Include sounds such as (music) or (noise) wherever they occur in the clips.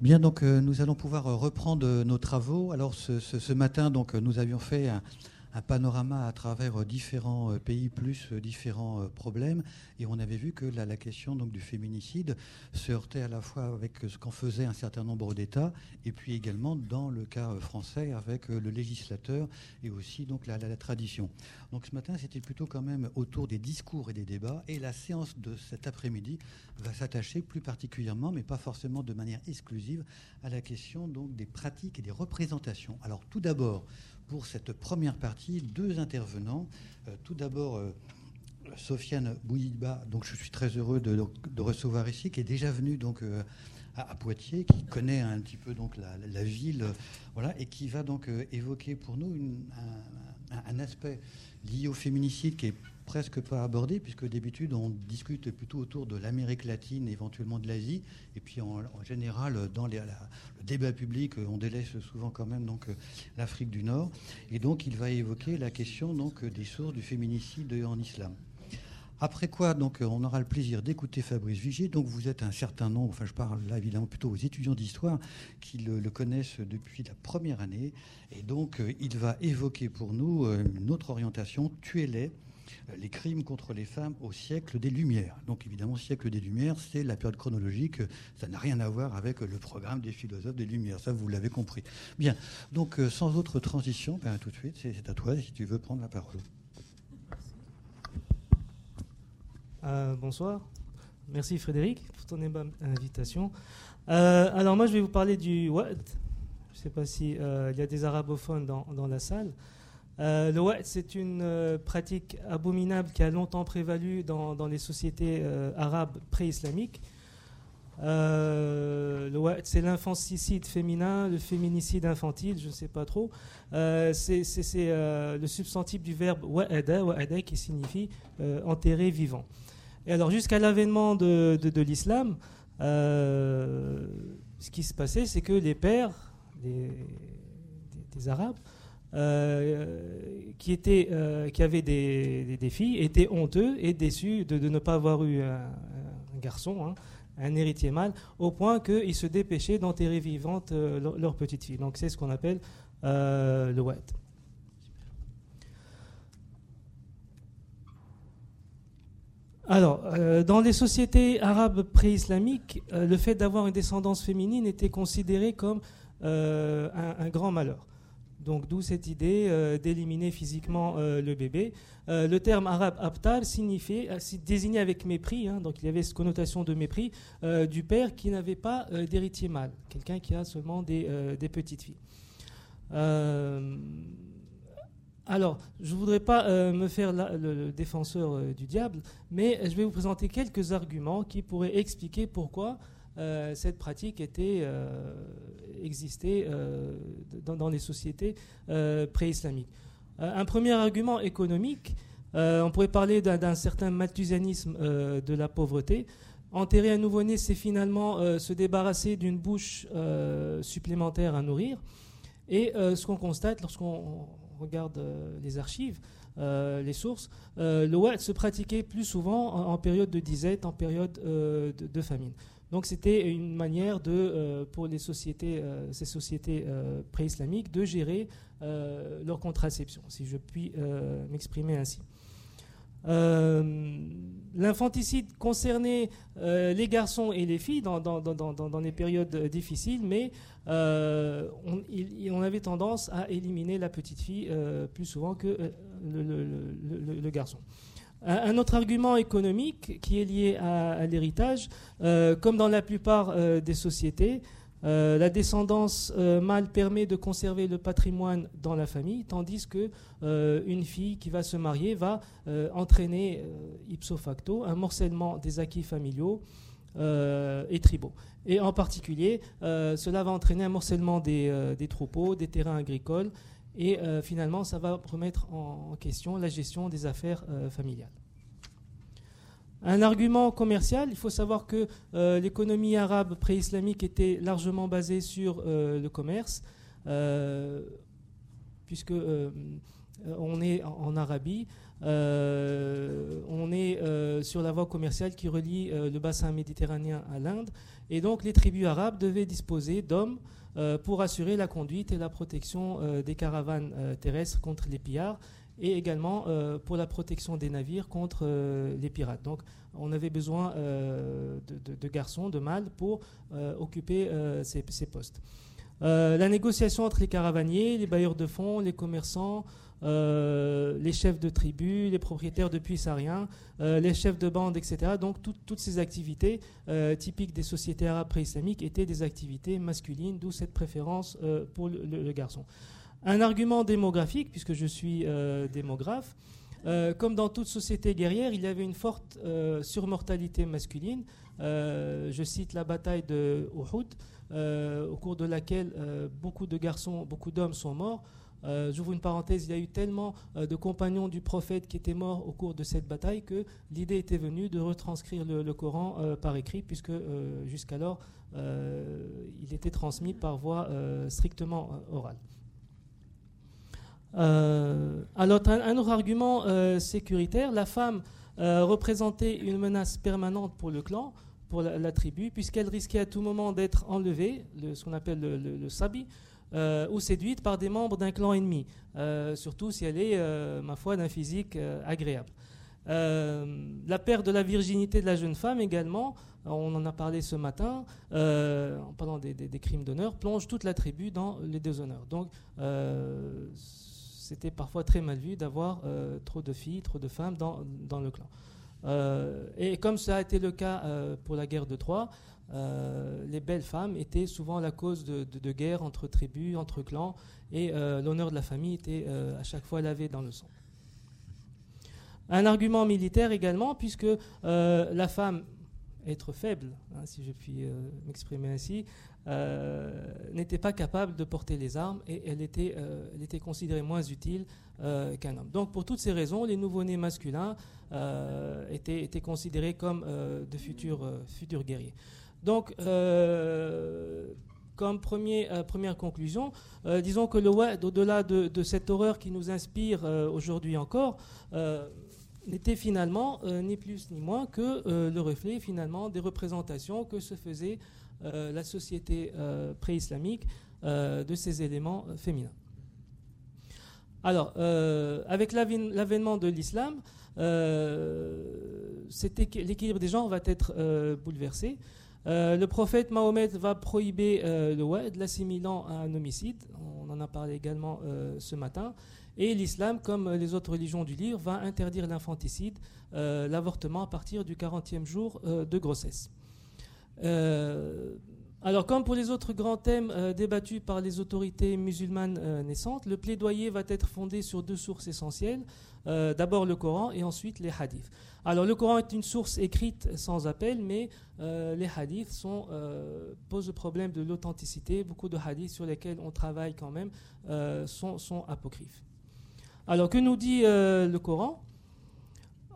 Bien, donc nous allons pouvoir reprendre nos travaux. Alors ce, matin, donc nous avions fait un, un panorama à travers euh, différents euh, pays plus euh, différents problèmes. Et on avait vu que la, question donc, du féminicide se heurtait à la fois avec ce qu'en faisait un certain nombre d'États, et puis également dans le cas français avec le législateur et aussi donc la, la, tradition. Donc ce matin, c'était plutôt quand même autour des discours et des débats. Et la séance de cet après-midi va s'attacher plus particulièrement, mais pas forcément de manière exclusive, à la question donc des pratiques et des représentations. Alors tout d'abord, pour cette première partie deux intervenants. Euh, tout d'abord, euh, Sofiane Bouyiba, donc je suis très heureux de, recevoir ici, qui est déjà venu donc euh, à, Poitiers, qui connaît un petit peu donc la, ville, voilà, et qui va donc évoquer pour nous un, aspect lié au féminicide qui est presque pas abordé, puisque d'habitude, on discute plutôt autour de l'Amérique latine, éventuellement de l'Asie. Et puis, en, général, dans le débat public, on délaisse souvent quand même donc l'Afrique du Nord. Et donc, il va évoquer la question donc des sources du féminicide en islam. Après quoi, donc, on aura le plaisir d'écouter Fabrice Vigier. Donc, vous êtes un certain nombre, enfin, je parle là évidemment plutôt aux étudiants d'histoire qui le, connaissent depuis la première année. Et donc, il va évoquer pour nous euh, une autre orientation, tuez-les euh, les crimes contre les femmes au siècle des Lumières. Donc évidemment, siècle des Lumières, c'est la période chronologique, ça n'a rien à voir avec le programme des philosophes des Lumières, ça vous l'avez compris. Bien, donc euh, sans autre transition, ben, tout de suite, c'est à toi si tu veux prendre la parole. Euh, bonsoir, merci Frédéric pour ton invitation. alors moi je vais vous parler du Wad. Je ne sais pas s'il y a des arabophones dans, dans la salle. Euh, le Wa'd, c'est une euh, pratique abominable qui a longtemps prévalu dans, les sociétés euh, arabes pré-islamiques. le c'est l'infanticide féminin, le féminicide infantile, je ne sais pas trop. c'est le substantif du verbe wa'ada, wa'ada qui signifie enterrer vivant. Et alors, jusqu'à l'avènement de, l'islam, ce qui se passait, c'est que les pères des Arabes euh, qui, était, euh, qui avaient des, des, filles étaient honteux et déçus de, ne pas avoir eu un, garçon, hein, un héritier mâle, au point qu'ils se dépêchaient d'enterrer vivante euh, leur, petite fille. Donc c'est ce qu'on appelle le wet. Alors, dans les sociétés arabes pré-islamiques, le fait d'avoir une descendance féminine était considéré comme un, grand malheur. Donc d'où cette idée euh, d'éliminer physiquement euh, le bébé. Euh, le terme arabe abtar signifiait, désignait avec mépris, hein, donc il y avait cette connotation de mépris, du père qui n'avait pas d'héritier mâle, quelqu'un qui a seulement des, petites filles. alors, je ne voudrais pas me faire le, défenseur du diable, mais je vais vous présenter quelques arguments qui pourraient expliquer pourquoi cette pratique était existait euh, dans, les sociétés euh, pré-islamiques. Euh, un premier argument économique, on pourrait parler d'un certain malthusianisme de la pauvreté. Enterrer un nouveau-né, c'est finalement se débarrasser d'une bouche supplémentaire à nourrir. Et ce qu'on constate lorsqu'on regarde les archives, les sources, le wad se pratiquait plus souvent en, période de disette, en période de, famine. Donc c'était une manière de, euh, pour les sociétés, euh, ces sociétés euh, pré-islamiques de gérer leur contraception, si je puis m'exprimer ainsi. L'infanticide concernait les garçons et les filles dans, les périodes difficiles, mais on, avait tendance à éliminer la petite fille plus souvent que le garçon. Un autre argument économique qui est lié à, l'héritage, euh, comme dans la plupart euh, des sociétés, euh, la descendance mâle permet de conserver le patrimoine dans la famille, tandis que une fille qui va se marier va entraîner ipso facto un morcellement des acquis familiaux et tribaux. Et en particulier, cela va entraîner un morcellement des, des troupeaux, des terrains agricoles et euh, finalement, ça va remettre en, question la gestion des affaires euh, familiales. Un argument commercial, il faut savoir que euh, l'économie arabe pré-islamique était largement basée sur le commerce, puisque on est en, Arabie, on est sur la voie commerciale qui relie le bassin méditerranéen à l'Inde. Et donc les tribus arabes devaient disposer d'hommes pour assurer la conduite et la protection des caravanes terrestres contre les pillards et également pour la protection des navires contre les pirates. Donc on avait besoin de, garçons, de mâles pour occuper ces, postes. Euh, la négociation entre les caravaniers, les bailleurs de fonds, les commerçants, euh, les chefs de tribus, les propriétaires de puits sariens, euh, les chefs de bande, etc. Donc toutes ces activités typiques des sociétés arabes pré-islamiques étaient des activités masculines, d'où cette préférence pour le, garçon. Un argument démographique, puisque je suis démographe, comme dans toute société guerrière, il y avait une forte surmortalité masculine. je cite la bataille de Uhud. Euh, au cours de laquelle euh, beaucoup de garçons, beaucoup d'hommes sont morts. Euh, j'ouvre une parenthèse, il y a eu tellement de compagnons du prophète qui étaient morts au cours de cette bataille que l'idée était venue de retranscrire le, Coran par écrit, puisque jusqu'alors il était transmis par voie strictement orale. alors, un, autre argument sécuritaire, la femme représentait une menace permanente pour le clan pour la, tribu, puisqu'elle risquait à tout moment d'être enlevée, ce qu'on appelle le, sabi, euh, ou séduite par des membres d'un clan ennemi, euh, surtout si elle est, euh, ma foi, d'un physique agréable. la perte de la virginité de la jeune femme également, on en a parlé ce matin, en parlant des, crimes d'honneur, plonge toute la tribu dans les déshonneurs. Donc, c'était parfois très mal vu d'avoir trop de filles, trop de femmes dans, dans le clan. Euh, et comme ça a été le cas euh, pour la guerre de Troie, euh, les belles femmes étaient souvent la cause de, guerres entre tribus, entre clans, et l'honneur de la famille était à chaque fois lavé dans le sang. Un argument militaire également, puisque la femme, être faible, hein, si je puis m'exprimer ainsi, n'était pas capable de porter les armes et elle était, considérée moins utile qu'un homme. Donc pour toutes ces raisons, les nouveau-nés masculins euh, étaient, considérés comme euh, de euh, futurs guerriers. Donc, comme premier, première conclusion, disons que le Wad, au-delà de, cette horreur qui nous inspire aujourd'hui encore, n'était finalement ni plus ni moins que le reflet finalement des représentations que se faisait la société pré-islamique de ces éléments féminins. Alors, avec l'avènement de l'islam, euh, l'équilibre des genres va être euh, bouleversé. Euh, le prophète Mahomet va prohiber le wad, l'assimilant à un homicide. On en a parlé également ce matin. Et l'islam, comme les autres religions du livre, va interdire l'infanticide, l'avortement à partir du 40e jour de grossesse. alors, comme pour les autres grands thèmes débattus par les autorités musulmanes naissantes, le plaidoyer va être fondé sur deux sources essentielles. Euh, d'abord le Coran et ensuite les hadiths. Alors le Coran est une source écrite sans appel, mais euh, les hadiths euh, posent le problème de l'authenticité. Beaucoup de hadiths sur lesquels on travaille quand même sont, apocryphes. Alors que nous dit le Coran?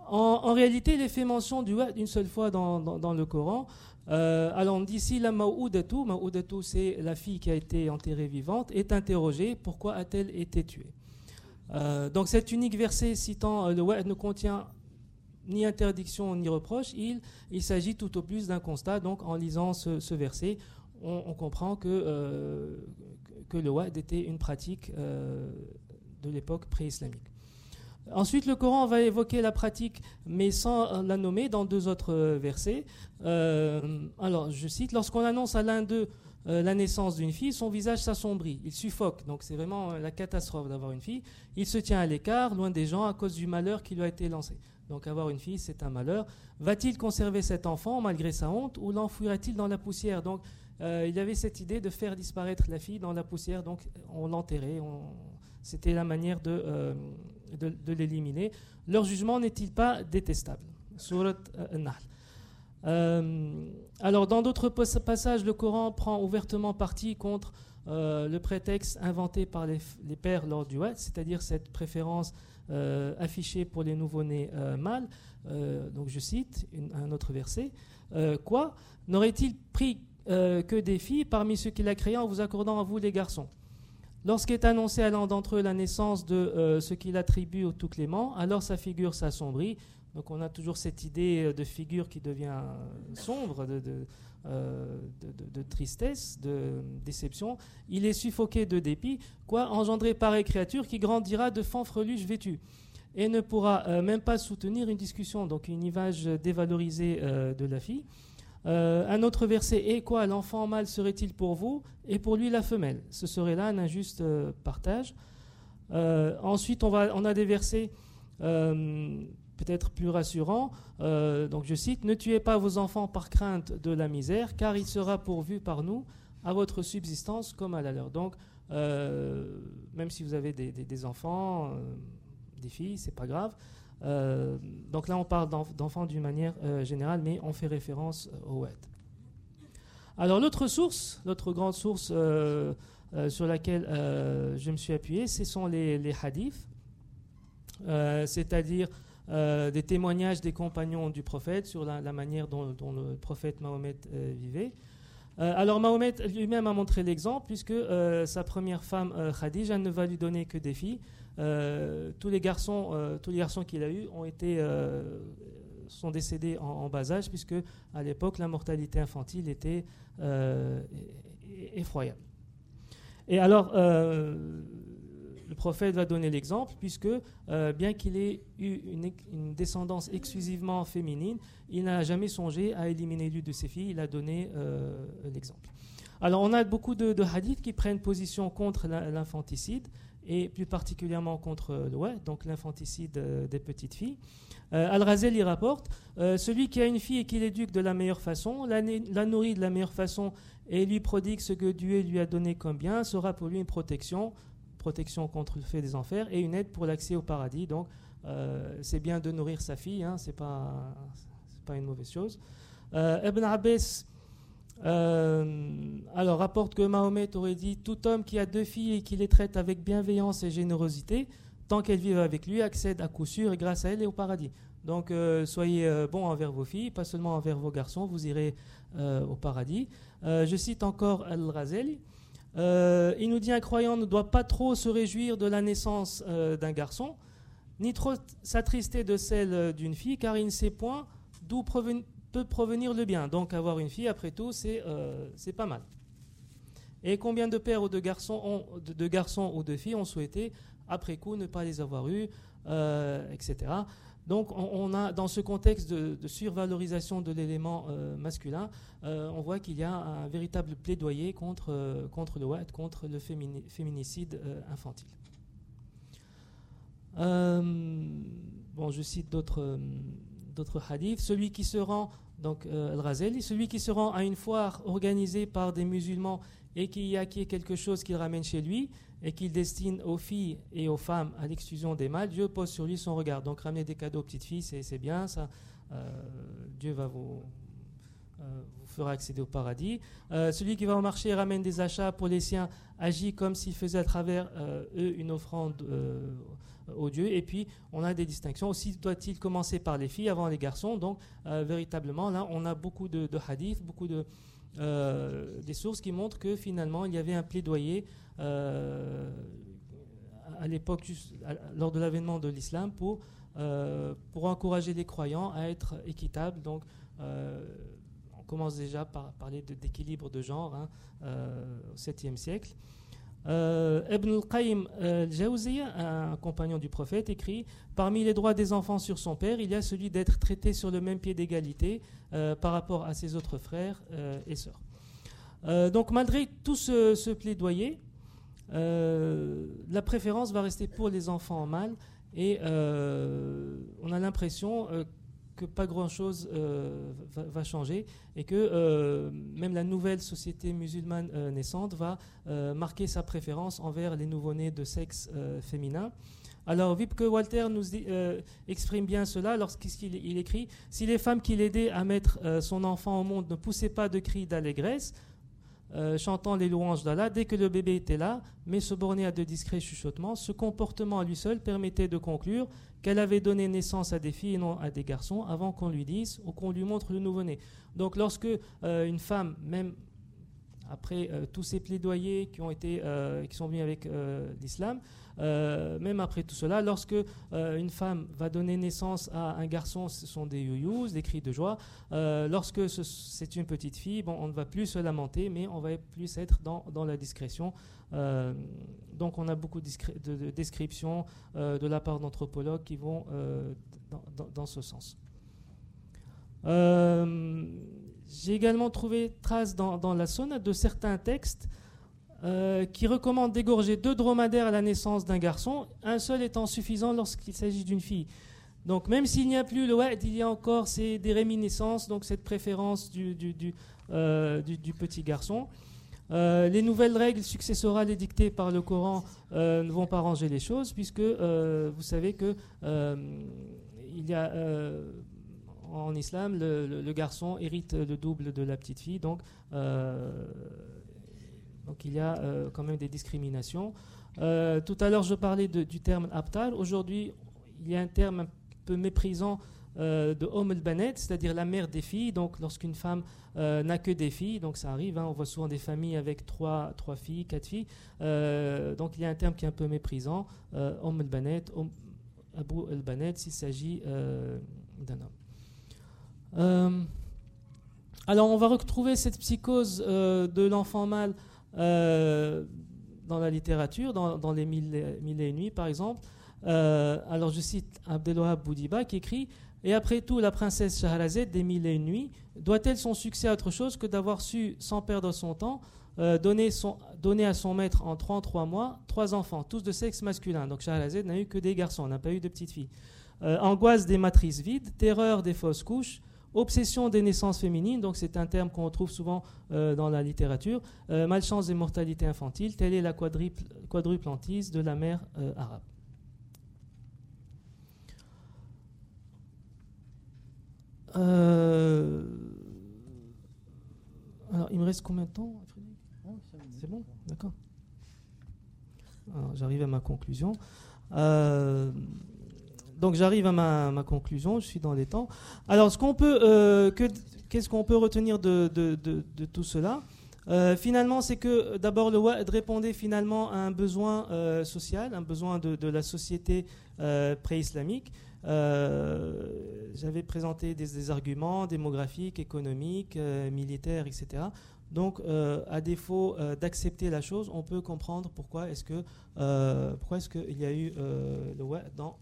En, réalité, il est fait mention du une seule fois dans, le Coran. alors on dit si la Ma'oudatu, Ma'oudatu c'est la fille qui a été enterrée vivante, est interrogée, pourquoi a-t-elle été tuée? Euh, donc cet unique verset citant euh, le wa'd ne contient ni interdiction ni reproche, il, s'agit tout au plus d'un constat. Donc en lisant ce, verset, on, comprend que, euh, le wa'd était une pratique de l'époque pré-islamique. Ensuite, le Coran va évoquer la pratique, mais sans la nommer, dans deux autres versets. alors, je cite, lorsqu'on annonce à l'un d'eux euh, la naissance d'une fille, son visage s'assombrit, il suffoque. Donc c'est vraiment euh, la catastrophe d'avoir une fille. Il se tient à l'écart, loin des gens, à cause du malheur qui lui a été lancé. Donc avoir une fille, c'est un malheur. Va-t-il conserver cet enfant malgré sa honte ou l'enfouira-t-il dans la poussière? Donc euh, il y avait cette idée de faire disparaître la fille dans la poussière, donc on l'enterrait. C'était la manière de, de, l'éliminer. Leur jugement n'est-il pas détestable? Surat. Euh, alors, dans d'autres passages, le Coran prend ouvertement parti contre euh, le prétexte inventé par les, pères lors du Wad, c'est-à-dire cette préférence euh, affichée pour les nouveau-nés mâles. donc, je cite un autre verset. quoi N'aurait-il pris que des filles parmi ceux qu'il a créés en vous accordant à vous les garçons? Lorsqu'est annoncé à l'un d'entre eux la naissance de ce qu'il attribue au tout clément, alors sa figure s'assombrit. Donc on a toujours cette idée de figure qui devient sombre, de, tristesse, de déception. Il est suffoqué de dépit, quoi engendré par une créature qui grandira de fanfreluches vêtus et ne pourra euh, même pas soutenir une discussion, donc une image dévalorisée euh, de la fille. Euh, un autre verset, et quoi, l'enfant mâle serait-il pour vous et pour lui la femelle? Ce serait là un injuste partage. ensuite, on, va, on a des versets peut-être plus rassurants. donc je cite, Ne tuez pas vos enfants par crainte de la misère, car il sera pourvu par nous à votre subsistance comme à la leur. Donc, même si vous avez des, enfants des filles, c'est pas grave. Euh, donc là, on parle d'enfants d'une manière euh, générale, mais on fait référence euh, au WED. Alors l'autre source, l'autre grande source sur laquelle je me suis appuyé, ce sont les, hadiths, c'est-à-dire des témoignages des compagnons du prophète sur la, manière dont, le prophète Mahomet vivait. alors Mahomet lui-même a montré l'exemple puisque sa première femme Khadija ne va lui donner que des filles. Euh, tous les garçons, euh, tous les garçons qu'il a eus ont été euh, sont décédés en, bas âge puisque à l'époque la mortalité infantile était effroyable. Et alors le prophète va donner l'exemple, puisque bien qu'il ait eu une, descendance exclusivement féminine, il n'a jamais songé à éliminer l'une de ses filles, il a donné l'exemple. Alors on a beaucoup de, hadiths qui prennent position contre l'infanticide, et plus particulièrement contre le ouais, donc l'infanticide euh, des petites filles. Euh, Al-Razel y rapporte euh, Celui qui a une fille et qui l'éduque de la meilleure façon, la, nourrit de la meilleure façon et lui prodigue ce que Dieu lui a donné comme bien, sera pour lui une protection, protection contre le fait des enfers et une aide pour l'accès au paradis. Donc c'est bien de nourrir sa fille, hein, c'est pas, pas une mauvaise chose. Ibn Abbas euh, alors, rapporte que Mahomet aurait dit Tout homme qui a deux filles et qui les traite avec bienveillance et générosité, tant qu'elles vivent avec lui, accède à coup sûr et grâce à elles et au paradis. Donc, euh, soyez euh, bons envers vos filles, pas seulement envers vos garçons, vous irez au paradis. je cite encore Al-Razeli. Il nous dit Un croyant ne doit pas trop se réjouir de la naissance d'un garçon, ni trop s'attrister de celle d'une fille, car il ne sait point d'où peut provenir le bien. Donc avoir une fille, après tout, c'est euh, pas mal. Et combien de pères ou de garçons, ont, de, garçons ou de filles ont souhaité, après coup, ne pas les avoir eus, euh, etc. Donc on, a, dans ce contexte de, survalorisation de l'élément euh, masculin, on voit qu'il y a un véritable plaidoyer contre, contre le white, contre le féminicide infantile. bon, je cite d'autres hadiths. Celui qui se rend donc euh, Al-Razeli, celui qui se rend à une foire organisée par des musulmans et qui y acquiert quelque chose qu'il ramène chez lui et qu'il destine aux filles et aux femmes à l'exclusion des mâles, Dieu pose sur lui son regard. Donc ramener des cadeaux aux petites filles, c'est bien, ça. Euh, Dieu va vous, euh, vous fera accéder au paradis. celui qui va au marché et ramène des achats pour les siens agit comme s'il faisait à travers eux une offrande aux dieux. Et puis, on a des distinctions. Aussi, doit-il commencer par les filles avant les garçons Donc, euh, véritablement, là, on a beaucoup de, hadiths, beaucoup de euh, des sources qui montrent que finalement, il y avait un plaidoyer euh, à l'époque, lors de l'avènement de l'islam, pour, pour encourager les croyants à être équitables. Donc, on commence déjà par parler d'équilibre de, genre hein, au 7e siècle. Euh, Ibn al-Qayyim al un compagnon du prophète, écrit Parmi les droits des enfants sur son père, il y a celui d'être traité sur le même pied d'égalité euh, par rapport à ses autres frères euh, et sœurs. donc, malgré tout ce, plaidoyer, la préférence va rester pour les enfants mâles et on a l'impression que pas grand-chose euh, va, changer et que euh, même la nouvelle société musulmane euh, naissante va marquer sa préférence envers les nouveau-nés de sexe féminin. Alors, Vipke Walter nous exprime bien cela lorsqu'il écrit Si les femmes qui l'aidaient à mettre son enfant au monde ne poussaient pas de cris d'allégresse, chantant les louanges d'Allah dès que le bébé était là, mais se bornaient à de discrets chuchotements, ce comportement à lui seul permettait de conclure qu'elle avait donné naissance à des filles et non à des garçons avant qu'on lui dise ou qu'on lui montre le nouveau-né. Donc lorsque euh, une femme, même après tous ces plaidoyers qui sont venus avec l'islam, euh, même après tout cela, lorsque euh, une femme va donner naissance à un garçon, ce sont des youyous, des cris de joie. Euh, lorsque c'est une petite fille, bon, on ne va plus se lamenter, mais on va plus être dans, dans la discrétion. donc on a beaucoup de, descriptions de la part d'anthropologues qui vont dans, ce sens. J'ai également trouvé trace dans, dans la sonate de certains textes euh, qui recommande d'égorger deux dromadaires à la naissance d'un garçon, un seul étant suffisant lorsqu'il s'agit d'une fille. Donc même s'il n'y a plus le ouais, il y a encore ces, des réminiscences, donc cette préférence du, euh, petit garçon. Euh, les nouvelles règles successorales édictées par le Coran ne vont pas ranger les choses, puisque vous savez que il y a en islam, le, le, garçon hérite le double de la petite fille, donc donc il y a euh, quand même des discriminations. Euh, tout à l'heure, je parlais du terme abtar. Aujourd'hui, il y a un terme un peu méprisant euh, de Om el-Banet, c'est-à-dire la mère des filles. Donc, lorsqu'une femme n'a que des filles, donc ça arrive, hein, on voit souvent des familles avec trois, trois filles, quatre filles. donc, il y a un terme qui est un peu méprisant, Om el-Banet, Abu el-Banet, s'il s'agit d'un homme. alors, on va retrouver cette psychose de l'enfant mâle euh, dans la littérature, dans, les mille, et une nuits par exemple. Euh, alors je cite Abdelwahab Boudiba qui écrit Et après tout, la princesse Shahrazad des mille et une nuits doit-elle son succès à autre chose que d'avoir su, sans perdre son temps, euh, donner, à son maître en 33 mois trois enfants, tous de sexe masculin? Donc Shahrazad n'a eu que des garçons, n'a pas eu de petites filles. angoisse des matrices vides, terreur des fausses couches, Obsession des naissances féminines, donc c'est un terme qu'on retrouve souvent euh, dans la littérature. Euh, malchance des mortalités infantiles, telle est la quadruple, quadruplantise de la mère euh, arabe. alors, il me reste combien de temps, C'est bon? D'accord. J'arrive à ma conclusion. Donc j'arrive à ma, conclusion, je suis dans les temps. Alors ce qu'on peut, euh, qu'est-ce qu'on peut retenir de, tout cela? Euh, finalement, c'est que d'abord le WAD répondait finalement à un besoin euh, social, un besoin de, la société pré-islamique. J'avais présenté des, arguments démographiques, économiques, militaires, etc. Donc, à défaut d'accepter la chose, on peut comprendre pourquoi est-ce que pourquoi est-ce qu'il y a eu le WAD dans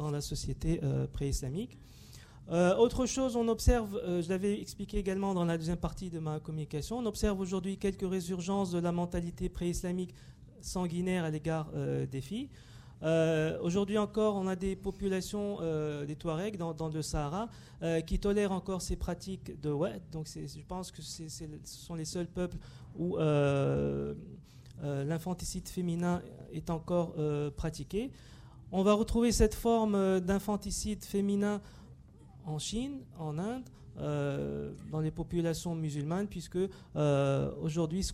dans la société euh, pré-islamique. Euh, autre chose, on observe, euh, je l'avais expliqué également dans la deuxième partie de ma communication, on observe aujourd'hui quelques résurgences de la mentalité pré-islamique sanguinaire à l'égard des filles. Aujourd'hui encore, on a des populations, des Touaregs dans, le Sahara, qui tolèrent encore ces pratiques de ouais. Donc je pense que ce sont les seuls peuples où l'infanticide féminin est encore pratiqué. On va retrouver cette forme euh, d'infanticide féminin en Chine, en Inde, euh, dans les populations musulmanes, puisque euh, aujourd'hui,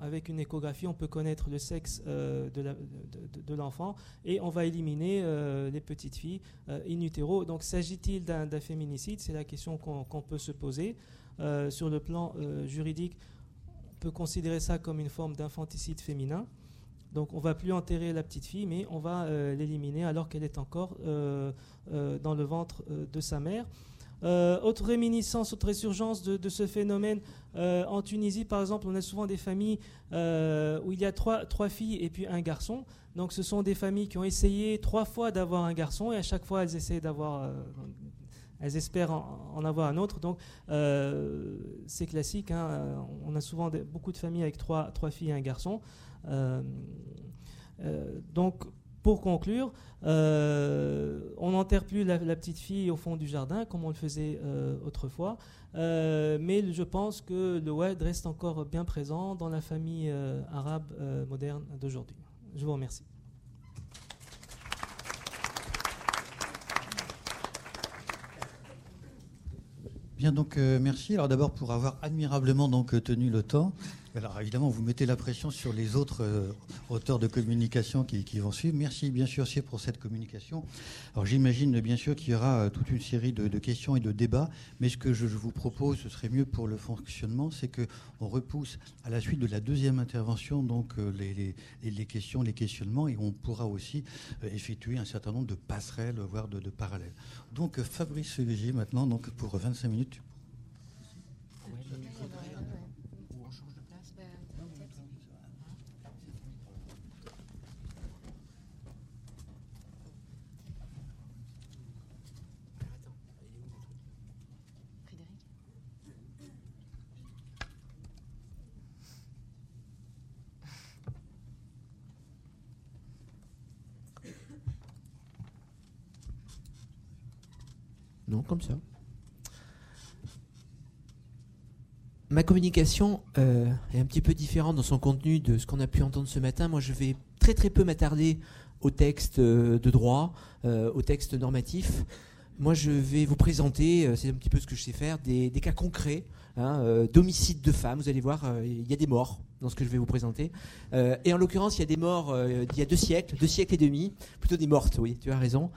avec une échographie, on peut connaître le sexe de l'enfant et on va éliminer les petites filles in utero. Donc, s'agit-il d'un féminicide? C'est la question qu'on peut se poser. sur le plan juridique, on peut considérer ça comme une forme d'infanticide féminin. Donc on va plus enterrer la petite fille, mais on va euh, l'éliminer alors qu'elle est encore euh, euh, dans le ventre de sa mère. autre réminiscence, autre résurgence de, ce phénomène, en Tunisie par exemple, on a souvent des familles où il y a trois, filles et puis un garçon. Donc ce sont des familles qui ont essayé trois fois d'avoir un garçon et à chaque fois elles essaient d'avoir elles espèrent en, avoir un autre. Donc, c'est classique. Hein. On a souvent beaucoup de familles avec trois filles et un garçon. Euh, euh, donc, pour conclure, euh, on n'enterre plus la, petite fille au fond du jardin comme on le faisait autrefois, mais je pense que le WED reste encore bien présent dans la famille arabe moderne d'aujourd'hui. Je vous remercie. Bien, donc merci. Alors d'abord pour avoir admirablement donc tenu le temps. Alors évidemment, vous mettez la pression sur les autres euh, auteurs de communication qui, vont suivre. Merci bien sûr pour cette communication. Alors j'imagine bien sûr qu'il y aura euh, toute une série de, questions et de débats, mais ce que je, vous propose, ce serait mieux pour le fonctionnement, c'est qu'on repousse à la suite de la deuxième intervention donc euh, les, questions, les questionnements, et on pourra aussi effectuer un certain nombre de passerelles, voire de, de parallèles. Donc Fabrice Léger maintenant, donc pour 25 minutes. Non, comme ça. Ma communication euh, est un petit peu différente dans son contenu de ce qu'on a pu entendre ce matin. Moi, je vais très très peu m'attarder au texte euh, de droit, euh, au texte normatif. Moi, je vais vous présenter, c'est un petit peu ce que je sais faire, des, cas concrets hein, d'homicide de femmes. Vous allez voir, il y a des morts dans ce que je vais vous présenter. et en l'occurrence, il y a des morts d'il y a deux siècles, deux siècles et demi, plutôt des mortes, oui, tu as raison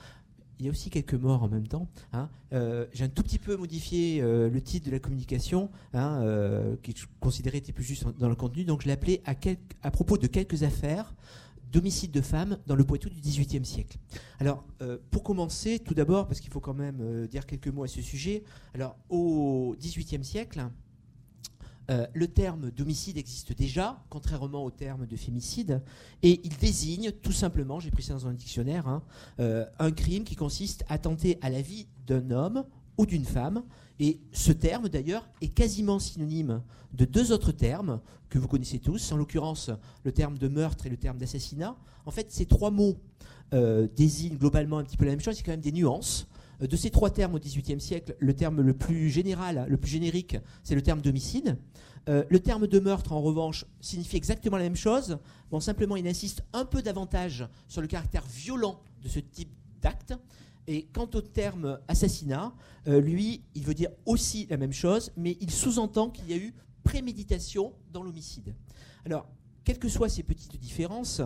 il y a aussi quelques morts en même temps. Hein. Euh, j'ai un tout petit peu modifié euh, le titre de la communication, hein, euh, qui je considérais était plus juste dans le contenu, donc je l'ai appelé à, propos de quelques affaires d'homicide de femmes dans le Poitou du XVIIIe siècle. Alors, pour commencer, tout d'abord, parce qu'il faut quand même dire quelques mots à ce sujet, alors au XVIIIe siècle, euh, le terme d'homicide existe déjà, contrairement au terme de fémicide, et il désigne tout simplement, j'ai pris ça dans un dictionnaire, hein, euh, un crime qui consiste à tenter à la vie d'un homme ou d'une femme. Et ce terme, d'ailleurs, est quasiment synonyme de deux autres termes que vous connaissez tous, en l'occurrence le terme de meurtre et le terme d'assassinat. En fait, ces trois mots euh, désignent globalement un petit peu la même chose, c'est quand même des nuances. De ces trois termes au XVIIIe siècle, le terme le plus général, le plus générique, c'est le terme d'homicide. Euh, le terme de meurtre, en revanche, signifie exactement la même chose. Bon, simplement, il insiste un peu davantage sur le caractère violent de ce type d'acte. Et quant au terme assassinat, euh, lui, il veut dire aussi la même chose, mais il sous-entend qu'il y a eu préméditation dans l'homicide. Alors, quelles que soient ces petites différences,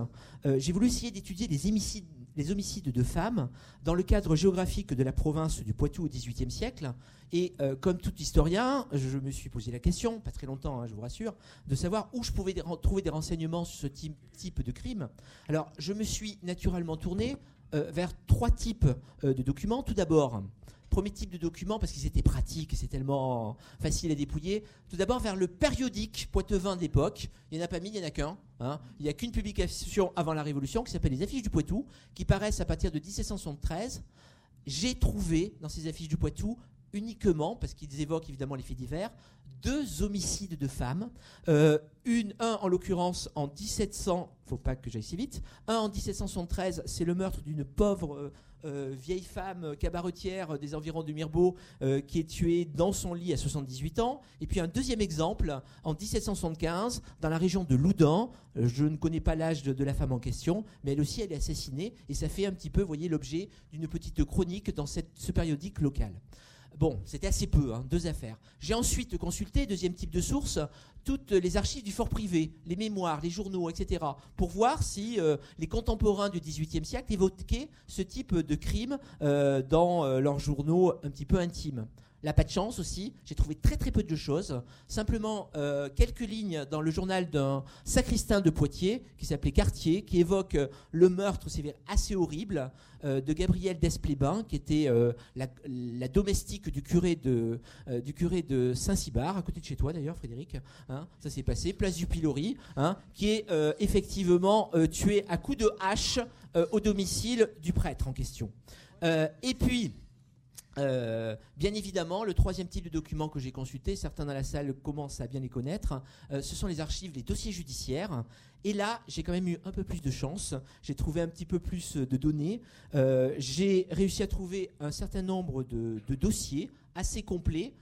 euh, j'ai voulu essayer d'étudier les homicides les homicides de femmes dans le cadre géographique de la province du Poitou au XVIIIe siècle. Et euh, comme tout historien, je me suis posé la question, pas très longtemps, hein, je vous rassure, de savoir où je pouvais trouver des renseignements sur ce type, de crime. Alors, je me suis naturellement tourné euh, vers trois types euh, de documents. Tout d'abord, premier type de document, parce qu'ils étaient pratiques et c'est tellement facile à dépouiller, tout d'abord vers le périodique poitevin d'époque. Il n'y en a pas mille, il n'y en a qu'un. Hein. Il n'y a qu'une publication avant la Révolution qui s'appelle Les affiches du Poitou, qui paraissent à partir de 1773. J'ai trouvé dans ces affiches du Poitou uniquement, parce qu'ils évoquent évidemment les faits divers, deux homicides de femmes. Euh, un en l'occurrence en 1700, faut pas que j'aille si vite, un en 1773, c'est le meurtre d'une pauvre euh, euh, vieille femme cabaretière des environs de Mirbeau qui est tuée dans son lit à 78 ans. Et puis un deuxième exemple, en 1775, dans la région de Loudan, je ne connais pas l'âge de, la femme en question, mais elle aussi elle est assassinée et ça fait un petit peu, voyez, l'objet d'une petite chronique dans ce périodique local. Bon, c'était assez peu, hein, deux affaires. J'ai ensuite consulté, deuxième type de source, toutes les archives du fort privé, les mémoires, les journaux, etc., pour voir si euh, les contemporains du XVIIIe siècle évoquaient ce type de crime euh, dans euh, leurs journaux un petit peu intimes. Là, pas de chance aussi, j'ai trouvé très très peu de choses. Simplement euh, quelques lignes dans le journal d'un sacristain de Poitiers qui s'appelait Cartier, qui évoque euh, le meurtre assez horrible euh, de Gabrielle Desplébin, qui était la, domestique du curé de, du curé de Saint-Cybar, à côté de chez toi d'ailleurs, Frédéric. Hein, ça s'est passé, place du Pilori, hein, qui est effectivement tué à coups de hache au domicile du prêtre en question. et puis, euh, bien évidemment, le troisième type de document que j'ai consulté, certains dans la salle commencent à bien les connaître, euh, ce sont les archives, les dossiers judiciaires. Et là, j'ai quand même eu un peu plus de chance. J'ai trouvé un petit peu plus de données. Euh, j'ai réussi à trouver un certain nombre de, dossiers assez complets.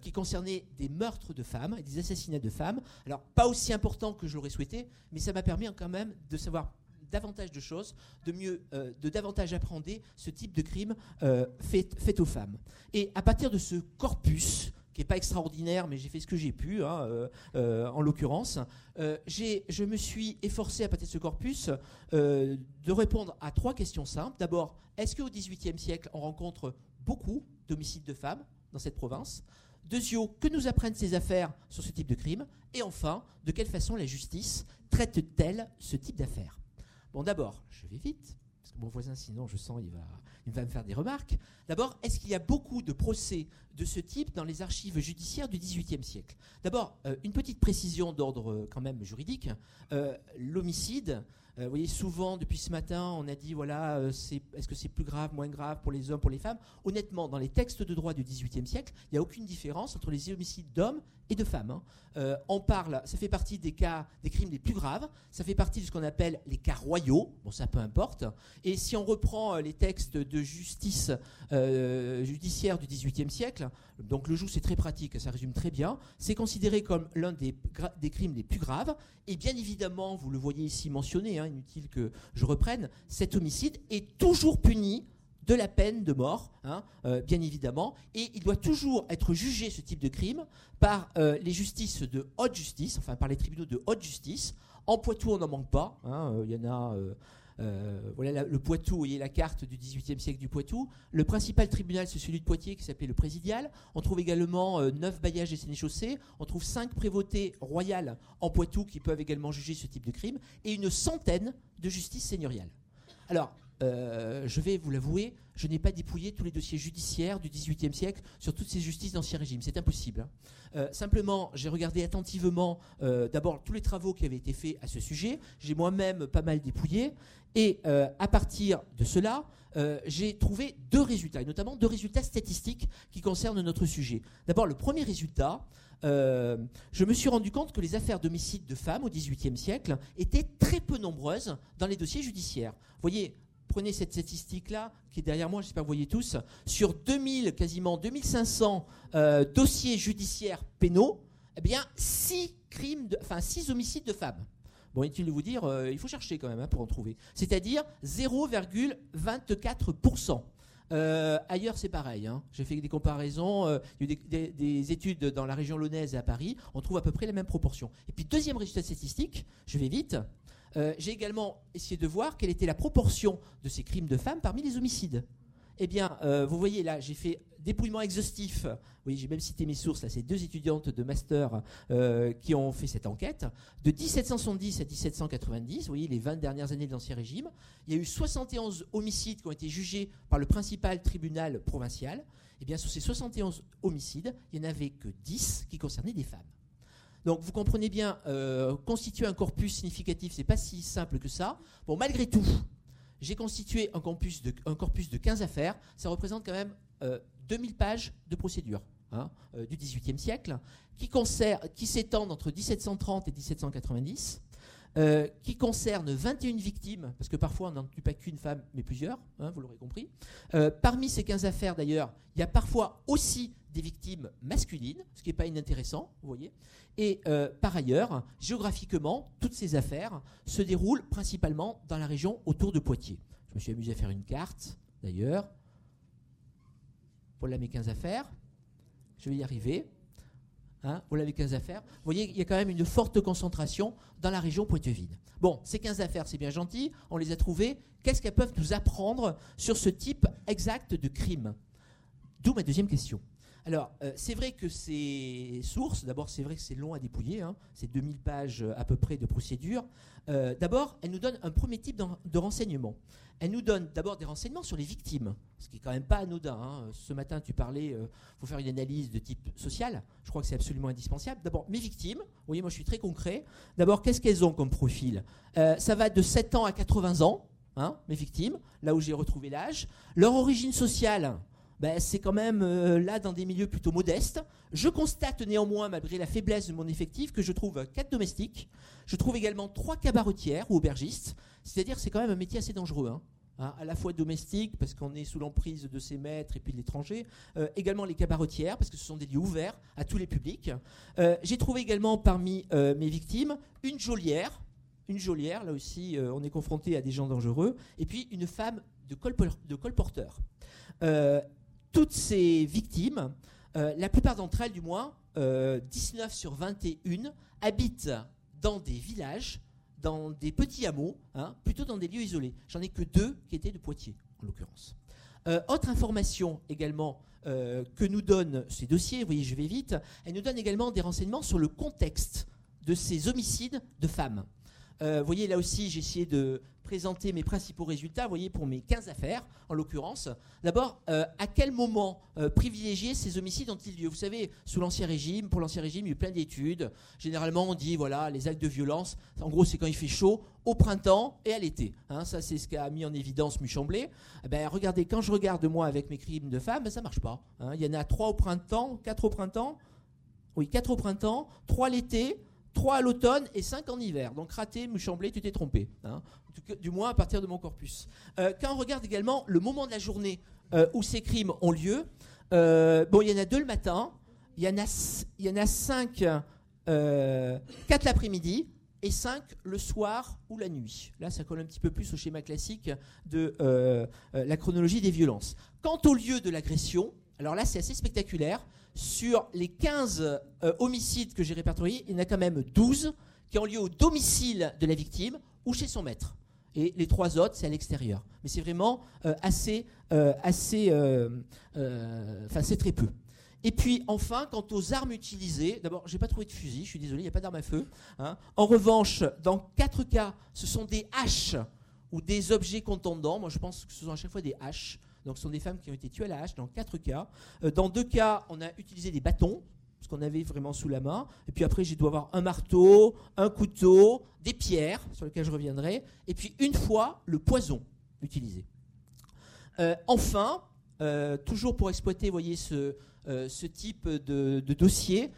qui concernaient des meurtres de femmes et des assassinats de femmes. Alors, pas aussi important que je l'aurais souhaité, mais ça m'a permis quand même de savoir davantage de choses, de mieux, euh, de davantage apprendre ce type de crime euh, fait, aux femmes. Et à partir de ce corpus, qui n'est pas extraordinaire, mais j'ai fait ce que j'ai pu, hein, en l'occurrence. je me suis efforcé à partir de ce corpus de répondre à trois questions simples. D'abord, est-ce qu'au XVIIIe siècle, on rencontre beaucoup d'homicides de femmes dans cette province? Deuxièmement, que nous apprennent ces affaires sur ce type de crime? Et enfin, de quelle façon la justice traite-t-elle ce type d'affaires? Bon, d'abord, je vais vite, parce que mon voisin, sinon, je sens, il va, il va me faire des remarques. D'abord, est-ce qu'il y a beaucoup de procès de ce type dans les archives judiciaires du XVIIIe siècle? D'abord, euh, une petite précision d'ordre euh, quand même juridique. Euh, l'homicide vous voyez, souvent, depuis ce matin, on a dit, voilà, est-ce que c'est plus grave, moins grave pour les hommes, pour les femmes? Honnêtement, dans les textes de droit du XVIIIe siècle, il n'y a aucune différence entre les homicides d'hommes et de femmes. Hein. Euh, on parle, ça fait partie des cas, des crimes les plus graves, ça fait partie de ce qu'on appelle les cas royaux, bon ça peu importe. Et si on reprend les textes de justice judiciaire du XVIIIe siècle, donc le joug c'est très pratique, ça résume très bien, c'est considéré comme l'un des, des crimes les plus graves, et bien évidemment, vous le voyez ici mentionné, hein, inutile que je reprenne, cet homicide est toujours puni de la peine de mort, hein, euh, bien évidemment, et il doit toujours être jugé, ce type de crime, par euh, les justices de haute justice, enfin par les tribunaux de haute justice. En Poitou, on n'en manque pas, hein, euh, il y en a voilà le Poitou, vous voyez la carte du XVIIIe siècle du Poitou. Le principal tribunal, c'est celui de Poitiers qui s'appelait le présidial. On trouve également neuf bailliages et sénéchaussées. On trouve cinq prévôtés royales en Poitou qui peuvent également juger ce type de crime. Et une centaine de justices seigneuriales. Alors, euh, je vais vous l'avouer, je n'ai pas dépouillé tous les dossiers judiciaires du XVIIIe siècle sur toutes ces justices d'Ancien Régime. C'est impossible. Hein. Euh, simplement, j'ai regardé attentivement euh, d'abord tous les travaux qui avaient été faits à ce sujet. J'ai moi-même pas mal dépouillé. Et à partir de cela, j'ai trouvé deux résultats, et notamment deux résultats statistiques qui concernent notre sujet. D'abord, le premier résultat, je me suis rendu compte que les affaires d'homicide de femmes au XVIIIe siècle étaient très peu nombreuses dans les dossiers judiciaires. Vous voyez, prenez cette statistique-là, qui est derrière moi, j'espère que vous voyez tous, sur 2000, quasiment 2500 euh, dossiers judiciaires pénaux, eh bien, 6 crimes, enfin 6 homicides de femmes. Bon, inutile de vous dire, euh, il faut chercher quand même hein, pour en trouver. C'est-à-dire 0,24%. Euh, ailleurs, c'est pareil. Hein. J'ai fait des comparaisons. il y a eu des, des, études dans la région lyonnaise et à Paris. On trouve à peu près la même proportion. Et puis, deuxième résultat statistique, je vais vite. Euh, j'ai également essayé de voir quelle était la proportion de ces crimes de femmes parmi les homicides. Eh bien, euh, vous voyez là, j'ai fait dépouillement exhaustif. Oui, j'ai même cité mes sources. Là, c'est deux étudiantes de master euh, qui ont fait cette enquête. De 1770 à 1790, vous voyez les 20 dernières années de l'Ancien Régime, il y a eu 71 homicides qui ont été jugés par le principal tribunal provincial. Eh bien, sur ces 71 homicides, il n'y en avait que 10 qui concernaient des femmes. Donc vous comprenez bien, euh, constituer un corpus significatif, c'est pas si simple que ça. Bon, malgré tout, j'ai constitué un corpus, de, un corpus de 15 affaires. Ça représente quand même 2000 euh, pages de procédure hein, euh, du XVIIIe siècle, qui, qui s'étendent entre 1730 et 1790. Qui concerne 21 victimes, parce que parfois on n'en tue pas qu'une femme, mais plusieurs, hein, vous l'aurez compris. parmi ces 15 affaires d'ailleurs, il y a parfois aussi des victimes masculines, ce qui n'est pas inintéressant, vous voyez. Et euh, par ailleurs, géographiquement, toutes ces affaires se déroulent principalement dans la région autour de Poitiers. Je me suis amusé à faire une carte, d'ailleurs. Voilà mes 15 affaires. Je vais y arriver. Voilà les 15 affaires. Vous voyez, il y a quand même une forte concentration dans la région poitevine. Bon, ces 15 affaires, c'est bien gentil, on les a trouvées. Qu'est-ce qu'elles peuvent nous apprendre sur ce type exact de crime? D'où ma deuxième question. Alors, euh, c'est vrai que ces sources, d'abord, c'est vrai que c'est long à dépouiller, hein, c'est 2000 pages euh, à peu près de procédure. Euh, d'abord, elles nous donnent un premier type de renseignement. Elles nous donnent d'abord des renseignements sur les victimes, ce qui est quand même pas anodin. Hein. Ce matin, tu parlais, il faut faire une analyse de type social. Je crois que c'est absolument indispensable. D'abord, mes victimes, vous voyez, moi je suis très concret. D'abord, qu'est-ce qu'elles ont comme profil? Ça va de 7 ans à 80 ans, hein, mes victimes, là où j'ai retrouvé l'âge. Leur origine sociale, ben, c'est quand même euh, là dans des milieux plutôt modestes. Je constate néanmoins, malgré la faiblesse de mon effectif, que je trouve quatre domestiques. Je trouve également trois cabaretières ou aubergistes. C'est-à-dire c'est quand même un métier assez dangereux. Hein. Hein, à la fois domestique, parce qu'on est sous l'emprise de ses maîtres et puis de l'étranger, euh, également les cabaretières, parce que ce sont des lieux ouverts à tous les publics. Euh, j'ai trouvé également parmi mes victimes une geôlière, une geôlière, là aussi on est confronté à des gens dangereux, et puis une femme de, colporteur toutes ces victimes euh, la plupart d'entre elles, du moins, 19 sur 21, habitent dans des villages, dans des petits hameaux, hein, plutôt dans des lieux isolés. J'en ai que deux qui étaient de Poitiers, en l'occurrence. autre information également que nous donnent ces dossiers, vous voyez, je vais vite, elle nous donne également des renseignements sur le contexte de ces homicides de femmes. Vous voyez, là aussi, j'ai essayé de présenter mes principaux résultats, voyez, pour mes 15 affaires, en l'occurrence. D'abord, euh, à quel moment euh, privilégier ces homicides ont-ils lieu? Vous savez, sous l'Ancien Régime, pour l'Ancien Régime, il y a eu plein d'études. Généralement, on dit, voilà, les actes de violence, en gros, c'est quand il fait chaud, au printemps et à l'été. Hein. ça, c'est ce qu'a mis en évidence Muchamblé. Eh ben, regardez, quand je regarde, moi, avec mes crimes de femmes, ben, ça marche pas. Hein. Il y en a trois au printemps, quatre au printemps, oui, quatre au printemps, trois l'été, 3 à l'automne et 5 en hiver. Donc raté, Muchamblé, tu t'es trompé. Hein. Du, moins à partir de mon corpus. Euh, quand on regarde également le moment de la journée euh, où ces crimes ont lieu, euh, bon, il y en a deux le matin, il y en a, il y en a 5, 4 l'après-midi et 5 le soir ou la nuit. Là, ça colle un petit peu plus au schéma classique de la chronologie des violences. Quant au lieu de l'agression, alors là, c'est assez spectaculaire sur les 15 euh, homicides que j'ai répertoriés, il y en a quand même 12 qui ont lieu au domicile de la victime ou chez son maître. Et les trois autres, c'est à l'extérieur. Mais c'est vraiment euh, assez, euh, assez, enfin c'est très peu. Et puis enfin, quant aux armes utilisées, d'abord, j'ai pas trouvé de fusil, je suis désolé, il n'y a pas d'arme à feu. Hein. En revanche, dans quatre cas, ce sont des haches ou des objets contondants. Moi, je pense que ce sont à chaque fois des haches. Donc ce sont des femmes qui ont été tuées à la hache dans quatre cas. Euh, dans deux cas, on a utilisé des bâtons, ce qu'on avait vraiment sous la main. Et puis après, j'ai dû avoir un marteau, un couteau, des pierres, sur lesquelles je reviendrai. Et puis une fois, le poison utilisé. Euh, enfin, euh, toujours pour exploiter voyez, ce, type de, dossier,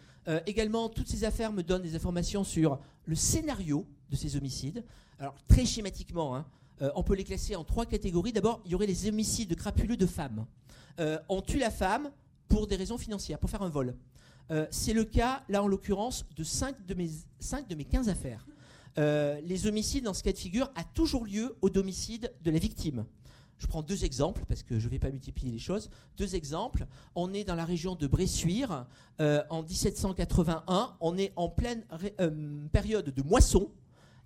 également, toutes ces affaires me donnent des informations sur le scénario de ces homicides. Alors, très schématiquement, hein, euh, on peut les classer en trois catégories. D'abord, il y aurait les homicides crapuleux de femmes. Euh, on tue la femme pour des raisons financières, pour faire un vol. Euh, c'est le cas, là en l'occurrence, de 5 de mes, 5 de mes 15 affaires. les homicides, dans ce cas de figure, a toujours lieu au domicile de la victime. Je prends deux exemples parce que je ne vais pas multiplier les choses. Deux exemples. On est dans la région de Bressuire en 1781. On est en pleine période de moisson.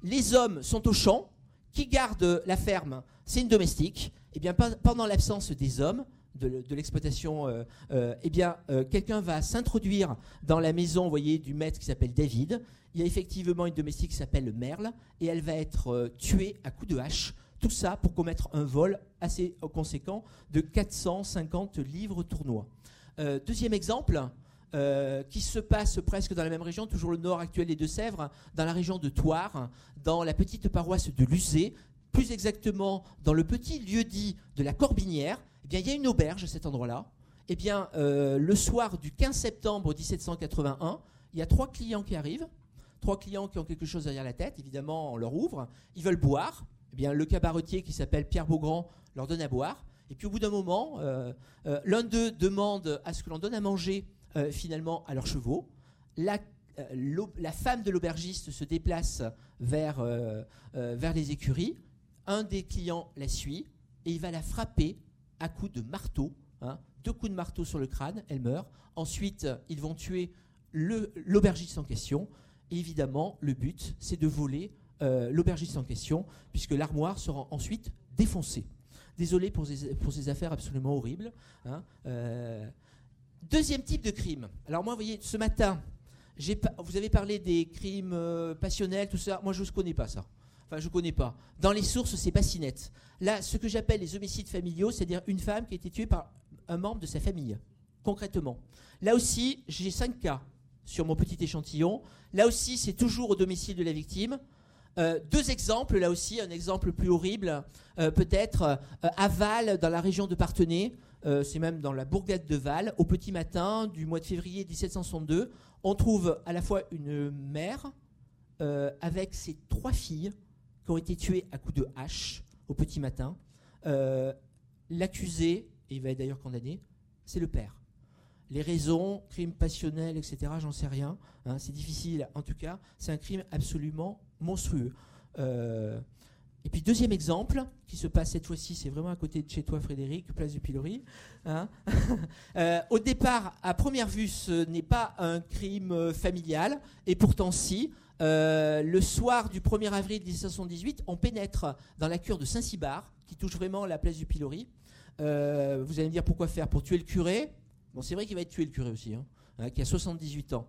Les hommes sont au champ qui garde la ferme, c'est une domestique. Et eh bien, pendant l'absence des hommes, de, l'exploitation, euh, euh, eh bien, euh, quelqu'un va s'introduire dans la maison, du maître qui s'appelle David. Il y a effectivement une domestique qui s'appelle Merle, et elle va être tuée à coups de hache. Tout ça pour commettre un vol assez conséquent de 450 livres tournois. deuxième exemple, euh, qui se passe presque dans la même région, toujours le nord actuel des Deux-Sèvres, dans la région de Thouars, dans la petite paroisse de Luzé, plus exactement dans le petit lieu-dit de la Corbinière. Eh bien, il y a une auberge à cet endroit-là. Eh bien, euh, le soir du 15 septembre 1781, il y a trois clients qui arrivent, trois clients qui ont quelque chose derrière la tête. Évidemment, on leur ouvre, ils veulent boire. Eh bien, le cabaretier qui s'appelle Pierre Beaugrand leur donne à boire. Et puis, au bout d'un moment, euh, l'un d'eux demande à ce que l'on donne à manger euh, finalement à leurs chevaux. La, euh, la femme de l'aubergiste se déplace vers, euh, vers les écuries. Un des clients la suit et il va la frapper à coups de marteau. Hein. deux coups de marteau sur le crâne, elle meurt. Ensuite, ils vont tuer l'aubergiste en question. Évidemment, le but, c'est de voler l'aubergiste en question, puisque l'armoire sera ensuite défoncée. Désolé pour ces, pour ces affaires absolument horribles. Hein. Deuxième type de crime. Alors moi, vous voyez, ce matin, vous avez parlé des crimes euh, passionnels, tout ça. Moi, je ne connais pas ça. Enfin, je ne connais pas. Dans les sources, c'est pas si net. Là, ce que j'appelle les homicides familiaux, c'est-à-dire une femme qui a été tuée par un membre de sa famille, concrètement. Là aussi, j'ai cinq cas sur mon petit échantillon. Là aussi, c'est toujours au domicile de la victime. Euh, deux exemples, là aussi, un exemple plus horrible, euh, peut-être à Val, dans la région de Parthenay. Euh, c'est même dans la bourgade de Val, au petit matin du mois de février 1762, on trouve à la fois une mère euh, avec ses trois filles qui ont été tuées à coups de hache au petit matin. Euh, l'accusé, et il va être d'ailleurs condamné, c'est le père. Les raisons, crime passionnel, etc., j'en sais rien. Hein, c'est difficile. En tout cas, c'est un crime absolument monstrueux. Et puis deuxième exemple, qui se passe cette fois-ci, c'est vraiment à côté de chez toi Frédéric, place du Pilori. Hein. (laughs) Euh, au départ, à première vue, ce n'est pas un crime euh, familial, et pourtant si. Euh, le soir du 1er avril 1778, on pénètre dans la cure de Saint-Cybard, qui touche vraiment la place du Pilori. vous allez me dire pourquoi faire? Pour tuer le curé? Bon, c'est vrai qu'il va être tué le curé aussi, hein, hein, qui a 78 ans.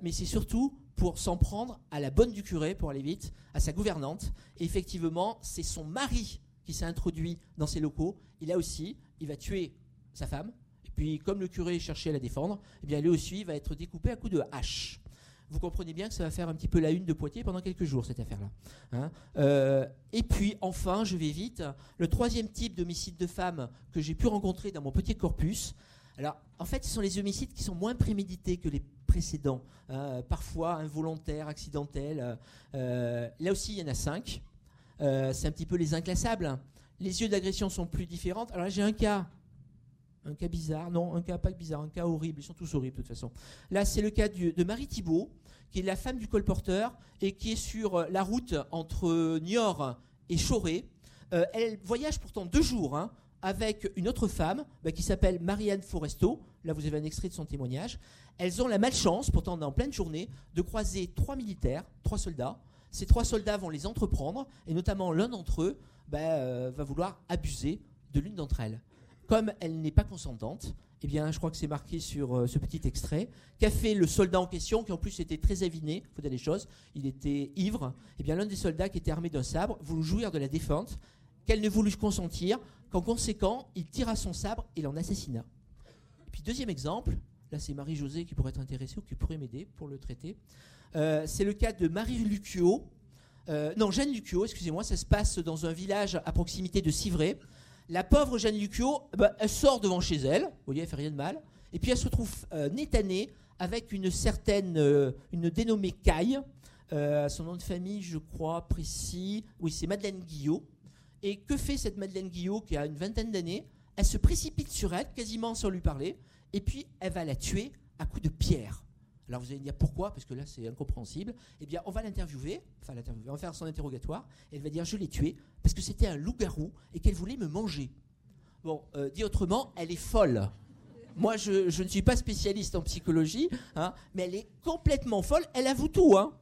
mais c'est surtout pour s'en prendre à la bonne du curé, pour aller vite, à sa gouvernante. Et effectivement, c'est son mari qui s'est introduit dans ses locaux. Et là aussi, il va tuer sa femme. Et puis, comme le curé cherchait à la défendre, eh bien, lui aussi va être découpé à coups de hache. Vous comprenez bien que ça va faire un petit peu la une de Poitiers pendant quelques jours, cette affaire-là. Hein. Euh, et puis, enfin, je vais vite, le troisième type d'homicide de femme que j'ai pu rencontrer dans mon petit corpus, alors, en fait, ce sont les homicides qui sont moins prémédités que les précédents, hein, parfois involontaires, accidentels. Euh, euh, là aussi, il y en a cinq. Euh, c'est un petit peu les inclassables. Les yeux d'agression sont plus différents. Alors, j'ai un cas. Un cas bizarre, non, un cas pas bizarre, un cas horrible, ils sont tous horribles de toute façon. Là, c'est le cas de Marie Thibault, qui est la femme du colporteur et qui est sur la route entre Niort et Choré. elle voyage pourtant deux jours hein, avec une autre femme bah, qui s'appelle Marianne Foresto. Là, vous avez un extrait de son témoignage. Elles ont la malchance, pourtant en pleine journée, de croiser trois militaires, trois soldats. Ces trois soldats vont les entreprendre, et notamment l'un d'entre eux bah, euh, va vouloir abuser de l'une d'entre elles. Comme elle n'est pas consentante, eh bien, je crois que c'est marqué sur euh, ce petit extrait, qu'a fait le soldat en question, qui en plus était très aviné, faut dire les choses, il était ivre. Eh bien, l'un des soldats qui était armé d'un sabre voulut jouir de la défunte, qu'elle ne voulut consentir, qu'en conséquent, il tira son sabre et l'en assassina. puis deuxième exemple, là c'est Marie-Josée qui pourrait être intéressée ou qui pourrait m'aider pour le traiter. Euh, c'est le cas de Marie Lucio. Euh, non, Jeanne Lucio, excusez-moi, ça se passe dans un village à proximité de Civray. La pauvre Jeanne Lucio, bah, elle sort devant chez elle, vous voyez, elle fait rien de mal, et puis elle se retrouve euh, nez avec une certaine, une dénommée Caille, son nom de famille, je crois, précis, oui, c'est Madeleine Guillot. Et que fait cette Madeleine Guillot qui a une vingtaine d'années? Elle se précipite sur elle, quasiment sans lui parler, et puis elle va la tuer à coups de pierre. Alors vous allez me dire pourquoi, parce que là c'est incompréhensible. Eh bien, on va l'interviewer, enfin l'interviewer, on va faire son interrogatoire, et elle va dire je l'ai tué parce que c'était un loup-garou et qu'elle voulait me manger. Bon, euh, dit autrement, elle est folle. Moi, je, ne suis pas spécialiste en psychologie, hein, mais elle est complètement folle. Elle avoue tout, hein,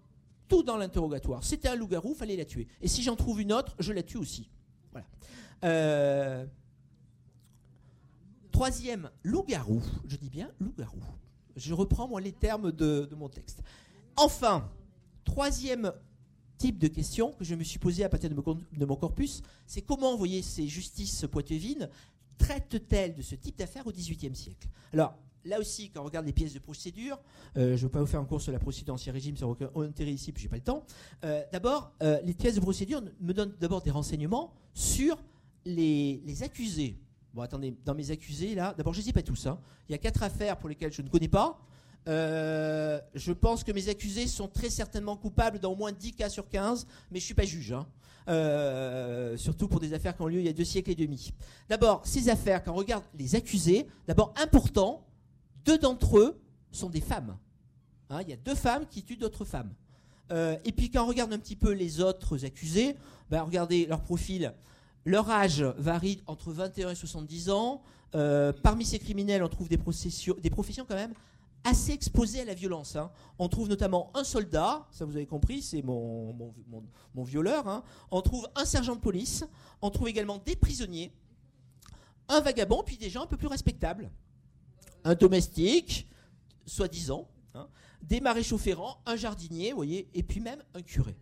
tout dans l'interrogatoire. C'était un loup-garou, fallait la tuer. Et si j'en trouve une autre, je la tue aussi. Euh, troisième, loup-garou. Je dis bien loup-garou. Je reprends moi les termes de, mon texte. Enfin, troisième type de question que je me suis posé à partir de mon, corpus, c'est comment, vous voyez, ces justices poitevines traitent-elles de ce type d'affaires au XVIIIe siècle? Alors, là aussi, quand on regarde les pièces de procédure, euh, je ne vais pas vous faire un cours sur la procédure ancien régime, ça n'a aucun intérêt ici, puis j'ai pas le temps. Euh, d'abord, les pièces de procédure me donnent d'abord des renseignements sur les, accusés. Bon, attendez, dans mes accusés, là, d'abord, je ne sais pas tous. Hein. Il y a quatre affaires pour lesquelles je ne connais pas. Euh, je pense que mes accusés sont très certainement coupables dans au moins 10 cas sur 15, mais je ne suis pas juge. Hein. Euh, surtout pour des affaires qui ont lieu il y a deux siècles et demi. D'abord, ces affaires, quand on regarde les accusés, d'abord, important, deux d'entre eux sont des femmes. Hein, il y a deux femmes qui tuent d'autres femmes. Euh, et puis quand on regarde un petit peu les autres accusés, ben, regardez leur profil. Leur âge varie entre 21 et 70 ans. Euh, parmi ces criminels, on trouve des, professions quand même assez exposées à la violence. Hein. On trouve notamment un soldat, ça vous avez compris, c'est mon, mon, violeur. Hein. On trouve un sergent de police. On trouve également des prisonniers, un vagabond, puis des gens un peu plus respectables. Un domestique, soi-disant, hein. des maréchaux ferrants, un jardinier, vous voyez, et puis même un curé.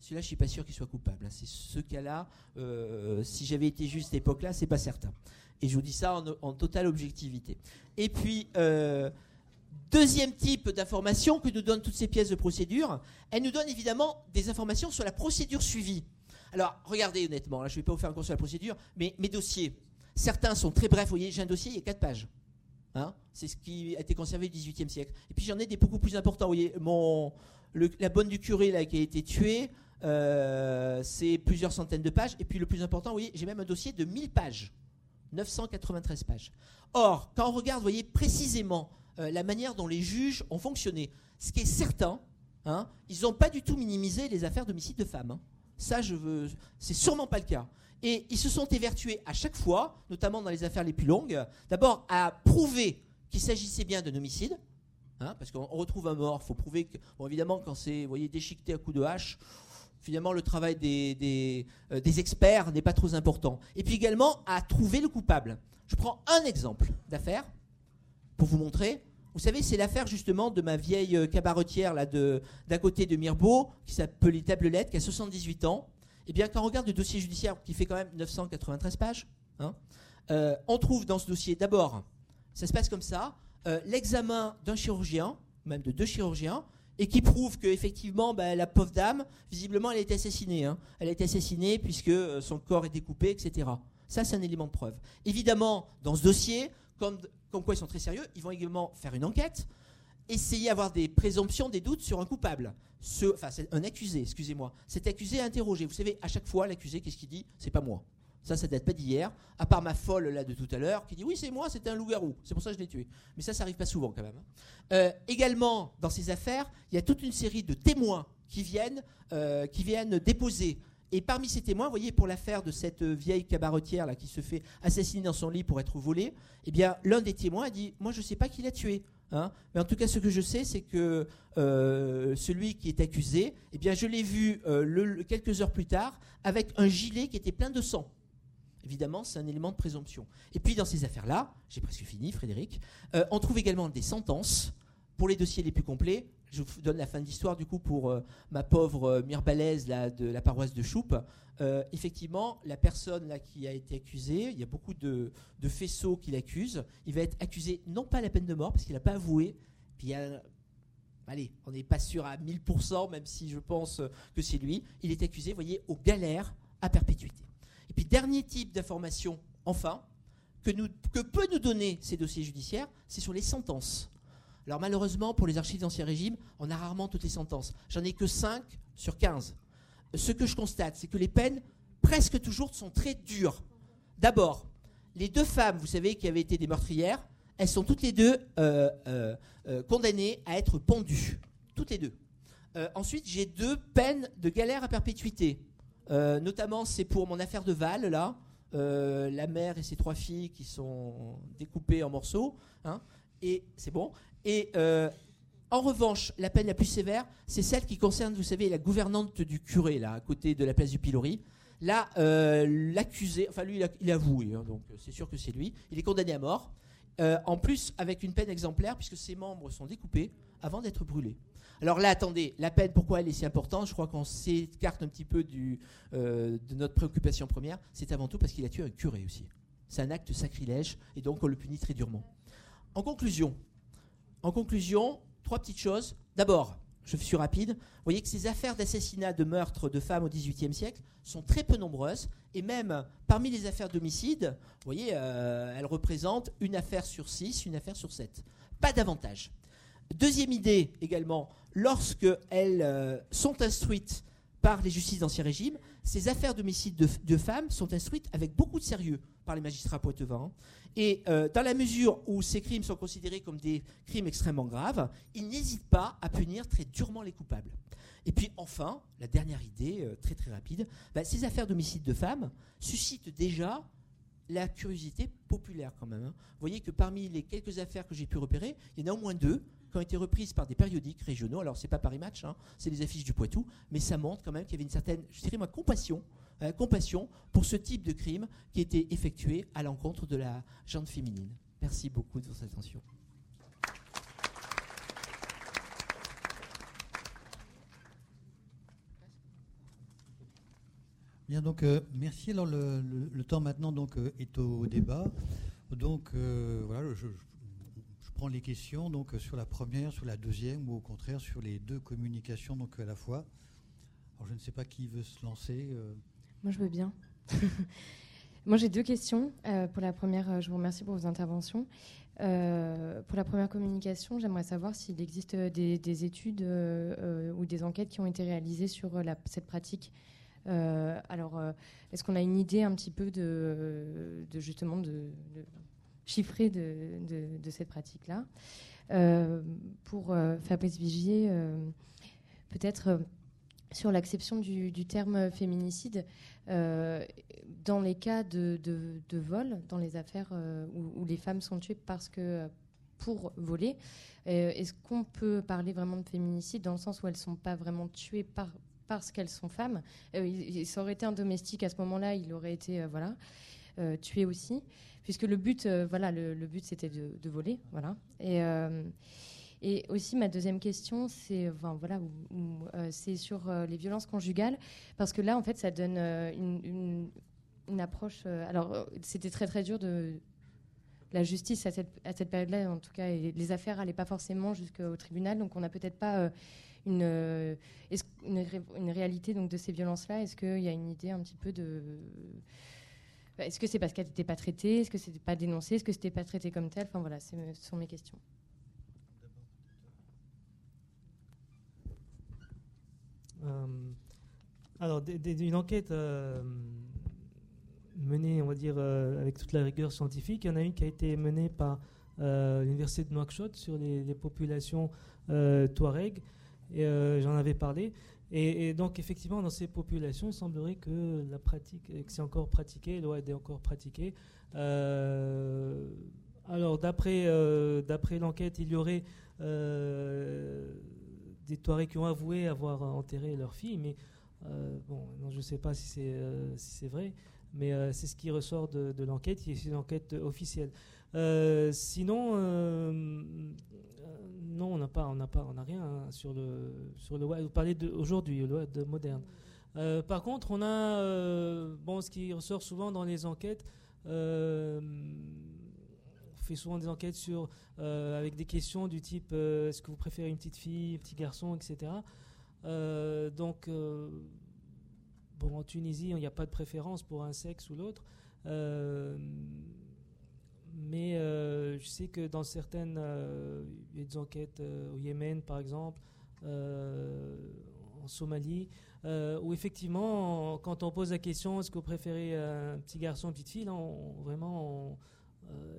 Celui-là, je suis pas sûr qu'il soit coupable. Hein. C'est ce cas-là. Euh, si j'avais été juste à cette époque-là, c'est pas certain. Et je vous dis ça en, totale objectivité. Et puis, euh, deuxième type d'information que nous donnent toutes ces pièces de procédure, elles nous donnent évidemment des informations sur la procédure suivie. Alors, regardez honnêtement, là, je ne vais pas vous faire un cours sur la procédure, mais mes dossiers, certains sont très brefs. Vous voyez, j'ai un dossier, il y a 4 pages. Hein? c'est ce qui a été conservé au XVIIIe siècle. Et puis j'en ai des beaucoup plus importants. Vous voyez, la bonne du curé là, qui a été tuée, euh, c'est plusieurs centaines de pages. Et puis le plus important, vous voyez, j'ai même un dossier de 1000 pages. 993 pages. Or, quand on regarde, vous voyez, précisément euh, la manière dont les juges ont fonctionné, ce qui est certain, hein, ils n'ont pas du tout minimisé les affaires d'homicide de femmes. Hein. Ça, je veux. C'est sûrement pas le cas. Et ils se sont évertués à chaque fois, notamment dans les affaires les plus longues, d'abord à prouver qu'il s'agissait bien d'un homicide. Hein, parce qu'on retrouve un mort, il faut prouver que, bon, évidemment, quand c'est, voyez, déchiqueté à coups de hache, finalement, le travail des, euh, des experts n'est pas trop important. Et puis également à trouver le coupable. Je prends un exemple d'affaire pour vous montrer. Vous savez, c'est l'affaire justement de ma vieille euh, cabaretière là de d'à côté de Mirbeau, qui s'appelle Tablelet, qui a 78 ans. Eh bien, quand on regarde le dossier judiciaire, qui fait quand même 993 pages, hein, euh, on trouve dans ce dossier d'abord, ça se passe comme ça, euh, l'examen d'un chirurgien, même de deux chirurgiens, et qui prouve qu'effectivement, bah, la pauvre dame, visiblement, elle a été assassinée. Hein. Elle a été assassinée puisque son corps est découpé, etc. Ça, c'est un élément de preuve. Évidemment, dans ce dossier, comme, comme quoi ils sont très sérieux, ils vont également faire une enquête, essayer d'avoir des présomptions, des doutes sur un coupable. Ce, enfin, un accusé, excusez-moi. Cet accusé est interrogé. Vous savez, à chaque fois, l'accusé, qu'est-ce qu'il dit? C'est pas moi. Ça, ça date pas d'hier, à part ma folle là de tout à l'heure, qui dit oui, c'est moi, c'était un loup-garou. C'est pour ça que je l'ai tué. Mais ça, ça arrive pas souvent quand même. Hein. Euh, également, dans ces affaires, il y a toute une série de témoins qui viennent, euh, qui viennent déposer et parmi ces témoins, vous voyez, pour l'affaire de cette vieille cabaretière là, qui se fait assassiner dans son lit pour être volée, eh bien, l'un des témoins a dit Moi, je ne sais pas qui l'a tué. Hein. mais en tout cas, ce que je sais, c'est que euh, celui qui est accusé, eh bien, je l'ai vu euh, quelques heures plus tard avec un gilet qui était plein de sang. Évidemment, c'est un élément de présomption. Et puis, dans ces affaires-là, j'ai presque fini, Frédéric, euh, on trouve également des sentences pour les dossiers les plus complets je vous donne la fin de l'histoire du coup pour euh, ma pauvre euh, Mirbalaise de la paroisse de Choupe. Euh, effectivement, la personne là qui a été accusée, il y a beaucoup de, faisceaux qui l'accusent. Il va être accusé non pas à la peine de mort parce qu'il n'a pas avoué. Puis allez, on n'est pas sûr à 1000%, même si je pense que c'est lui. Il est accusé, vous voyez, aux galères à perpétuité. Et puis dernier type d'information, enfin, que, que peut nous donner ces dossiers judiciaires, c'est sur les sentences. Alors malheureusement, pour les archives d'Ancien Régime, on a rarement toutes les sentences. J'en ai que 5 sur 15. Ce que je constate, c'est que les peines, presque toujours, sont très dures. D'abord, les deux femmes, vous savez, qui avaient été des meurtrières, elles sont toutes les deux euh, euh, euh, condamnées à être pendues. Toutes les deux. ensuite, j'ai deux peines de galère à perpétuité. notamment, c'est pour mon affaire de Val, là. la mère et ses trois filles qui sont découpées en morceaux. Hein, et c'est bon. Et euh, en revanche, la peine la plus sévère, c'est celle qui concerne, vous savez, la gouvernante du curé, là, à côté de la place du pilori. Là, euh, l'accusé, enfin lui, il a, avoué, hein, donc c'est sûr que c'est lui. Il est condamné à mort. Euh, en plus, avec une peine exemplaire, puisque ses membres sont découpés avant d'être brûlés. Alors là, attendez, la peine, pourquoi elle est si importante? Je crois qu'on s'écarte un petit peu de notre préoccupation première. C'est avant tout parce qu'il a tué un curé aussi. C'est un acte sacrilège et donc on le punit très durement. En conclusion, en conclusion, trois petites choses. D'abord, je suis rapide, vous voyez que ces affaires d'assassinat, de meurtre de femmes au XVIIIe siècle sont très peu nombreuses, et même parmi les affaires d'homicide, vous voyez, euh, elles représentent une affaire sur six, une affaire sur sept. Pas davantage. Deuxième idée également, lorsque elles euh, sont instruites par les justices d'Ancien Régime, ces affaires d'homicide de, femmes sont instruites avec beaucoup de sérieux par les magistrats poitevins. Et euh, dans la mesure où ces crimes sont considérés comme des crimes extrêmement graves, ils n'hésitent pas à punir très durement les coupables. Et puis enfin, la dernière idée, euh, très très rapide, bah, ces affaires d'homicide de femmes suscitent déjà la curiosité populaire quand même. Hein. Vous voyez que parmi les quelques affaires que j'ai pu repérer, il y en a au moins deux ont été reprises par des périodiques régionaux. Alors c'est pas Paris Match, hein, c'est les affiches du Poitou, mais ça montre quand même qu'il y avait une certaine, je dirais moi, compassion euh, compassion pour ce type de crime qui était effectué à l'encontre de la gente féminine. Merci beaucoup de votre attention. Bien, donc euh, merci. Alors le, temps maintenant donc euh, est au débat. Donc voilà, je, prends les questions donc sur la première, sur la deuxième ou au contraire sur les deux communications donc à la fois. Alors je ne sais pas qui veut se lancer. Moi, je veux bien. (laughs) Moi, j'ai deux questions. Euh, pour la première, euh, je vous remercie pour vos interventions. Euh, pour la première communication, j'aimerais savoir s'il existe des, études ou des enquêtes qui ont été réalisées sur cette pratique. alors, est-ce qu'on a une idée un petit peu de, justement de, chiffrer de, cette pratique-là Pour Fabrice Vigier, peut-être sur l'acception du, terme féminicide dans les cas de, vol, dans les affaires où, les femmes sont tuées parce que pour voler. Est-ce qu'on peut parler vraiment de féminicide dans le sens où elles ne sont pas vraiment tuées par, parce qu'elles sont femmes? Ça aurait été un domestique à ce moment-là, il aurait été voilà, tué aussi puisque le but, euh, voilà, le, but c'était de, voler, voilà. Et, euh, et aussi ma deuxième question, c'est, enfin, voilà, euh, c'est sur les violences conjugales, parce que là, en fait, ça donne une, approche. alors, c'était très très dur de la justice à cette, période-là, en tout cas, et les affaires n'allaient pas forcément jusqu'au tribunal, donc on n'a peut-être pas une, une, réalité donc de ces violences-là. Est-ce qu'il y a une idée un petit peu de est-ce que c'est parce qu'elle n'était pas traitée? Est-ce que c'était pas dénoncé? Est-ce que c'était pas traité comme tel? Enfin voilà, ce sont mes questions. Euh, alors, une enquête euh, menée, on va dire, euh, avec toute la rigueur scientifique, il y en a une qui a été menée par l'université de Nouakchott sur les, populations touareg, et j'en avais parlé. Et, donc, effectivement, dans ces populations, il semblerait que la pratique, que c'est encore pratiqué, loi est encore pratiquée. Euh, alors, d'après euh, d'après l'enquête, il y aurait euh, des Touaregs qui ont avoué avoir enterré leur fille, mais bon, je ne sais pas si c'est si c'est vrai, mais c'est ce qui ressort de, de l'enquête, c'est une enquête officielle. sinon, non, on n'a pas, on n'a rien hein, sur le sur le web. Vous parlez d'aujourd'hui, le web moderne. Euh, par contre, on a euh, bon, ce qui ressort souvent dans les enquêtes. Euh, on fait souvent des enquêtes sur avec des questions du type est-ce que vous préférez une petite fille, un petit garçon, etc. donc bon, en Tunisie, il n'y a pas de préférence pour un sexe ou l'autre mais euh, je sais que dans certaines euh, des enquêtes euh, au Yémen, par exemple, en Somalie, où effectivement, quand on pose la question est-ce que vous préférez un petit garçon, une petite fille, là, vraiment,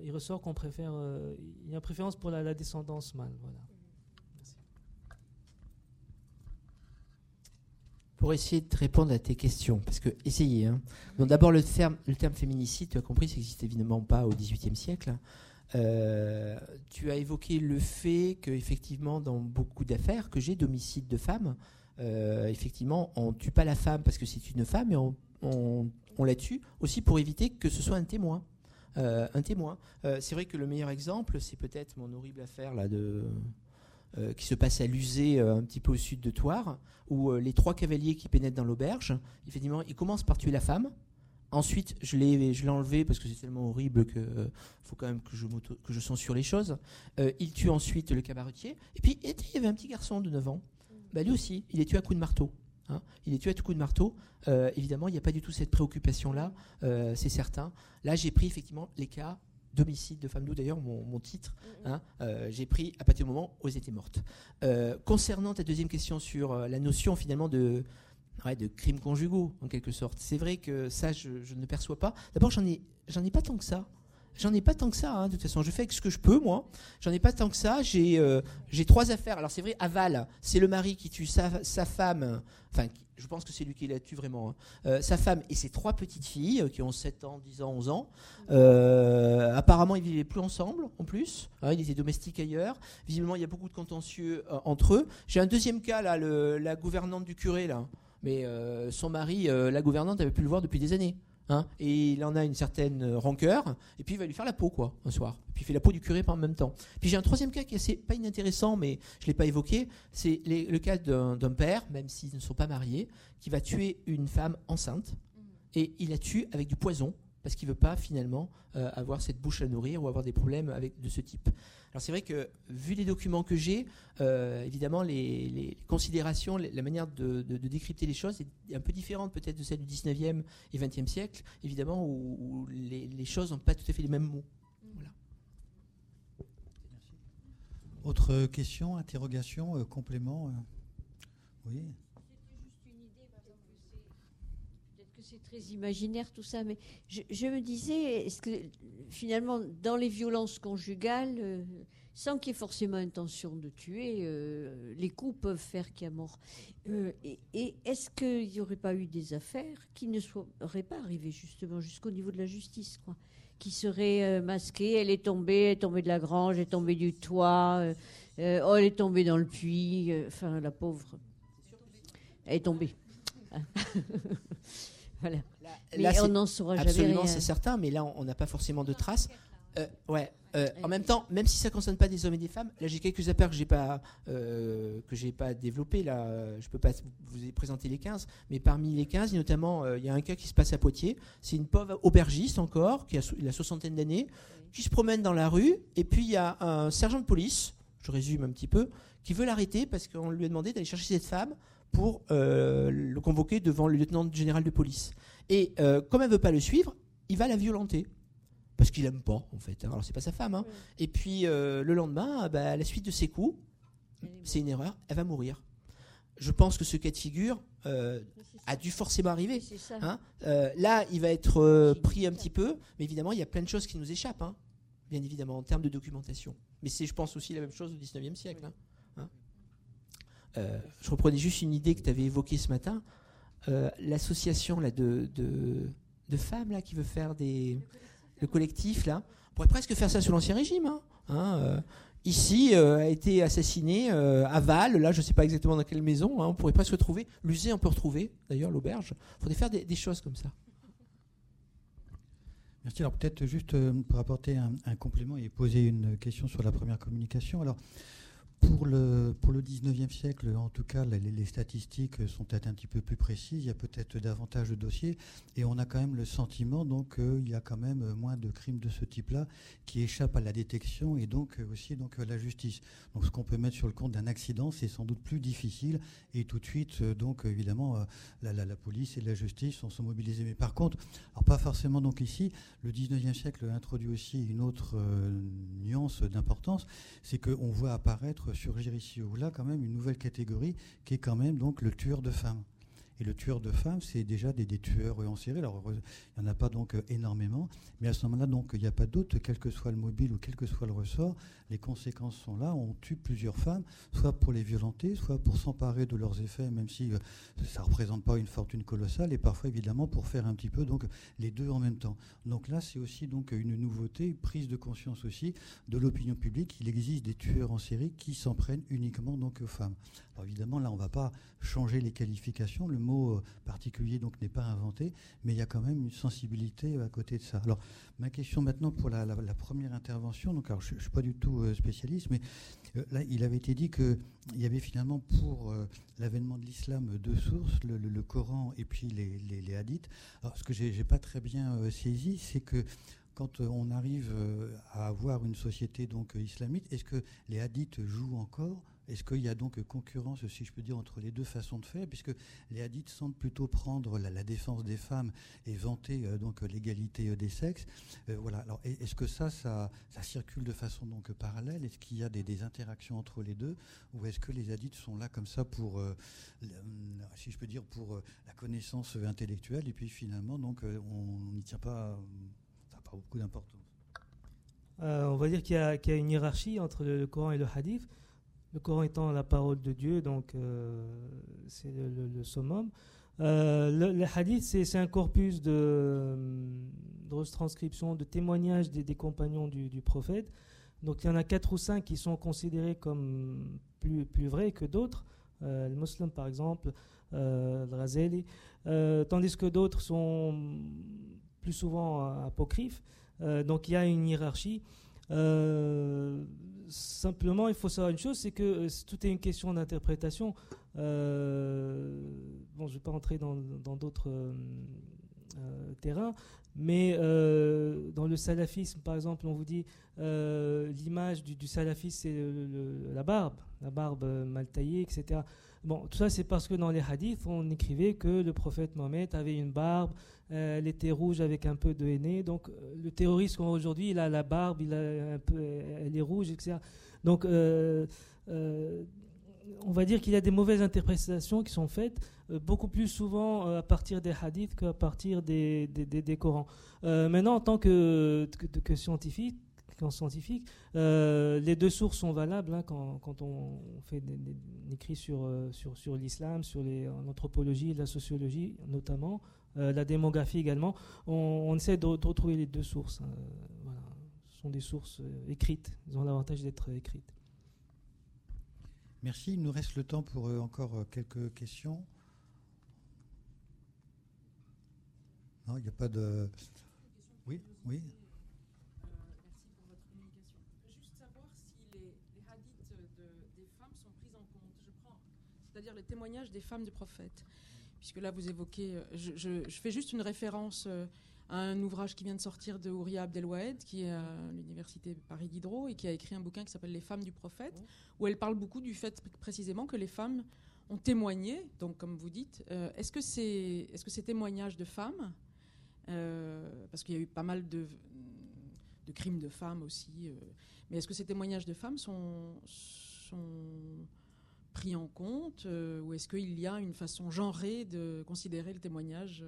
il ressort qu'on préfère, il y a une préférence pour la, descendance mâle. Voilà. Pour essayer de répondre à tes questions, parce que essayez. Hein. Donc d'abord le terme, féminicide, tu as compris, ça n'existe évidemment pas au XVIIIe siècle. Euh, tu as évoqué le fait qu'effectivement, dans beaucoup d'affaires que j'ai d'homicide de femmes, euh, effectivement, on tue pas la femme parce que c'est une femme, mais on, on, la tue aussi pour éviter que ce soit un témoin. Euh, un témoin. c'est vrai que le meilleur exemple, c'est peut-être mon horrible affaire là de euh, qui se passe à l'Usée, euh, un petit peu au sud de Toire, où euh, les trois cavaliers qui pénètrent dans l'auberge, effectivement, ils commencent par tuer la femme. Ensuite, je l'ai, je enlevé parce que c'est tellement horrible que faut quand même que je, que je censure les choses. il tue ensuite le cabaretier. Et puis, il y avait un petit garçon de 9 ans. Bah, lui aussi, il est tué à coups de marteau. Hein. Il est tué à coups de marteau. évidemment, il n'y a pas du tout cette préoccupation-là, c'est certain. Là, j'ai pris effectivement les cas d'homicide de femme, d'où d'ailleurs mon, titre, hein, euh, j'ai pris à partir du moment où elles étaient mortes. Euh, concernant ta deuxième question sur euh, la notion finalement de, de crimes conjugaux, en quelque sorte, c'est vrai que ça, je, ne perçois pas. D'abord, j'en ai, j'en ai pas tant que ça. J'en ai pas tant que ça, hein, de toute façon. Je fais ce que je peux, moi. J'en ai pas tant que ça. J'ai j'ai trois affaires. Alors, c'est vrai, aval, c'est le mari qui tue sa, sa femme, enfin, je pense que c'est lui qui l'a tué vraiment, hein. euh, sa femme et ses trois petites filles euh, qui ont 7 ans, 10 ans, 11 ans. Euh, apparemment, ils vivaient plus ensemble en plus. Hein, ils étaient domestiques ailleurs. Visiblement, il y a beaucoup de contentieux entre eux. J'ai un deuxième cas là, la gouvernante du curé là. Mais son mari, la gouvernante, avait pu le voir depuis des années. Hein, et il en a une certaine euh, rancœur, et puis il va lui faire la peau, quoi, un soir. Et puis il fait la peau du curé en même temps. Puis j'ai un troisième cas qui est assez, pas inintéressant, mais je ne l'ai pas évoqué, c'est le cas d'un père, même s'ils ne sont pas mariés, qui va tuer une femme enceinte, et il la tue avec du poison, parce qu'il ne veut pas finalement euh, avoir cette bouche à nourrir ou avoir des problèmes avec, de ce type. Alors c'est vrai que vu les documents que j'ai, euh, évidemment les, considérations, la manière de, décrypter les choses est un peu différente peut-être de celle du 19e et 20e siècle, évidemment où, les, choses n'ont pas tout à fait les mêmes mots. Autre question, interrogation, euh, complément Oui c'est très imaginaire tout ça, mais je, me disais, est-ce que finalement, dans les violences conjugales, euh, sans qu'il y ait forcément intention de tuer, euh, les coups peuvent faire qu'il y a mort. Euh, et et est-ce qu'il n'y aurait pas eu des affaires qui ne seraient pas arrivées justement jusqu'au niveau de la justice, quoi qui seraient masquées Elle est tombée, elle est tombée de la grange, elle est tombée du toit, oh, elle est tombée dans le puits. Enfin, la pauvre. Elle est tombée. (laughs) (laughs) (laughs) voilà. Là, Mais là, c'est- on n'en saura jamais Absolument, c'est certain, mais là, on n'a pas forcément de traces. Euh, ouais. euh, en même temps, même si ça concerne pas des hommes et des femmes, là j'ai quelques affaires que j'ai pas euh, que j'ai pas développées. Là, euh, je peux pas vous présenter les 15, mais parmi les 15, il y a notamment euh, il y a un cas qui se passe à Poitiers. C'est une pauvre aubergiste encore qui a la soixantaine d'années, qui se promène dans la rue, et puis il y a un sergent de police, je résume un petit peu, qui veut l'arrêter parce qu'on lui a demandé d'aller chercher cette femme pour euh, le convoquer devant le lieutenant général de police. Et euh, comme elle veut pas le suivre, il va la violenter. Parce qu'il aime pas, en fait. Alors, c'est pas sa femme. hein. Et puis, euh, le lendemain, bah, à la suite de ses coups, c'est une erreur, elle va mourir. Je pense que ce cas de figure a dû forcément arriver. Hein. Là, il va être pris un petit peu, mais évidemment, il y a plein de choses qui nous échappent, hein, bien évidemment, en termes de documentation. Mais c'est, je pense, aussi la même chose au 19e siècle. hein. Euh, je reprenais juste une idée que tu avais évoquée ce matin. Euh, l'association de, de, femmes là, qui veut faire des. Le collectif, là. On pourrait presque faire ça sous l'Ancien Régime. hein. Hein, euh, ici, a été assassiné à Val, là, je ne sais pas exactement dans quelle maison. hein, on pourrait presque retrouver. L'usée, on peut retrouver, d'ailleurs, l'auberge. Il faudrait faire des, choses comme ça. Merci. Alors peut-être juste pour apporter un, un complément et poser une question sur la première communication. Alors pour le, pour le 19e siècle, en tout cas, les, statistiques sont peut-être un petit peu plus précises. Il y a peut-être davantage de dossiers et on a quand même le sentiment qu'il y a quand même moins de crimes de ce type-là qui échappent à la détection et donc aussi donc à la justice. Donc ce qu'on peut mettre sur le compte d'un accident, c'est sans doute plus difficile et tout de suite donc évidemment la, la- police et la justice sont, sont mobilisés. Mais par contre, alors pas forcément donc ici, le 19e siècle introduit aussi une autre euh, nuance d'importance, c'est qu'on voit apparaître, surgir ici ou là quand même une nouvelle catégorie qui est quand même donc le tueur de femmes. Et le tueur de femmes, c'est déjà des, tueurs en série. Alors, il n'y en a pas donc euh, énormément, mais à ce moment-là, donc, il n'y a pas doute, quel que soit le mobile ou quel que soit le ressort, les conséquences sont là. On tue plusieurs femmes, soit pour les violenter, soit pour s'emparer de leurs effets, même si euh, ça ne représente pas une fortune colossale, et parfois évidemment pour faire un petit peu donc les deux en même temps. Donc là, c'est aussi donc une nouveauté, prise de conscience aussi de l'opinion publique. Il existe des tueurs en série qui s'en prennent uniquement donc aux femmes. Alors évidemment, là, on ne va pas changer les qualifications. Le mot euh, particulier donc n'est pas inventé, mais il y a quand même une sensibilité à côté de ça. Alors ma question maintenant pour la, première intervention. Donc alors je, ne suis pas du tout euh, spécialiste, mais euh, là, il avait été dit que il y avait finalement pour euh, l'avènement de l'islam deux sources, le, Coran et puis les, hadiths. Alors ce que j'ai pas très bien euh, saisi, c'est que quand euh, on arrive euh, à avoir une société donc euh, islamite, est-ce que les hadiths jouent encore Est-ce qu'il y a donc concurrence, si je peux dire, entre les deux façons de faire, puisque les hadiths semblent plutôt prendre la, défense des femmes et vanter euh, donc l'égalité euh, des sexes. Euh, voilà. Alors est- est-ce que ça, ça, circule de façon donc parallèle? Est-ce qu'il y a des, interactions entre les deux, ou est-ce que les hadiths sont là comme ça pour, si je peux dire, pour la connaissance intellectuelle, et puis finalement donc on n'y tient pas, beaucoup d'importance? On va dire qu'il y, a- une hiérarchie entre le Coran et le Hadith. Le Coran étant la parole de Dieu, donc euh, c'est le, le- le summum. Euh, le, Hadith, c'est un corpus de, de retranscription, de témoignages des, compagnons du, prophète. Donc il y en a quatre ou cinq qui sont considérés comme plus, vrais que d'autres. Euh, le Muslim, par exemple, euh, le Razali. Euh, tandis que d'autres sont plus souvent apocryphes. Donc il y a une hiérarchie. Euh, simplement, il faut savoir une chose, c'est que euh, tout est une question d'interprétation. Euh, bon, je ne vais pas entrer dans d'autres terrains, mais euh, dans le salafisme, par exemple, on vous dit euh, l'image du, du salafisme, c'est la barbe, la barbe euh, mal taillée, etc. Bon, tout ça, c'est parce que dans les hadiths, on écrivait que le prophète Mohammed avait une barbe, euh, elle était rouge avec un peu de henné. Donc, le terroriste qu'on voit aujourd'hui, il a la barbe, il a elle est rouge, etc. Donc, on va dire qu'il y a des mauvaises interprétations qui sont faites euh, beaucoup plus souvent euh, à partir des hadiths qu'à partir des, des, Corans. Euh, maintenant, en tant que, que, que scientifique. Euh, les deux sources sont valables hein, quand, on fait des, écrits sur, sur, l'islam, sur l'anthropologie, la sociologie notamment, la démographie également. On, essaie de, retrouver les deux sources. Hein. Ce sont des sources écrites, ils ont l'avantage d'être écrites. Merci. Il nous reste le temps pour encore quelques questions. Non, il n'y a pas de. Oui, oui. Euh, merci pour votre communication. Je veux juste savoir si les, les hadiths de, des femmes sont pris en compte. Je prends, c'est-à-dire les témoignages des femmes du prophète. Puisque là, vous évoquez. Je, je, je fais juste une référence euh, un ouvrage qui vient de sortir de Ouria Abdelwahed, qui est à l'université Paris Diderot, et qui a écrit un bouquin qui s'appelle Les femmes du prophète, où elle parle beaucoup du fait précisément que les femmes ont témoigné, donc comme vous dites. Euh, est-ce que, c'est, est-ce ces témoignages de femmes euh, parce qu'il y a eu pas mal de, crimes de femmes aussi. Euh, mais est-ce que ces témoignages de femmes sont, pris en compte ou est-ce qu'il y a une façon genrée de considérer le témoignage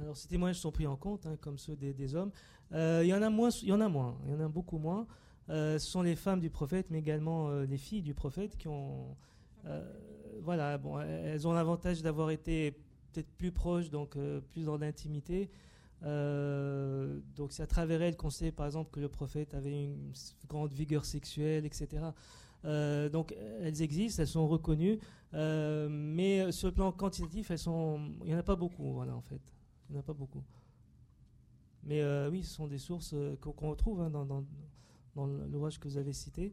alors ces témoignages sont pris en compte, hein, comme ceux des, hommes. Euh, il y en a moins, il y en a moins, il y en a beaucoup moins. Euh, ce sont les femmes du prophète, mais également euh, les filles du prophète qui ont, voilà, bon, elles ont l'avantage d'avoir été peut-être plus proches, donc plus dans l'intimité. donc c'est à travers elles qu'on sait, par exemple, que le prophète avait une grande vigueur sexuelle, etc. Euh, donc elles existent, elles sont reconnues, euh, mais sur le plan quantitatif, il n'y en a pas beaucoup, voilà en fait, il n'y en a pas beaucoup. Mais euh, oui, ce sont des sources qu'on retrouve hein, dans, dans, dans l'ouvrage que vous avez cité.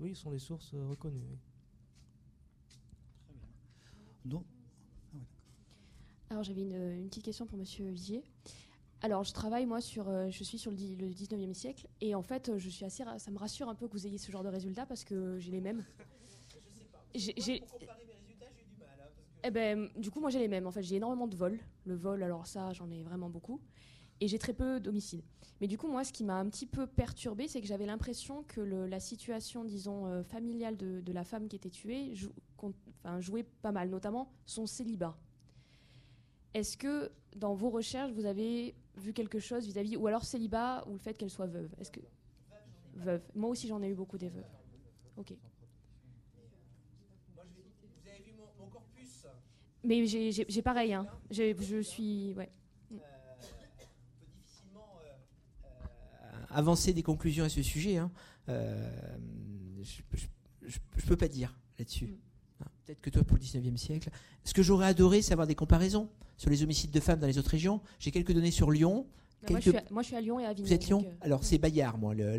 oui, ce sont des sources reconnues. Oui. Très bien. Donc, ah ouais, Alors j'avais une, une, petite question pour Monsieur Vigier. Alors, je travaille, moi, sur. Euh, je suis sur le, le 19e siècle. Et en fait, je suis assez. Ça me rassure un peu que vous ayez ce genre de résultats parce que j'ai les mêmes. Je Eh ben, du coup, moi, j'ai les mêmes. En fait, j'ai énormément de vols. Le vol, alors ça, j'en ai vraiment beaucoup. Et j'ai très peu d'homicides. Mais du coup, moi, ce qui m'a un petit peu perturbé, c'est que j'avais l'impression que la situation, disons, euh, familiale de, la femme qui était tuée jouait pas mal, notamment son célibat. Est-ce que dans vos recherches, vous avez vu quelque chose vis-à-vis, -vis, ou alors célibat, ou le fait qu'elle soit veuve? Est-ce que veuve? Moi aussi, j'en ai eu beaucoup des veuves. Ok. Moi, je vais, vous avez vu mon, mon corpus Mais j'ai pareil. Hein. Je suis, ouais. Euh, on peut difficilement euh, euh, avancer des conclusions à ce sujet. Hein. Euh, je, je, peux pas dire là-dessus. Mm. Peut-être que toi, pour le 19e siècle. Ce que j'aurais adoré, c'est avoir des comparaisons sur les homicides de femmes dans les autres régions. J'ai quelques données sur Lyon. Quelques... Moi, je à, moi, je suis à, Lyon et à Avignon. Vous êtes Lyon euh... Alors, c'est Bayard, moi. Le,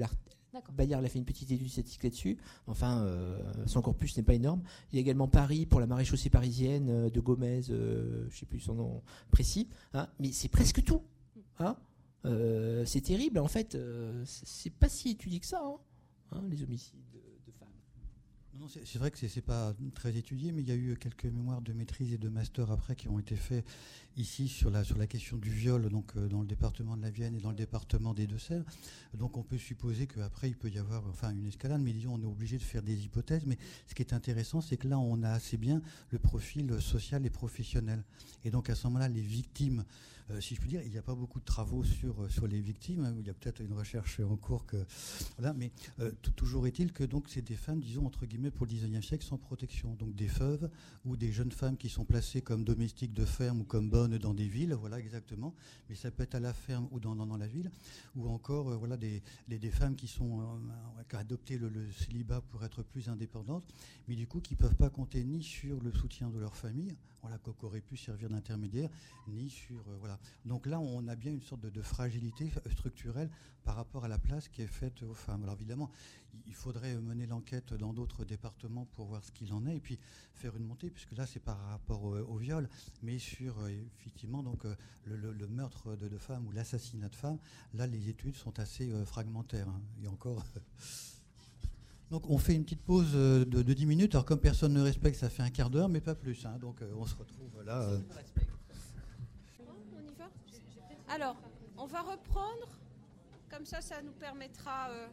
Bayard a fait une petite étude statistique là-dessus. Enfin, euh, son corpus n'est pas énorme. Il y a également Paris pour la maréchaussée parisienne euh, de Gomez, euh, je ne sais plus son nom précis. Hein, mais c'est presque tout. Hein c'est terrible. En fait, c'est pas si étudié que ça, hein, hein les homicides. C'est vrai que c'est pas très étudié, mais il y a eu quelques mémoires de maîtrise et de master après qui ont été faits ici sur la, sur la question du viol, donc euh, dans le département de la Vienne et dans le département des Deux-Sèvres. Donc on peut supposer qu'après il peut y avoir enfin une escalade, mais disons on est obligé de faire des hypothèses. Mais ce qui est intéressant, c'est que là on a assez bien le profil social et professionnel. Et donc à ce moment-là, les victimes, euh, si je puis dire, il n'y a pas beaucoup de travaux sur, sur les victimes. Hein, il y a peut-être une recherche en cours que voilà, mais euh, toujours est-il que donc c'est des femmes, disons entre guillemets pour le 19e siècle sans protection, donc des veuves ou des jeunes femmes qui sont placées comme domestiques de ferme ou comme bonnes dans des villes, voilà exactement, mais ça peut être à la ferme ou dans, dans, la ville, ou encore euh, voilà des, des femmes qui sont euh, qui ont adopté le, célibat pour être plus indépendantes, mais du coup qui peuvent pas compter ni sur le soutien de leur famille, voilà qu'aurait pu servir d'intermédiaire, ni sur euh, voilà. Donc là on a bien une sorte de, fragilité structurelle par rapport à la place qui est faite aux femmes. Alors évidemment, il faudrait mener l'enquête dans d'autres départements pour voir ce qu'il en est et puis faire une montée, puisque là c'est par rapport au, viol, mais sur euh, effectivement donc euh, le, meurtre de, femmes ou l'assassinat de femmes, là les études sont assez fragmentaires. Hein. Et encore. (laughs) Donc on fait une petite pause de, de, 10 minutes. Alors comme personne ne respecte, ça fait un quart d'heure, mais pas plus. Hein. Donc on se retrouve là. On y va Alors, on va reprendre. Comme ça, ça nous permettra euh,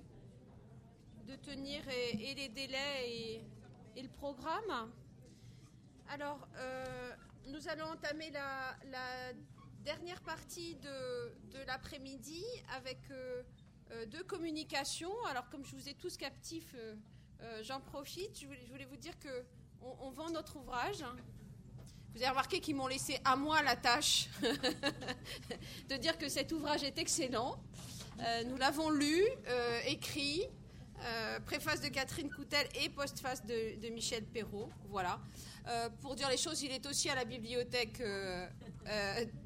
de tenir et, et, les délais et, et, le programme. Alors, euh, nous allons entamer la, la dernière partie de, de l'après-midi avec euh, deux communications. Alors, comme je vous ai tous captifs, euh, euh, j'en profite. Je voulais, vous dire que on, vend notre ouvrage. Vous avez remarqué qu'ils m'ont laissé à moi la tâche (laughs) de dire que cet ouvrage est excellent. Nous l'avons lu, écrit, préface de Catherine Coutel et postface de, de Michel Perrault. Voilà. Pour dire les choses, il est aussi à la bibliothèque de,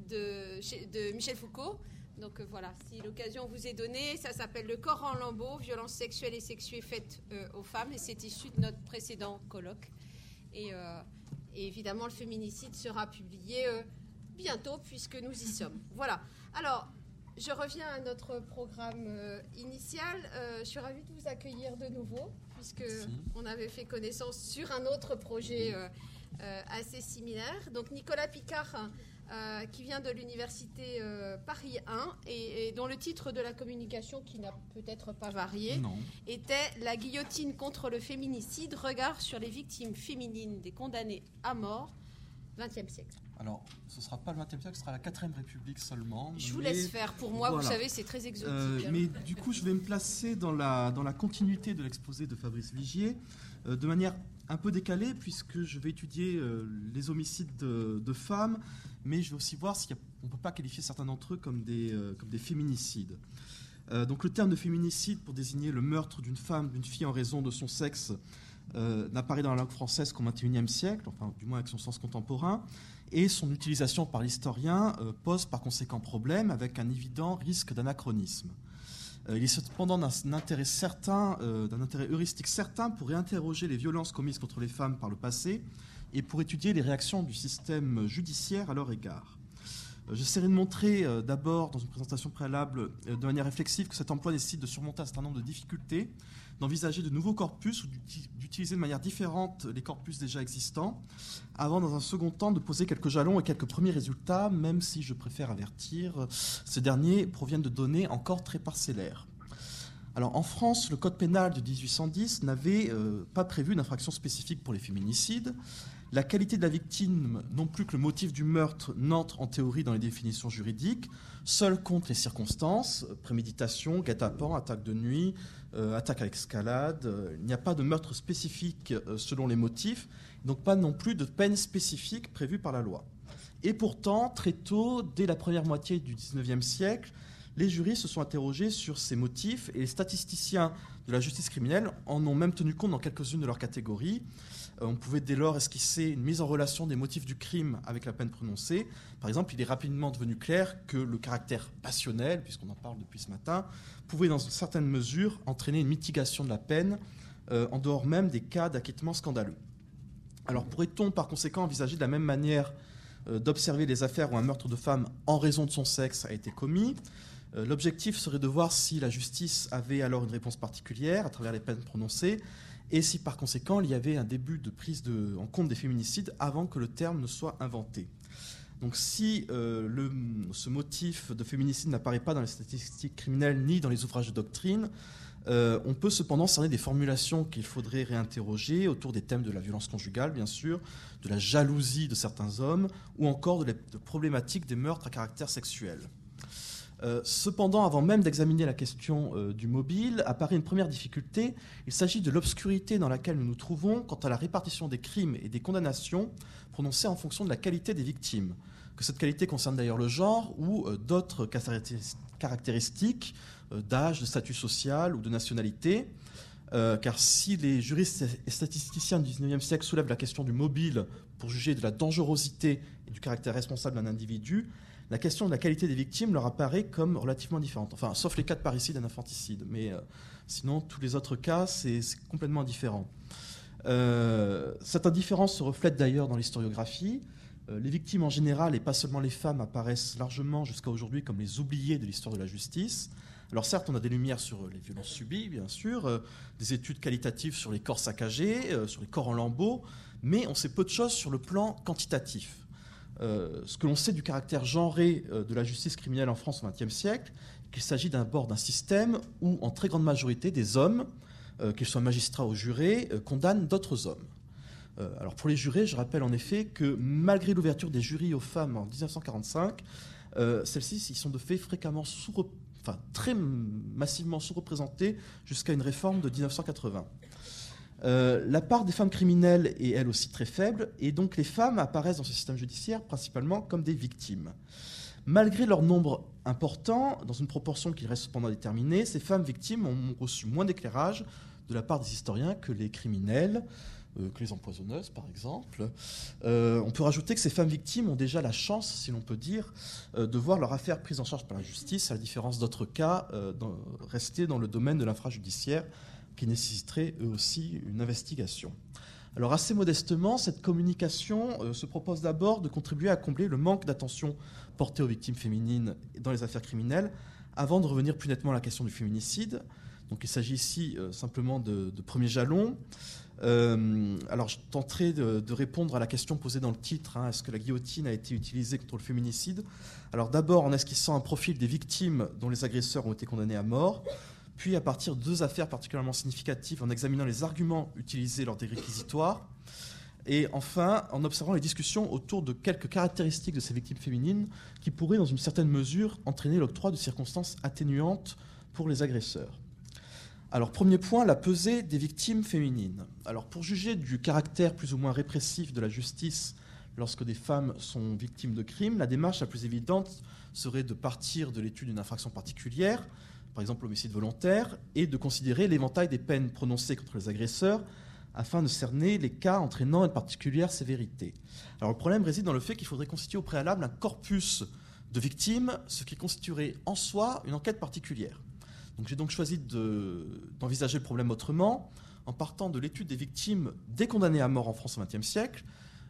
de Michel Foucault. Donc euh, voilà, si l'occasion vous est donnée, ça s'appelle Le corps en lambeaux, violences sexuelles et sexuées faites euh, aux femmes, et c'est issu de notre précédent colloque. Et, euh, et évidemment, le féminicide sera publié bientôt, puisque nous y sommes. Voilà. Alors, je reviens à notre programme initial. Je suis ravie de vous accueillir de nouveau, puisque on avait fait connaissance sur un autre projet assez similaire. Donc, Nicolas Picard, euh, qui vient de l'université euh, Paris 1, et, et dont le titre de la communication, qui n'a peut-être pas varié, Non. était La guillotine contre le féminicide, regard sur les victimes féminines des condamnés à mort, 20e siècle. Alors, ce ne sera pas le 20e siècle, ce sera la 4ème République seulement. Je vous mais- laisse faire. Pour moi, Voilà. vous savez, c'est très exotique. Euh, mais du coup, je vais me placer dans la, dans la continuité de l'exposé de Fabrice Vigier, euh, de manière un peu décalée, puisque je vais étudier euh, les homicides de, femmes, mais je vais aussi voir si on ne peut pas qualifier certains d'entre eux comme des, euh, féminicides. Euh, donc le terme de féminicide pour désigner le meurtre d'une femme, d'une fille en raison de son sexe, n'apparaît dans la langue française qu'au XXIe siècle, enfin du moins avec son sens contemporain, et son utilisation par l'historien pose par conséquent problème avec un évident risque d'anachronisme. Euh, il est cependant d'un intérêt certain, euh, d'un intérêt heuristique certain pour réinterroger les violences commises contre les femmes par le passé et pour étudier les réactions du système judiciaire à leur égard. Euh, J'essaierai de montrer d'abord, dans une présentation préalable, de manière réflexive, que cet emploi nécessite de surmonter un certain nombre de difficultés, d'envisager de nouveaux corpus ou d'uti- d'utiliser de manière différente les corpus déjà existants, avant, dans un second temps, de poser quelques jalons et quelques premiers résultats, même si je préfère avertir, ces derniers proviennent de données encore très parcellaires. Alors, en France, le code pénal de 1810 n'avait euh, pas prévu d'infraction spécifique pour les féminicides. La qualité de la victime, non plus que le motif du meurtre, n'entre en théorie dans les définitions juridiques. Seul comptent les circonstances, préméditation, guet-apens, attaque de nuit, euh, attaque à escalade. Euh, Il n'y a pas de meurtre spécifique euh, selon les motifs, donc pas non plus de peine spécifique prévue par la loi. Et pourtant, très tôt, dès la première moitié du XIXe siècle, les jurys se sont interrogés sur ces motifs et les statisticiens de la justice criminelle en ont même tenu compte dans quelques-unes de leurs catégories. Euh, on pouvait dès lors esquisser une mise en relation des motifs du crime avec la peine prononcée. Par exemple, il est rapidement devenu clair que le caractère passionnel, puisqu'on en parle depuis ce matin, pouvait dans une certaine mesure entraîner une mitigation de la peine euh, en dehors même des cas d'acquittement scandaleux. Alors pourrait-on par conséquent envisager de la même manière euh, d'observer les affaires où un meurtre de femme en raison de son sexe a été commis? L'objectif serait de voir si la justice avait alors une réponse particulière à travers les peines prononcées et si par conséquent il y avait un début de prise de- en compte des féminicides avant que le terme ne soit inventé. Donc si euh, ce motif de féminicide n'apparaît pas dans les statistiques criminelles ni dans les ouvrages de doctrine, euh, on peut cependant cerner des formulations qu'il faudrait réinterroger autour des thèmes de la violence conjugale, bien sûr, de la jalousie de certains hommes, ou encore de la de problématiques des meurtres à caractère sexuel. Euh, cependant, avant même d'examiner la question euh, du mobile, apparaît une première difficulté. Il s'agit de l'obscurité dans laquelle nous nous trouvons quant à la répartition des crimes et des condamnations prononcées en fonction de la qualité des victimes. Que cette qualité concerne d'ailleurs le genre ou euh, d'autres caractéris- caractéristiques d'âge, de statut social ou de nationalité. Car si les juristes et statisticiens du 19e siècle soulèvent la question du mobile pour juger de la dangerosité et du caractère responsable d'un individu, la question de la qualité des victimes leur apparaît comme relativement différente. Enfin, sauf les cas de parricide et d'infanticide. Mais euh, sinon, tous les autres cas, c'est complètement différent. Euh, cette indifférence se reflète d'ailleurs dans l'historiographie. Euh, les victimes en général, et pas seulement les femmes, apparaissent largement jusqu'à aujourd'hui comme les oubliés de l'histoire de la justice. Alors certes, on a des lumières sur les violences subies, bien sûr, des études qualitatives sur les corps saccagés, sur les corps en lambeaux, mais on sait peu de choses sur le plan quantitatif. Euh, ce que l'on sait du caractère genré euh, de la justice criminelle en France au XXe siècle, qu'il s'agit d'abord d'un système où, en très grande majorité, des hommes, euh, qu'ils soient magistrats ou jurés, condamnent d'autres hommes. Alors pour les jurés, je rappelle en effet que malgré l'ouverture des jurys aux femmes en 1945, euh, celles-ci sont de fait fréquemment sous, enfin, très massivement sous-représentées jusqu'à une réforme de 1980. Euh, la part des femmes criminelles est elle aussi très faible, et donc les femmes apparaissent dans ce système judiciaire principalement comme des victimes. Malgré leur nombre important, dans une proportion qui reste cependant déterminée, ces femmes victimes ont reçu moins d'éclairage de la part des historiens que les criminels, euh, que les empoisonneuses par exemple. Euh, on peut rajouter que ces femmes victimes ont déjà la chance, si l'on peut dire, de voir leur affaire prise en charge par la justice, à la différence d'autres cas restés dans le domaine de l'infrajudiciaire qui nécessiterait eux aussi une investigation. Alors assez modestement, cette communication euh, se propose d'abord de contribuer à combler le manque d'attention porté aux victimes féminines dans les affaires criminelles, avant de revenir plus nettement à la question du féminicide. Donc il s'agit ici euh, simplement de, premiers jalons. Euh, alors je tenterai de, répondre à la question posée dans le titre, hein, est-ce que la guillotine a été utilisée contre le féminicide? Alors d'abord en esquissant un profil des victimes dont les agresseurs ont été condamnés à mort, puis à partir de deux affaires particulièrement significatives, en examinant les arguments utilisés lors des réquisitoires, et enfin en observant les discussions autour de quelques caractéristiques de ces victimes féminines qui pourraient, dans une certaine mesure, entraîner l'octroi de circonstances atténuantes pour les agresseurs. Alors, premier point, la pesée des victimes féminines. Alors, pour juger du caractère plus ou moins répressif de la justice lorsque des femmes sont victimes de crimes, la démarche la plus évidente serait de partir de l'étude d'une infraction particulière, par exemple l'homicide volontaire, et de considérer l'éventail des peines prononcées contre les agresseurs afin de cerner les cas entraînant une particulière sévérité. Alors le problème réside dans le fait qu'il faudrait constituer au préalable un corpus de victimes, ce qui constituerait en soi une enquête particulière. Donc j'ai donc choisi d'envisager le problème autrement, en partant de l'étude des victimes des condamnés à mort en France au XXe siècle.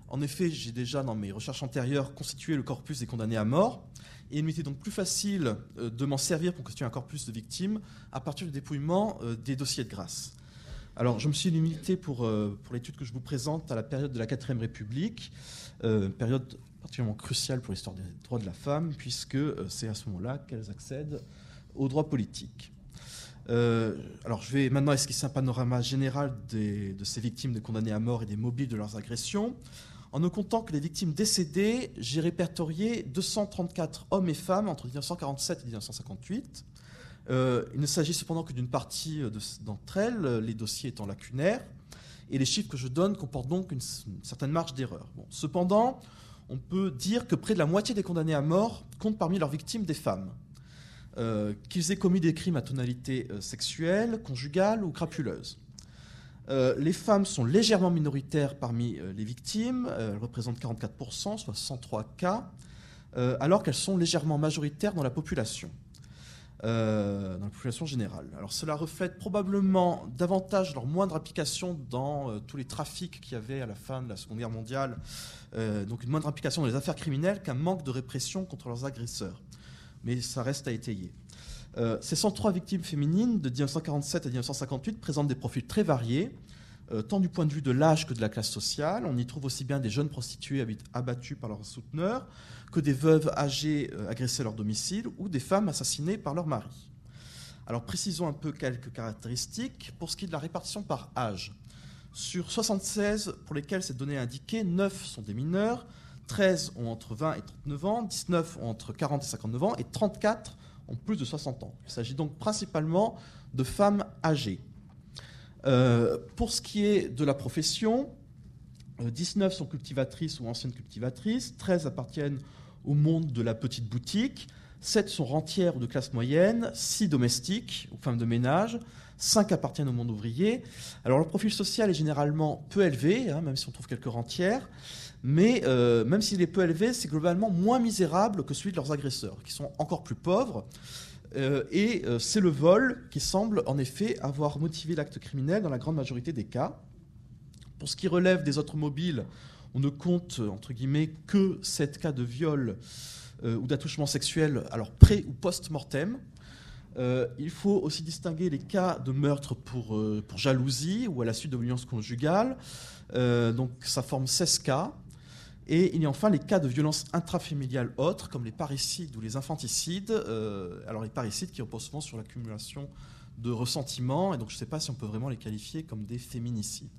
En effet, j'ai déjà dans mes recherches antérieures constitué le corpus des condamnés à mort, et il m'était donc plus facile euh, de m'en servir pour constituer un corpus de victimes à partir du dépouillement euh, des dossiers de grâce. Alors, je me suis limité pour, euh, pour l'étude que je vous présente à la période de la 4 République, période particulièrement cruciale pour l'histoire des droits de la femme, puisque c'est à ce moment-là qu'elles accèdent aux droits politiques. alors, je vais maintenant esquisser un panorama général de ces victimes de condamnés à mort et des mobiles de leurs agressions. En ne comptant que les victimes décédées, j'ai répertorié 234 hommes et femmes entre 1947 et 1958. Euh, il ne s'agit cependant que d'une partie d'entre elles, les dossiers étant lacunaires, et les chiffres que je donne comportent donc une, certaine marge d'erreur. cependant, on peut dire que près de la moitié des condamnés à mort comptent parmi leurs victimes des femmes. Euh, qu'ils aient commis des crimes à tonalité euh, sexuelle, conjugale ou crapuleuse. Euh, les femmes sont légèrement minoritaires parmi euh, les victimes, elles représentent 44%, soit 103 cas, euh, alors qu'elles sont légèrement majoritaires dans la population, dans la population générale. Alors cela reflète probablement davantage leur moindre application dans tous les trafics qu'il y avait à la fin de la Seconde Guerre mondiale, donc une moindre implication dans les affaires criminelles qu'un manque de répression contre leurs agresseurs. Mais ça reste à étayer. Euh, ces 103 victimes féminines de 1947 à 1958 présentent des profils très variés, euh, tant du point de vue de l'âge que de la classe sociale. On y trouve aussi bien des jeunes prostituées abattues par leurs souteneurs que des veuves âgées euh, agressées à leur domicile ou des femmes assassinées par leur mari. Alors précisons un peu quelques caractéristiques pour ce qui est de la répartition par âge. Sur 76 pour lesquels cette donnée est indiquée, 9 sont des mineurs, 13 ont entre 20 et 39 ans, 19 ont entre 40 et 59 ans et 34 plus de 60 ans. Il s'agit donc principalement de femmes âgées. Euh, pour ce qui est de la profession, 19 euh, sont cultivatrices ou anciennes cultivatrices, 13 appartiennent au monde de la petite boutique, 7 sont rentières ou de classe moyenne, 6 domestiques ou femmes de ménage, 5 appartiennent au monde ouvrier. Alors le profil social est généralement peu élevé, hein, même si on trouve quelques rentières mais euh, même s'il est peu élevé, c'est globalement moins misérable que celui de leurs agresseurs, qui sont encore plus pauvres. Euh, et euh, c'est le vol qui semble en effet avoir motivé l'acte criminel dans la grande majorité des cas. Pour ce qui relève des autres mobiles, on ne compte entre guillemets que 7 cas de viol ou d'attouchement sexuel, alors pré ou post-mortem. il faut aussi distinguer les cas de meurtre pour, jalousie ou à la suite de violences conjugales. donc ça forme 16 cas. Et il y a enfin les cas de violences intrafamiliales autres, comme les parricides ou les infanticides. Euh, alors les parricides qui reposent souvent sur l'accumulation de ressentiments, et donc je ne sais pas si on peut vraiment les qualifier comme des féminicides.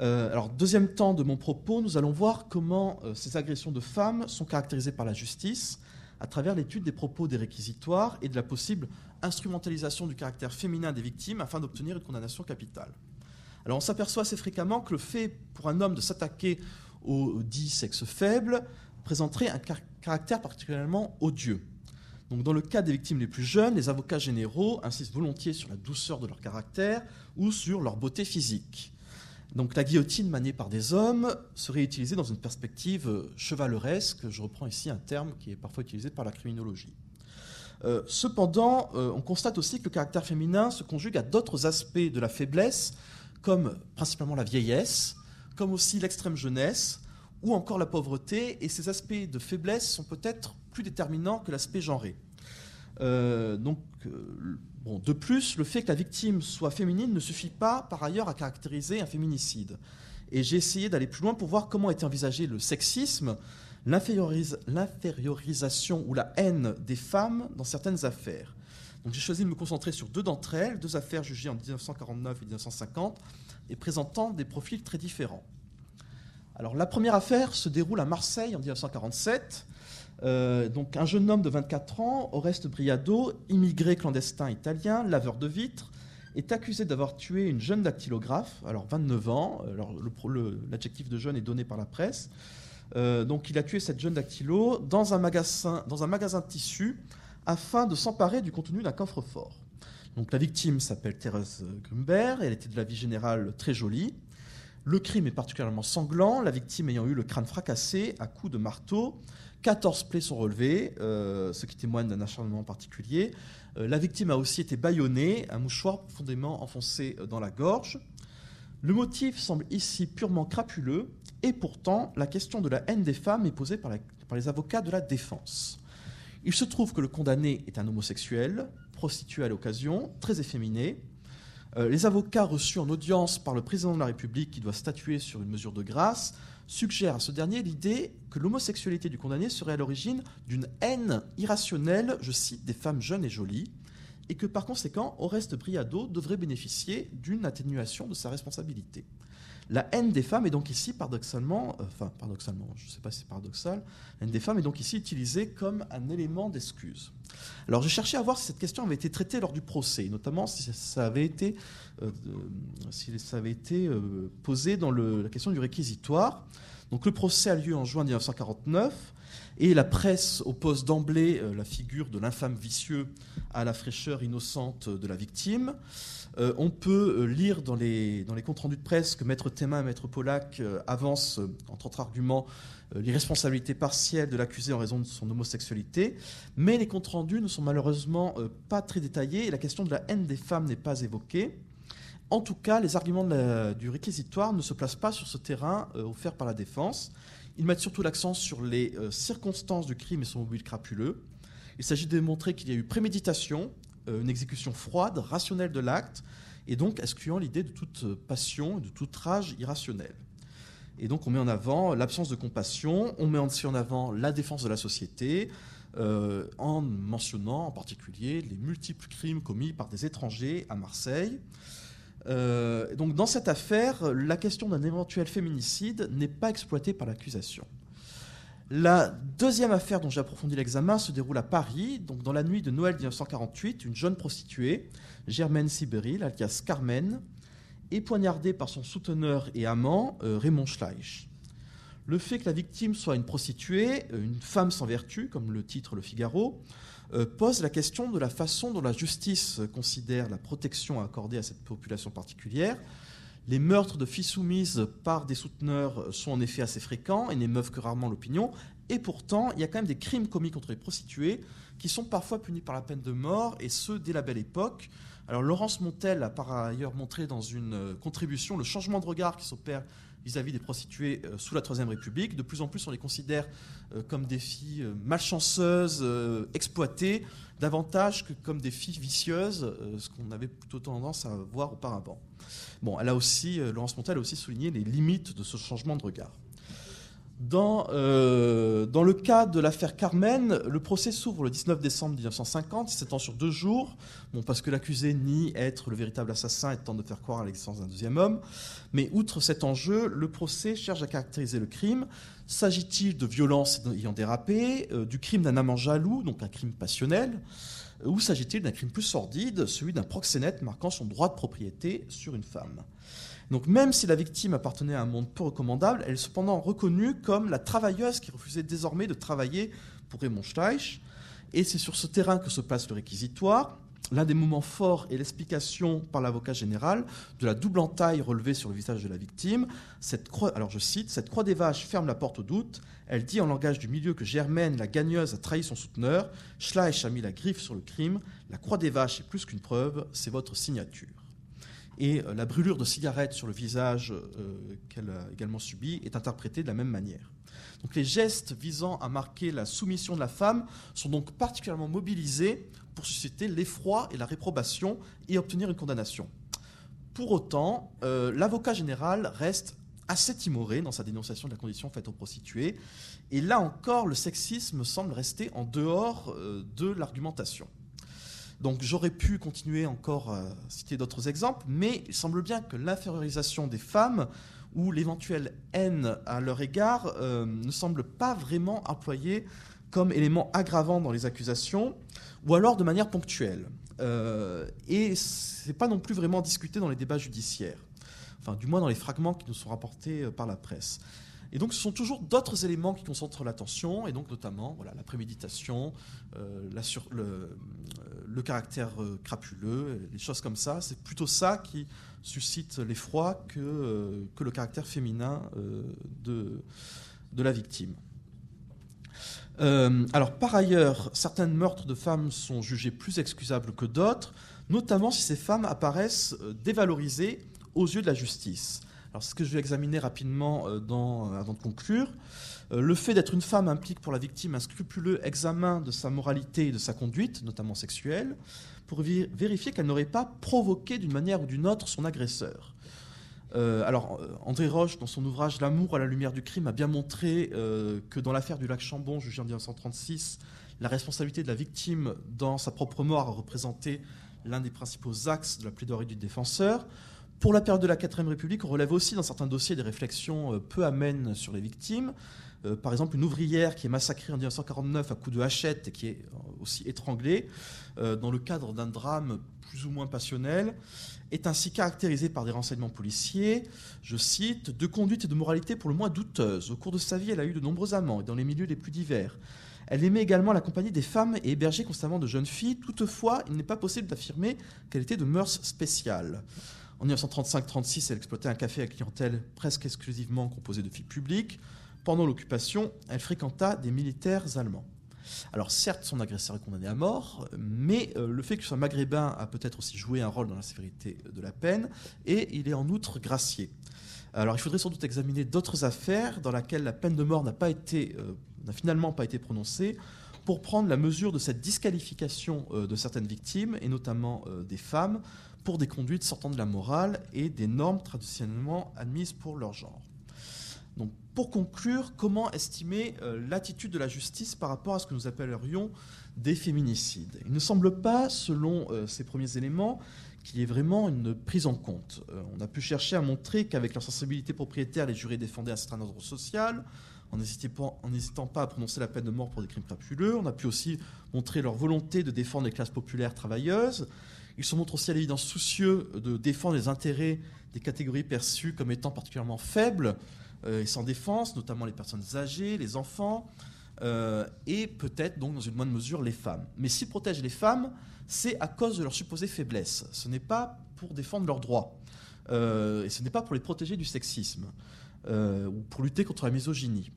Euh, alors deuxième temps de mon propos, nous allons voir comment euh, ces agressions de femmes sont caractérisées par la justice, à travers l'étude des propos des réquisitoires et de la possible instrumentalisation du caractère féminin des victimes afin d'obtenir une condamnation capitale. Alors on s'aperçoit assez fréquemment que le fait pour un homme de s'attaquer au dit sexe faible présenterait un caractère particulièrement odieux. Donc, dans le cas des victimes les plus jeunes, les avocats généraux insistent volontiers sur la douceur de leur caractère ou sur leur beauté physique. Donc, la guillotine maniée par des hommes serait utilisée dans une perspective chevaleresque. Je reprends ici un terme qui est parfois utilisé par la criminologie. Euh, cependant, euh, on constate aussi que le caractère féminin se conjugue à d'autres aspects de la faiblesse, comme principalement la vieillesse, comme aussi l'extrême jeunesse, ou encore la pauvreté, et ces aspects de faiblesse sont peut-être plus déterminants que l'aspect genré. Euh, donc, bon, de plus, le fait que la victime soit féminine ne suffit pas par ailleurs à caractériser un féminicide. Et j'ai essayé d'aller plus loin pour voir comment était envisagé le sexisme l'infériorisation ou la haine des femmes dans certaines affaires. Donc j'ai choisi de me concentrer sur deux d'entre elles, deux affaires jugées en 1949 et 1950 et présentant des profils très différents. Alors la première affaire se déroule à Marseille en 1947. Euh, donc un jeune homme de 24 ans, Oreste Briado, immigré clandestin italien, laveur de vitres, est accusé d'avoir tué une jeune dactylographe, alors 29 ans, l'adjectif de jeune est donné par la presse, euh, donc il a tué cette jeune dactylo dans un magasin, dans un magasin de tissus afin de s'emparer du contenu d'un coffre-fort. La victime s'appelle Thérèse Grumber, elle était de la vie générale très jolie. Le crime est particulièrement sanglant, la victime ayant eu le crâne fracassé à coups de marteau. 14 plaies sont relevées, euh, ce qui témoigne d'un acharnement particulier. Euh, la victime a aussi été bâillonnée, un mouchoir profondément enfoncé dans la gorge. Le motif semble ici purement crapuleux, et pourtant la question de la haine des femmes est posée par, les avocats de la défense. Il se trouve que le condamné est un homosexuel, prostitué à l'occasion, très efféminé. Euh, les avocats reçus en audience par le président de la République, qui doit statuer sur une mesure de grâce, suggèrent à ce dernier l'idée que l'homosexualité du condamné serait à l'origine d'une haine irrationnelle, je cite, des femmes jeunes et jolies, et que par conséquent, Oreste Briado devrait bénéficier d'une atténuation de sa responsabilité. La haine des femmes est donc ici paradoxalement, euh, enfin paradoxalement, je ne sais pas si c'est paradoxal, la haine des femmes est donc ici utilisée comme un élément d'excuse. Alors j'ai cherché à voir si cette question avait été traitée lors du procès, notamment si ça avait été, euh, si ça avait été euh, posé dans la question du réquisitoire. Donc le procès a lieu en juin 1949. Et la presse oppose d'emblée euh, la figure de l'infâme vicieux à la fraîcheur innocente de la victime. Euh, on peut euh, lire dans les, comptes rendus de presse que Maître Thémin et Maître Pollack avancent, entre autres arguments, l'irresponsabilité partielle de l'accusé en raison de son homosexualité. Mais les comptes rendus ne sont malheureusement pas très détaillés et la question de la haine des femmes n'est pas évoquée. En tout cas, les arguments du réquisitoire ne se placent pas sur ce terrain offert par la défense. Ils mettent surtout l'accent sur les euh, circonstances du crime et son mobile crapuleux. Il s'agit de démontrer qu'il y a eu préméditation, euh, une exécution froide, rationnelle de l'acte, et donc excluant l'idée de toute euh, passion, de toute rage irrationnelle. Et donc on met en avant l'absence de compassion, on met aussi en avant la défense de la société, en mentionnant en particulier les multiples crimes commis par des étrangers à Marseille. Euh, donc dans cette affaire, la question d'un éventuel féminicide n'est pas exploitée par l'accusation. La deuxième affaire dont j'ai approfondi l'examen se déroule à Paris. Dans la nuit de Noël 1948, une jeune prostituée, Germaine Sibéril, alias Carmen, est poignardée par son souteneur et amant, euh, Raymond Schleich. Le fait que la victime soit une prostituée, euh, une femme sans vertu, comme le titre Le Figaro, euh, pose la question de la façon dont la justice considère la protection accordée à cette population particulière. Les meurtres de filles soumises par des souteneurs sont en effet assez fréquents et n'émeuvent que rarement l'opinion. Et pourtant, il y a quand même des crimes commis contre les prostituées qui sont parfois punis par la peine de mort, et ce, dès la belle époque. Alors, Laurence Montel a par ailleurs montré dans une euh, contribution le changement de regard qui s'opère vis-à-vis des prostituées euh, sous la Troisième République. De plus en plus, on les considère euh, comme des filles euh, malchanceuses, exploitées, davantage que comme des filles vicieuses, ce qu'on avait plutôt tendance à voir auparavant. Laurence Montel a aussi souligné les limites de ce changement de regard. Dans, euh, dans le cas de l'affaire Carmen, le procès s'ouvre le 19 décembre 1950, il s'étend sur deux jours, parce que l'accusé nie être le véritable assassin et tente de faire croire à l'existence d'un deuxième homme. Mais outre cet enjeu, le procès cherche à caractériser le crime. S'agit-il de violence ayant dérapé, euh, du crime d'un amant jaloux, donc un crime passionnel, ou s'agit-il d'un crime plus sordide, celui d'un proxénète marquant son droit de propriété sur une femme? Donc même si la victime appartenait à un monde peu recommandable, elle est cependant reconnue comme la travailleuse qui refusait désormais de travailler pour Raymond Steich. Et c'est sur ce terrain que se passe le réquisitoire. L'un des moments forts est l'explication par l'avocat général de la double entaille relevée sur le visage de la victime. Cette alors je cite, Cette croix des vaches ferme la porte au doute. Elle dit en langage du milieu que Germaine, la gagneuse, a trahi son souteneur. Schleich a mis la griffe sur le crime. La croix des vaches est plus qu'une preuve, c'est votre signature et euh, la brûlure de cigarette sur le visage euh, qu'elle a également subi est interprétée de la même manière. Donc les gestes visant à marquer la soumission de la femme sont donc particulièrement mobilisés pour susciter l'effroi et la réprobation et obtenir une condamnation. Pour autant, euh, l'avocat général reste assez timoré dans sa dénonciation de la condition faite aux prostituées, et là encore, le sexisme semble rester en dehors de l'argumentation. Donc j'aurais pu continuer encore à citer d'autres exemples, mais il semble bien que l'infériorisation des femmes ou l'éventuelle haine à leur égard euh, ne semble pas vraiment employée comme élément aggravant dans les accusations, ou alors de manière ponctuelle. Euh, et ce n'est pas non plus vraiment discuté dans les débats judiciaires, enfin du moins dans les fragments qui nous sont rapportés euh, par la presse. Et donc, ce sont toujours d'autres éléments qui concentrent l'attention, et donc notamment la préméditation, euh, euh, le, caractère euh, crapuleux, les choses comme ça. C'est plutôt ça qui suscite l'effroi que, le caractère féminin de, de la victime. alors, par ailleurs, certains meurtres de femmes sont jugés plus excusables que d'autres, notamment si ces femmes apparaissent dévalorisées aux yeux de la justice. Alors, ce que je vais examiner rapidement euh, euh, avant de conclure. Euh, le fait d'être une femme implique pour la victime un scrupuleux examen de sa moralité et de sa conduite, notamment sexuelle, pour vérifier qu'elle n'aurait pas provoqué d'une manière ou d'une autre son agresseur. alors, André Roche, dans son ouvrage L'amour à la lumière du crime, a bien montré que dans l'affaire du lac Chambon, jugé en 1936, la responsabilité de la victime dans sa propre mort a représenté l'un des principaux axes de la plaidoirie du défenseur. Pour la période de la 4 République, on relève aussi dans certains dossiers des réflexions euh, peu amènes sur les victimes. Euh, par exemple, une ouvrière qui est massacrée en 1949 à coups de hachette et qui est euh, aussi étranglée dans le cadre d'un drame plus ou moins passionnel, est ainsi caractérisée par des renseignements policiers, je cite, de conduite et de moralité pour le moins douteuses. Au cours de sa vie, elle a eu de nombreux amants et dans les milieux les plus divers. Elle aimait également la compagnie des femmes et hébergeait constamment de jeunes filles. Toutefois, il n'est pas possible d'affirmer qu'elle était de mœurs spéciales. En 1935-36, elle exploitait un café à clientèle presque exclusivement composé de filles publiques. Pendant l'occupation, elle fréquenta des militaires allemands. Alors certes, son agresseur est condamné à mort, mais euh, le fait qu'il soit maghrébin a peut-être aussi joué un rôle dans la sévérité de la peine, et il est en outre gracié. Alors il faudrait sans doute examiner d'autres affaires dans lesquelles la peine de mort n'a euh, n'a finalement pas été prononcée, pour prendre la mesure de cette disqualification euh, de certaines victimes, et notamment des femmes, pour des conduites sortant de la morale et des normes traditionnellement admises pour leur genre. Donc, pour conclure, comment estimer euh, l'attitude de la justice par rapport à ce que nous appellerions des féminicides? Il ne semble pas, selon euh, ces premiers éléments, qu'il y ait vraiment une prise en compte. Euh, on a pu chercher à montrer qu'avec leur sensibilité propriétaire, les jurés défendaient un certain ordre social, en n'hésitant pas à prononcer la peine de mort pour des crimes crapuleux. On a pu aussi montrer leur volonté de défendre les classes populaires travailleuses, ils se montrent aussi à l'évidence soucieux de défendre les intérêts des catégories perçues comme étant particulièrement faibles euh, et sans défense, notamment les personnes âgées, les enfants, euh, et peut-être donc dans une moindre mesure les femmes. Mais s'ils protègent les femmes, c'est à cause de leur supposée faiblesse. Ce n'est pas pour défendre leurs droits. Euh, et ce n'est pas pour les protéger du sexisme ou pour lutter contre la misogynie.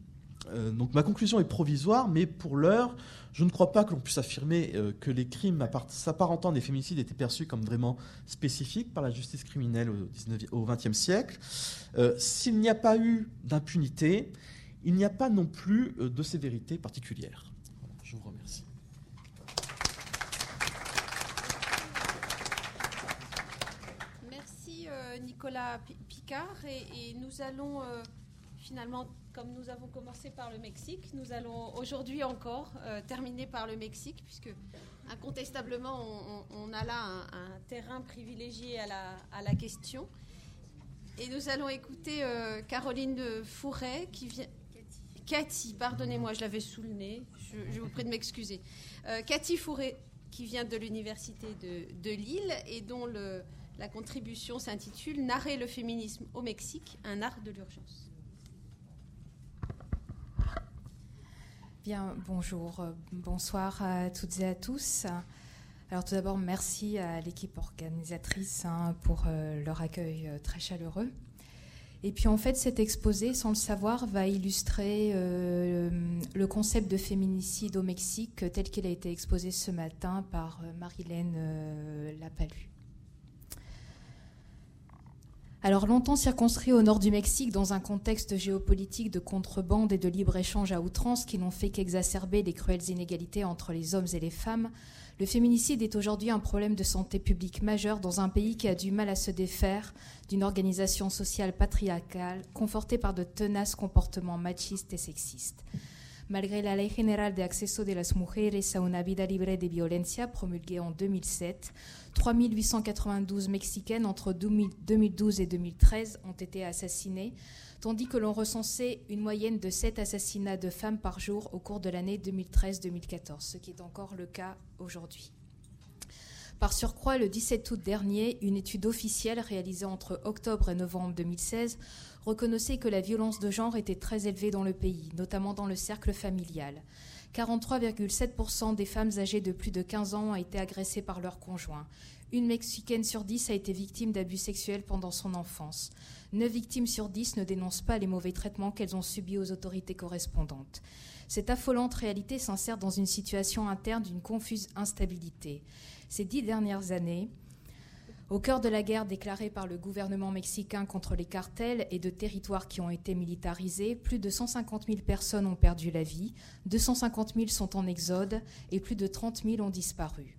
Donc ma conclusion est provisoire, mais pour l'heure, je ne crois pas que l'on puisse affirmer euh, que les crimes s'apparentant des féminicides étaient perçus comme vraiment spécifiques par la justice criminelle au XXe siècle. Euh, s'il n'y a pas eu d'impunité, il n'y a pas non plus euh, de sévérité particulière. je vous remercie. Merci Nicolas Picard et, nous allons finalement, comme nous avons commencé par le Mexique, nous allons aujourd'hui encore euh, terminer par le Mexique, puisque incontestablement, on, a là un, terrain privilégié à la, question. Et nous allons écouter euh, Caroline Fourret, qui vient... Cathy, pardonnez-moi, je l'avais sous le nez, je, vous prie de m'excuser. Euh, Cathy Fourret, qui vient de l'Université de, Lille et dont la contribution s'intitule Narrer le féminisme au Mexique, un art de l'urgence. Bien, bonjour, euh, bonsoir à toutes et à tous. Alors tout d'abord, merci à l'équipe organisatrice hein, pour euh, leur accueil euh, très chaleureux. Et puis en fait, cet exposé, sans le savoir, va illustrer le concept de féminicide au Mexique tel qu'il a été exposé ce matin par Marilène Lapalu. Alors longtemps circonscrit au nord du Mexique dans un contexte géopolitique de contrebande et de libre-échange à outrance qui n'ont fait qu'exacerber les cruelles inégalités entre les hommes et les femmes, le féminicide est aujourd'hui un problème de santé publique majeur dans un pays qui a du mal à se défaire d'une organisation sociale patriarcale confortée par de tenaces comportements machistes et sexistes. Malgré la Ley General de Acceso de las Mujeres a una Vida Libre de Violencia promulguée en 2007, 3892 Mexicaines entre 2012 et 2013 ont été assassinées, tandis que l'on recensait une moyenne de 7 assassinats de femmes par jour au cours de l'année 2013-2014, ce qui est encore le cas aujourd'hui. Par surcroît, le 17 août dernier, une étude officielle réalisée entre octobre et novembre 2016 reconnaissait que la violence de genre était très élevée dans le pays, notamment dans le cercle familial. 43,7% des femmes âgées de plus de 15 ans ont été agressées par leur conjoint. Une Mexicaine sur 10 a été victime d'abus sexuels pendant son enfance. 9 victimes sur 10 ne dénoncent pas les mauvais traitements qu'elles ont subis aux autorités correspondantes. Cette affolante réalité s'insère dans une situation interne d'une confuse instabilité. Ces dix dernières années, au cœur de la guerre déclarée par le gouvernement mexicain contre les cartels et de territoires qui ont été militarisés, plus de 150 000 personnes ont perdu la vie, 250 000 sont en exode et plus de 30 000 ont disparu.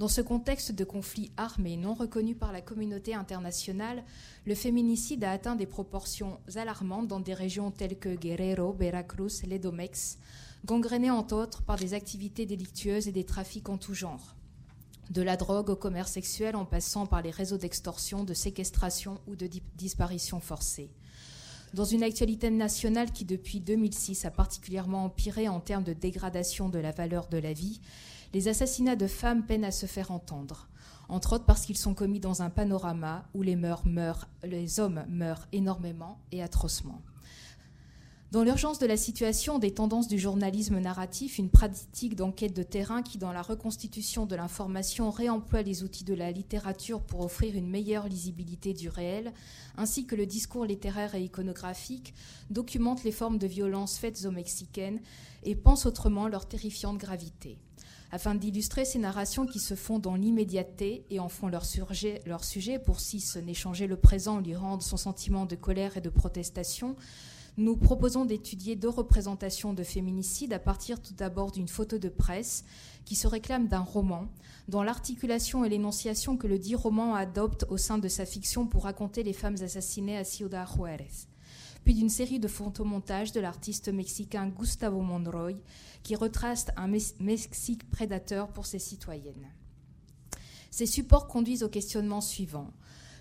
Dans ce contexte de conflit armé non reconnu par la communauté internationale, le féminicide a atteint des proportions alarmantes dans des régions telles que Guerrero, Veracruz, Ledomex, gangrénées entre autres par des activités délictueuses et des trafics en tout genre de la drogue au commerce sexuel en passant par les réseaux d'extorsion, de séquestration ou de disparition forcée. Dans une actualité nationale qui, depuis 2006, a particulièrement empiré en termes de dégradation de la valeur de la vie, les assassinats de femmes peinent à se faire entendre, entre autres parce qu'ils sont commis dans un panorama où les, meurent, les hommes meurent énormément et atrocement. Dans l'urgence de la situation, des tendances du journalisme narratif, une pratique d'enquête de terrain qui, dans la reconstitution de l'information, réemploie les outils de la littérature pour offrir une meilleure lisibilité du réel, ainsi que le discours littéraire et iconographique, documente les formes de violence faites aux Mexicaines et pense autrement leur terrifiante gravité. Afin d'illustrer ces narrations qui se font dans l'immédiateté et en font leur sujet, leur sujet pour si ce n'est changer le présent, lui rendre son sentiment de colère et de protestation, nous proposons d'étudier deux représentations de féminicide à partir tout d'abord d'une photo de presse qui se réclame d'un roman, dans l'articulation et l'énonciation que le dit roman adopte au sein de sa fiction pour raconter les femmes assassinées à Ciudad Juárez, puis d'une série de photomontages de l'artiste mexicain Gustavo Monroy qui retrace un Mexique prédateur pour ses citoyennes. Ces supports conduisent au questionnement suivant.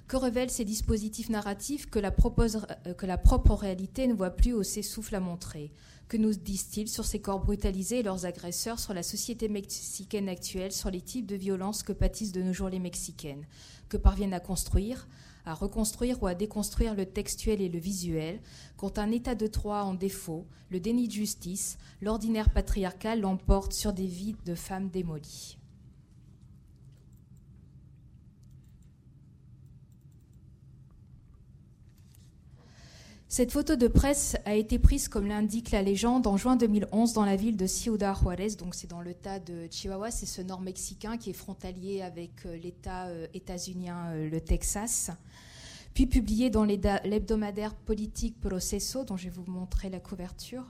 Que révèlent ces dispositifs narratifs que la, euh, que la propre réalité ne voit plus ou s'essouffle à montrer? Que nous disent-ils sur ces corps brutalisés et leurs agresseurs, sur la société mexicaine actuelle, sur les types de violences que pâtissent de nos jours les Mexicaines? Que parviennent à construire à reconstruire ou à déconstruire le textuel et le visuel, quand un état de droit en défaut, le déni de justice, l'ordinaire patriarcal l'emporte sur des vies de femmes démolies. Cette photo de presse a été prise, comme l'indique la légende, en juin 2011 dans la ville de Ciudad Juárez, donc c'est dans l'État de Chihuahua, c'est ce nord mexicain qui est frontalier avec euh, l'État euh, états-unien, euh, le Texas. Puis publié dans l'hebdomadaire politique Proceso, dont je vais vous montrer la couverture.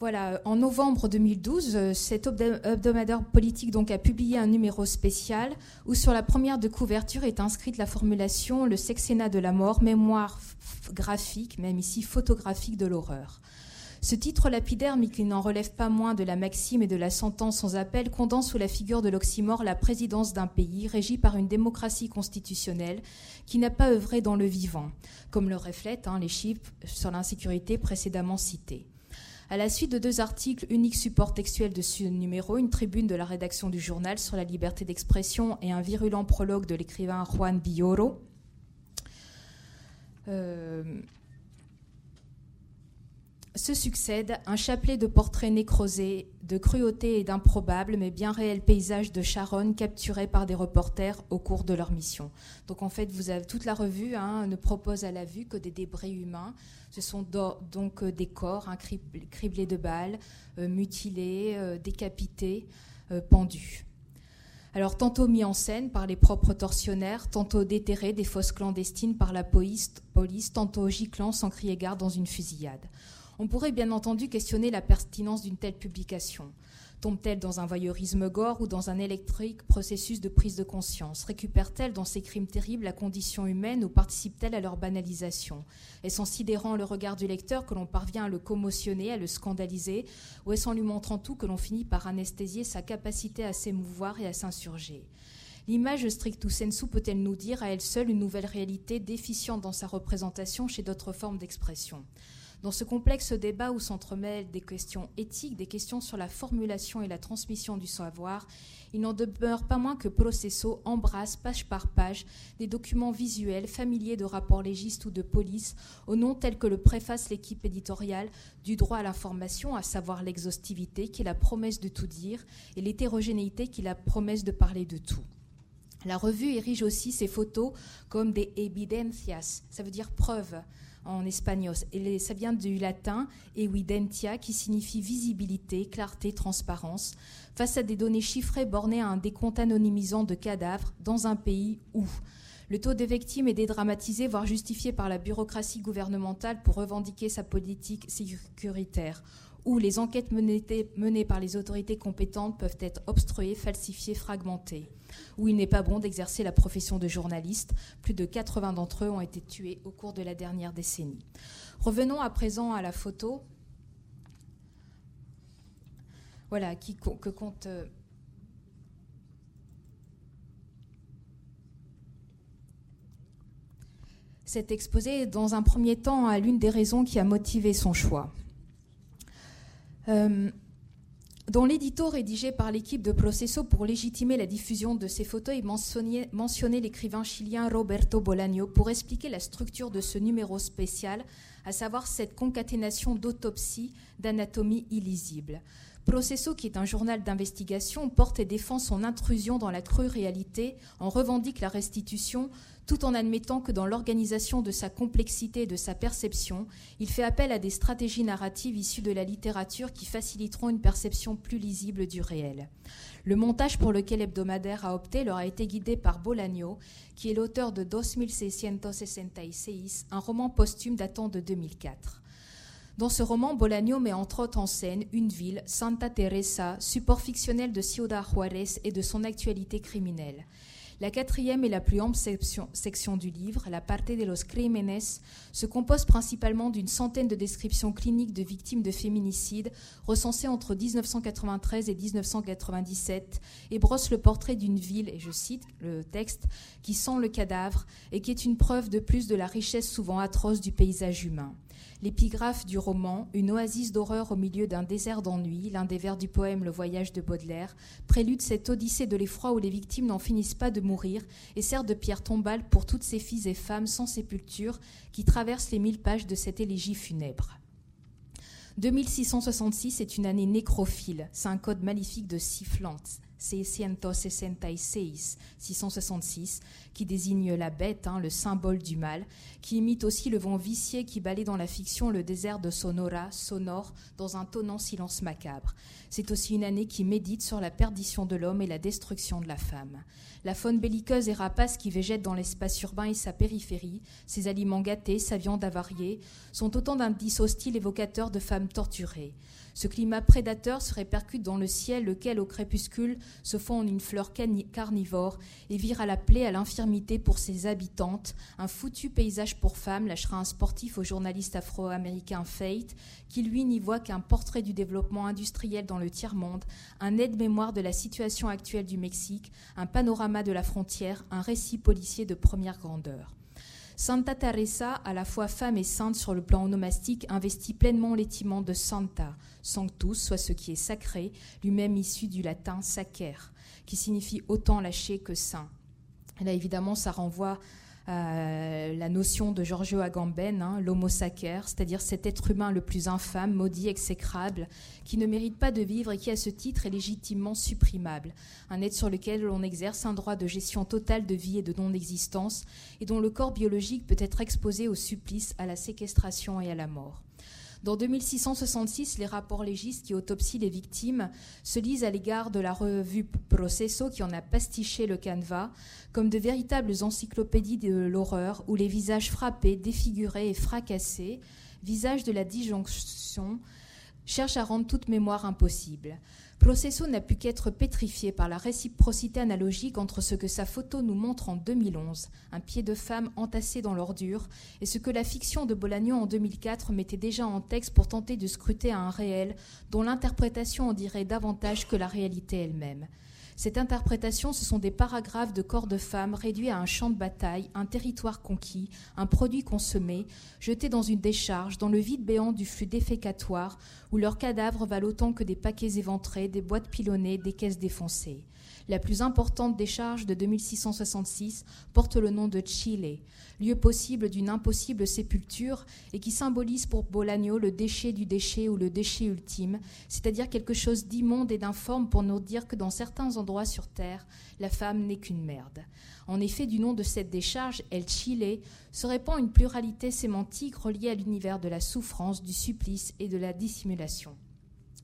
Voilà, en novembre 2012, euh, cet hebdomadaire politique a publié un numéro spécial où sur la première de couverture est inscrite la formulation Le sexénat de la mort, mémoire graphique, même ici photographique de l'horreur. Ce titre lapidaire, mais qui n'en relève pas moins de la maxime et de la sentence sans appel, condense sous la figure de l'oxymore la présidence d'un pays régi par une démocratie constitutionnelle qui n'a pas œuvré dans le vivant, comme le reflètent hein, les chiffres sur l'insécurité précédemment cités. À la suite de deux articles, unique support textuel de ce numéro, une tribune de la rédaction du journal sur la liberté d'expression et un virulent prologue de l'écrivain Juan Villoro, euh, se succède un chapelet de portraits nécrosés, de cruauté et d'improbables, mais bien réels paysages de Charonne capturés par des reporters au cours de leur mission. Donc en fait, toute la revue hein, ne propose à la vue que des débris humains. Ce sont donc euh, des corps hein, criblés de balles, euh, mutilés, euh, décapités, pendus. Alors tantôt mis en scène par les propres tortionnaires, tantôt déterrés des fosses clandestines par la police, tantôt giclant sans crier garde dans une fusillade. On pourrait bien entendu questionner la pertinence d'une telle publication. Tombe-t-elle dans un voyeurisme gore ou dans un électrique processus de prise de conscience? Récupère-t-elle dans ces crimes terribles la condition humaine ou participe-t-elle à leur banalisation? Est-ce en sidérant le regard du lecteur que l'on parvient à le commotionner, à le scandaliser? Ou est-ce en lui montrant tout que l'on finit par anesthésier sa capacité à s'émouvoir et à s'insurger? L'image stricto sensu peut-elle nous dire à elle seule une nouvelle réalité déficiente dans sa représentation chez d'autres formes d'expression? Dans ce complexe débat où s'entremêlent des questions éthiques, des questions sur la formulation et la transmission du savoir, il n'en demeure pas moins que Processo embrasse page par page des documents visuels familiers de rapports légistes ou de police, au nom tel que le préface l'équipe éditoriale du droit à l'information, à savoir l'exhaustivité qui est la promesse de tout dire et l'hétérogénéité qui est la promesse de parler de tout. La revue érige aussi ses photos comme des evidencias, ça veut dire preuves en espagnol. Et ça vient du latin evidentia, qui signifie visibilité, clarté, transparence, face à des données chiffrées bornées à un décompte anonymisant de cadavres dans un pays où le taux de victimes est dédramatisé, voire justifié par la bureaucratie gouvernementale pour revendiquer sa politique sécuritaire, où les enquêtes menées, par les autorités compétentes peuvent être obstruées, falsifiées, fragmentées, où il n'est pas bon d'exercer la profession de journaliste. Plus de 80 d'entre eux ont été tués au cours de la dernière décennie. Revenons à présent à la photo. Voilà, qui, que compte. Euh, cet exposé, dans un premier temps, à l'une des raisons qui a motivé son choix. Euh, dans l'édito rédigé par l'équipe de Processo pour légitimer la diffusion de ces photos, il mentionnait, l'écrivain chilien Roberto Bolaño pour expliquer la structure de ce numéro spécial, à savoir cette concaténation d'autopsies d'anatomie illisible. Processo, qui est un journal d'investigation, porte et défend son intrusion dans la crue réalité, en revendique la restitution, tout en admettant que dans l'organisation de sa complexité et de sa perception, il fait appel à des stratégies narratives issues de la littérature qui faciliteront une perception plus lisible du réel. Le montage pour lequel Hebdomadaire a opté leur a été guidé par Bolaño, qui est l'auteur de 2666, un roman posthume datant de 2004. Dans ce roman, Bolaño met entre autres en scène une ville, Santa Teresa, support fictionnel de Ciudad Juárez et de son actualité criminelle. La quatrième et la plus ample section, du livre, la Parte de los Crímenes, se compose principalement d'une centaine de descriptions cliniques de victimes de féminicides recensées entre 1993 et 1997 et brosse le portrait d'une ville, et je cite le texte, qui sent le cadavre et qui est une preuve de plus de la richesse souvent atroce du paysage humain. L'épigraphe du roman, une oasis d'horreur au milieu d'un désert d'ennui, l'un des vers du poème Le voyage de Baudelaire, prélude cette odyssée de l'effroi où les victimes n'en finissent pas de mourir et sert de pierre tombale pour toutes ces filles et femmes sans sépulture qui traversent les mille pages de cette élégie funèbre. 2666 est une année nécrophile, c'est un code maléfique de sifflante, 666, 666, qui désigne la bête, hein, le symbole du mal, qui imite aussi le vent vicié qui balaye dans la fiction le désert de Sonora, sonore, dans un tonnant silence macabre. C'est aussi une année qui médite sur la perdition de l'homme et la destruction de la femme. La faune belliqueuse et rapace qui végète dans l'espace urbain et sa périphérie, ses aliments gâtés, sa viande avariée, sont autant d'indices hostiles évocateurs de femmes torturées. Ce climat prédateur se répercute dans le ciel, lequel, au crépuscule, se fond en une fleur carnivore et vire à la plaie à l'infirmité pour ses habitantes. Un foutu paysage pour femmes, lâchera un sportif au journaliste afro-américain Fate, qui lui n'y voit qu'un portrait du développement industriel dans le tiers-monde, un aide-mémoire de la situation actuelle du Mexique, un panorama de la frontière, un récit policier de première grandeur. Santa Teresa, à la fois femme et sainte sur le plan onomastique, investit pleinement l'étiment de Santa, sanctus, soit ce qui est sacré, lui-même issu du latin sacer, qui signifie autant lâcher que saint. là, évidemment, ça renvoie euh, la notion de Giorgio Agamben, hein, l'homo sacer, c'est-à-dire cet être humain le plus infâme, maudit, exécrable, qui ne mérite pas de vivre et qui, à ce titre, est légitimement supprimable. Un être sur lequel l'on exerce un droit de gestion totale de vie et de non-existence, et dont le corps biologique peut être exposé au supplice, à la séquestration et à la mort. Dans 2666, les rapports légistes qui autopsient les victimes se lisent à l'égard de la revue Processo qui en a pastiché le canevas comme de véritables encyclopédies de l'horreur où les visages frappés, défigurés et fracassés, visages de la disjonction, cherchent à rendre toute mémoire impossible. Processo n'a pu qu'être pétrifié par la réciprocité analogique entre ce que sa photo nous montre en 2011, un pied de femme entassé dans l'ordure, et ce que la fiction de Bolagno en 2004 mettait déjà en texte pour tenter de scruter un réel dont l'interprétation en dirait davantage que la réalité elle-même. Cette interprétation, ce sont des paragraphes de corps de femmes réduits à un champ de bataille, un territoire conquis, un produit consommé, jetés dans une décharge, dans le vide béant du flux défécatoire, où leurs cadavres valent autant que des paquets éventrés, des boîtes pilonnées, des caisses défoncées. La plus importante décharge de 2666 porte le nom de Chile, lieu possible d'une impossible sépulture et qui symbolise pour Bolagno le déchet du déchet ou le déchet ultime, c'est-à-dire quelque chose d'immonde et d'informe pour nous dire que dans certains endroits sur Terre, la femme n'est qu'une merde. En effet, du nom de cette décharge, El Chile, se répand une pluralité sémantique reliée à l'univers de la souffrance, du supplice et de la dissimulation.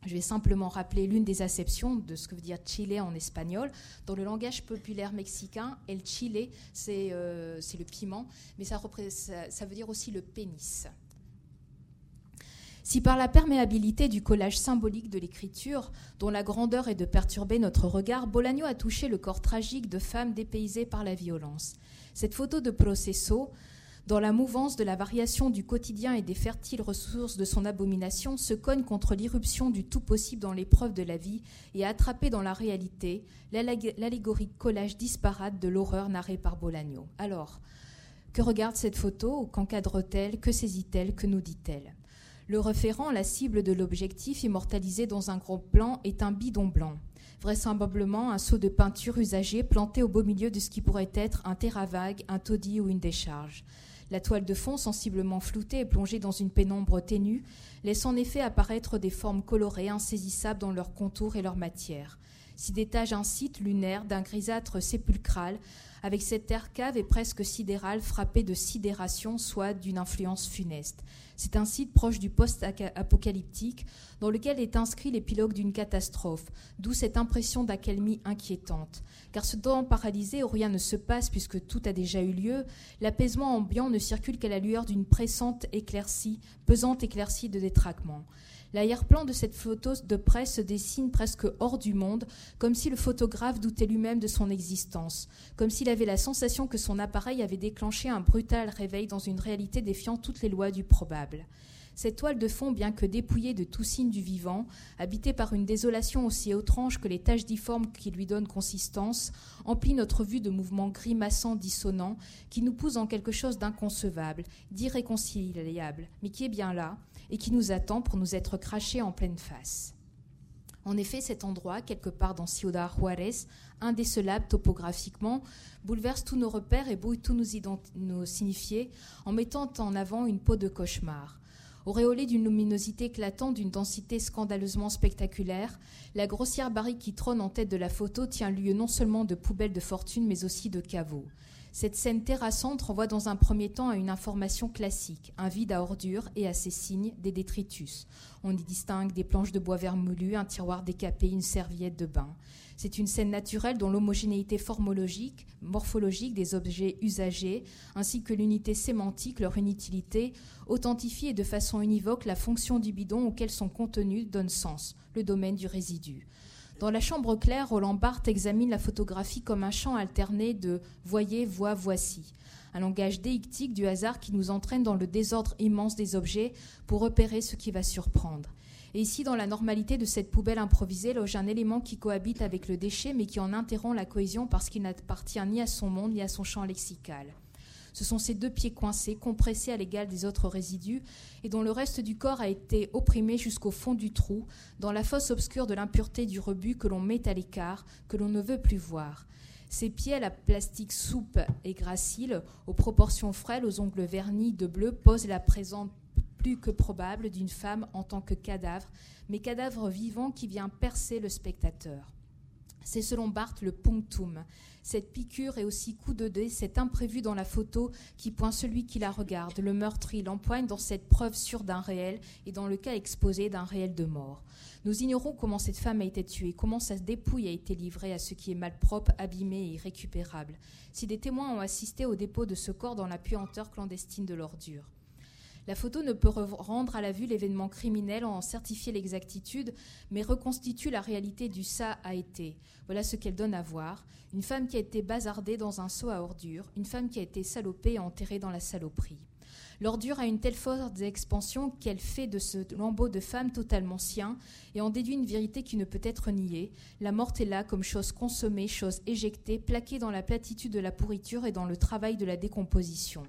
Je vais simplement rappeler l'une des acceptions de ce que veut dire Chile en espagnol. Dans le langage populaire mexicain, el chile, c'est euh, le piment, mais ça, veut dire aussi le pénis. Si par la perméabilité du collage symbolique de l'écriture, dont la grandeur est de perturber notre regard, Bolagno a touché le corps tragique de femmes dépaysées par la violence. Cette photo de Processo dans la mouvance de la variation du quotidien et des fertiles ressources de son abomination, se cogne contre l'irruption du tout possible dans l'épreuve de la vie et a attrapé dans la réalité l'allégorique collage disparate de l'horreur narrée par Bolagno. Alors, que regarde cette photo? Qu'encadre-t-elle? Que saisit-elle? Que nous dit-elle? Le référent, la cible de l'objectif immortalisé dans un gros plan, est un bidon blanc. Vraisemblablement un seau de peinture usagé planté au beau milieu de ce qui pourrait être un terrain vague, un taudis ou une décharge. La toile de fond, sensiblement floutée et plongée dans une pénombre ténue, laisse en effet apparaître des formes colorées insaisissables dans leur contour et leur matière. S'y détache un site lunaire d'un grisâtre sépulcral, avec cette terre cave et presque sidérale frappée de sidération, soit d'une influence funeste. C'est un site proche du post-apocalyptique dans lequel est inscrit l'épilogue d'une catastrophe, d'où cette impression d'accalmie inquiétante. Car ce temps paralysé où rien ne se passe puisque tout a déjà eu lieu, l'apaisement ambiant ne circule qu'à la lueur d'une pressante éclaircie, pesante éclaircie de détraquement. L'arrière-plan de cette photo de presse se dessine presque hors du monde, comme si le photographe doutait lui-même de son existence, comme s'il avait la sensation que son appareil avait déclenché un brutal réveil dans une réalité défiant toutes les lois du probable. Cette toile de fond, bien que dépouillée de tout signe du vivant, habitée par une désolation aussi étrange que les taches difformes qui lui donnent consistance, emplit notre vue de mouvements grimaçants, dissonants, qui nous poussent en quelque chose d'inconcevable, d'irréconciliable, mais qui est bien là, et qui nous attend pour nous être craché en pleine face. En effet, cet endroit, quelque part dans Ciudad Juárez, indécelable topographiquement, bouleverse tous nos repères et brouille tous nos, signifiés en mettant en avant une peau de cauchemar. Auréolée d'une luminosité éclatante, d'une densité scandaleusement spectaculaire, la grossière barrique qui trône en tête de la photo tient lieu non seulement de poubelles de fortune, mais aussi de caveaux. Cette scène terrassante renvoie dans un premier temps à une information classique, un vide à ordures et à ses signes, des détritus. On y distingue des planches de bois vermoulu, un tiroir décapé, une serviette de bain. C'est une scène naturelle dont l'homogénéité formologique, morphologique des objets usagés, ainsi que l'unité sémantique, leur inutilité, authentifient et de façon univoque la fonction du bidon auquel son contenu donne sens, le domaine du résidu. Dans La Chambre claire, Roland Barthes examine la photographie comme un champ alterné de voyez, voix, voici. Un langage déictique du hasard qui nous entraîne dans le désordre immense des objets pour repérer ce qui va surprendre. Et ici, dans la normalité de cette poubelle improvisée, loge un élément qui cohabite avec le déchet, mais qui en interrompt la cohésion parce qu'il n'appartient ni à son monde ni à son champ lexical. Ce sont ces deux pieds coincés, compressés à l'égal des autres résidus, et dont le reste du corps a été opprimé jusqu'au fond du trou, dans la fosse obscure de l'impureté du rebut que l'on met à l'écart, que l'on ne veut plus voir. Ces pieds à la plastique soupe et gracile, aux proportions frêles, aux ongles vernis de bleu, posent la présence plus que probable d'une femme en tant que cadavre, mais cadavre vivant qui vient percer le spectateur. C'est selon Barthes le punctum, cette piqûre est aussi coup de dé, cet imprévu dans la photo qui pointe celui qui la regarde. Le meurtrier l'empoigne dans cette preuve sûre d'un réel et dans le cas exposé d'un réel de mort. Nous ignorons comment cette femme a été tuée, comment sa dépouille a été livrée à ce qui est malpropre, abîmé et irrécupérable. Si des témoins ont assisté au dépôt de ce corps dans la puanteur clandestine de l'ordure. La photo ne peut rendre à la vue l'événement criminel, en certifier l'exactitude, mais reconstitue la réalité du ça a été. Voilà ce qu'elle donne à voir. Une femme qui a été bazardée dans un seau à ordures, une femme qui a été salopée et enterrée dans la saloperie. L'ordure a une telle force d'expansion qu'elle fait de ce lambeau de femme totalement sien et en déduit une vérité qui ne peut être niée. La morte est là comme chose consommée, chose éjectée, plaquée dans la platitude de la pourriture et dans le travail de la décomposition.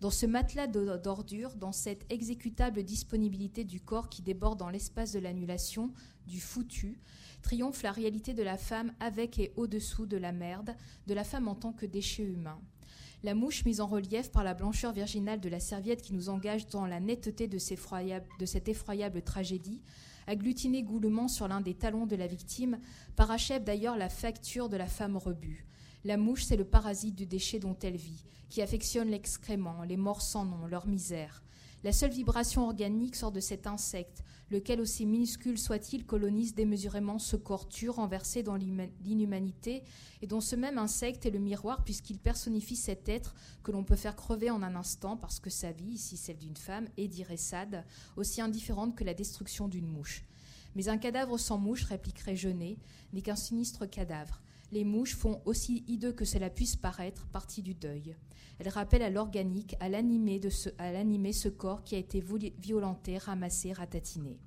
Dans ce matelas d'ordures, dans cette exécutable disponibilité du corps qui déborde dans l'espace de l'annulation, du foutu, triomphe la réalité de la femme avec et au-dessous de la merde, de la femme en tant que déchet humain. La mouche mise en relief par la blancheur virginale de la serviette qui nous engage dans la netteté de, cette effroyable tragédie, agglutinée goulûment sur l'un des talons de la victime, parachève d'ailleurs la facture de la femme rebue. La mouche, c'est le parasite du déchet dont elle vit, qui affectionne l'excrément, les morts sans nom, leur misère. La seule vibration organique sort de cet insecte, lequel, aussi minuscule soit-il, colonise démesurément ce corps tueur renversé dans l'inhumanité, et dont ce même insecte est le miroir, puisqu'il personnifie cet être que l'on peut faire crever en un instant, parce que sa vie, ici celle d'une femme, est d'Iressade, aussi indifférente que la destruction d'une mouche. Mais un cadavre sans mouche, répliquerait Jeunet, n'est qu'un sinistre cadavre les mouches font, aussi hideux que cela puisse paraître, partie du deuil. Elles rappellent à l'organique, à l'animer ce, ce corps qui a été violenté, ramassé, ratatiné.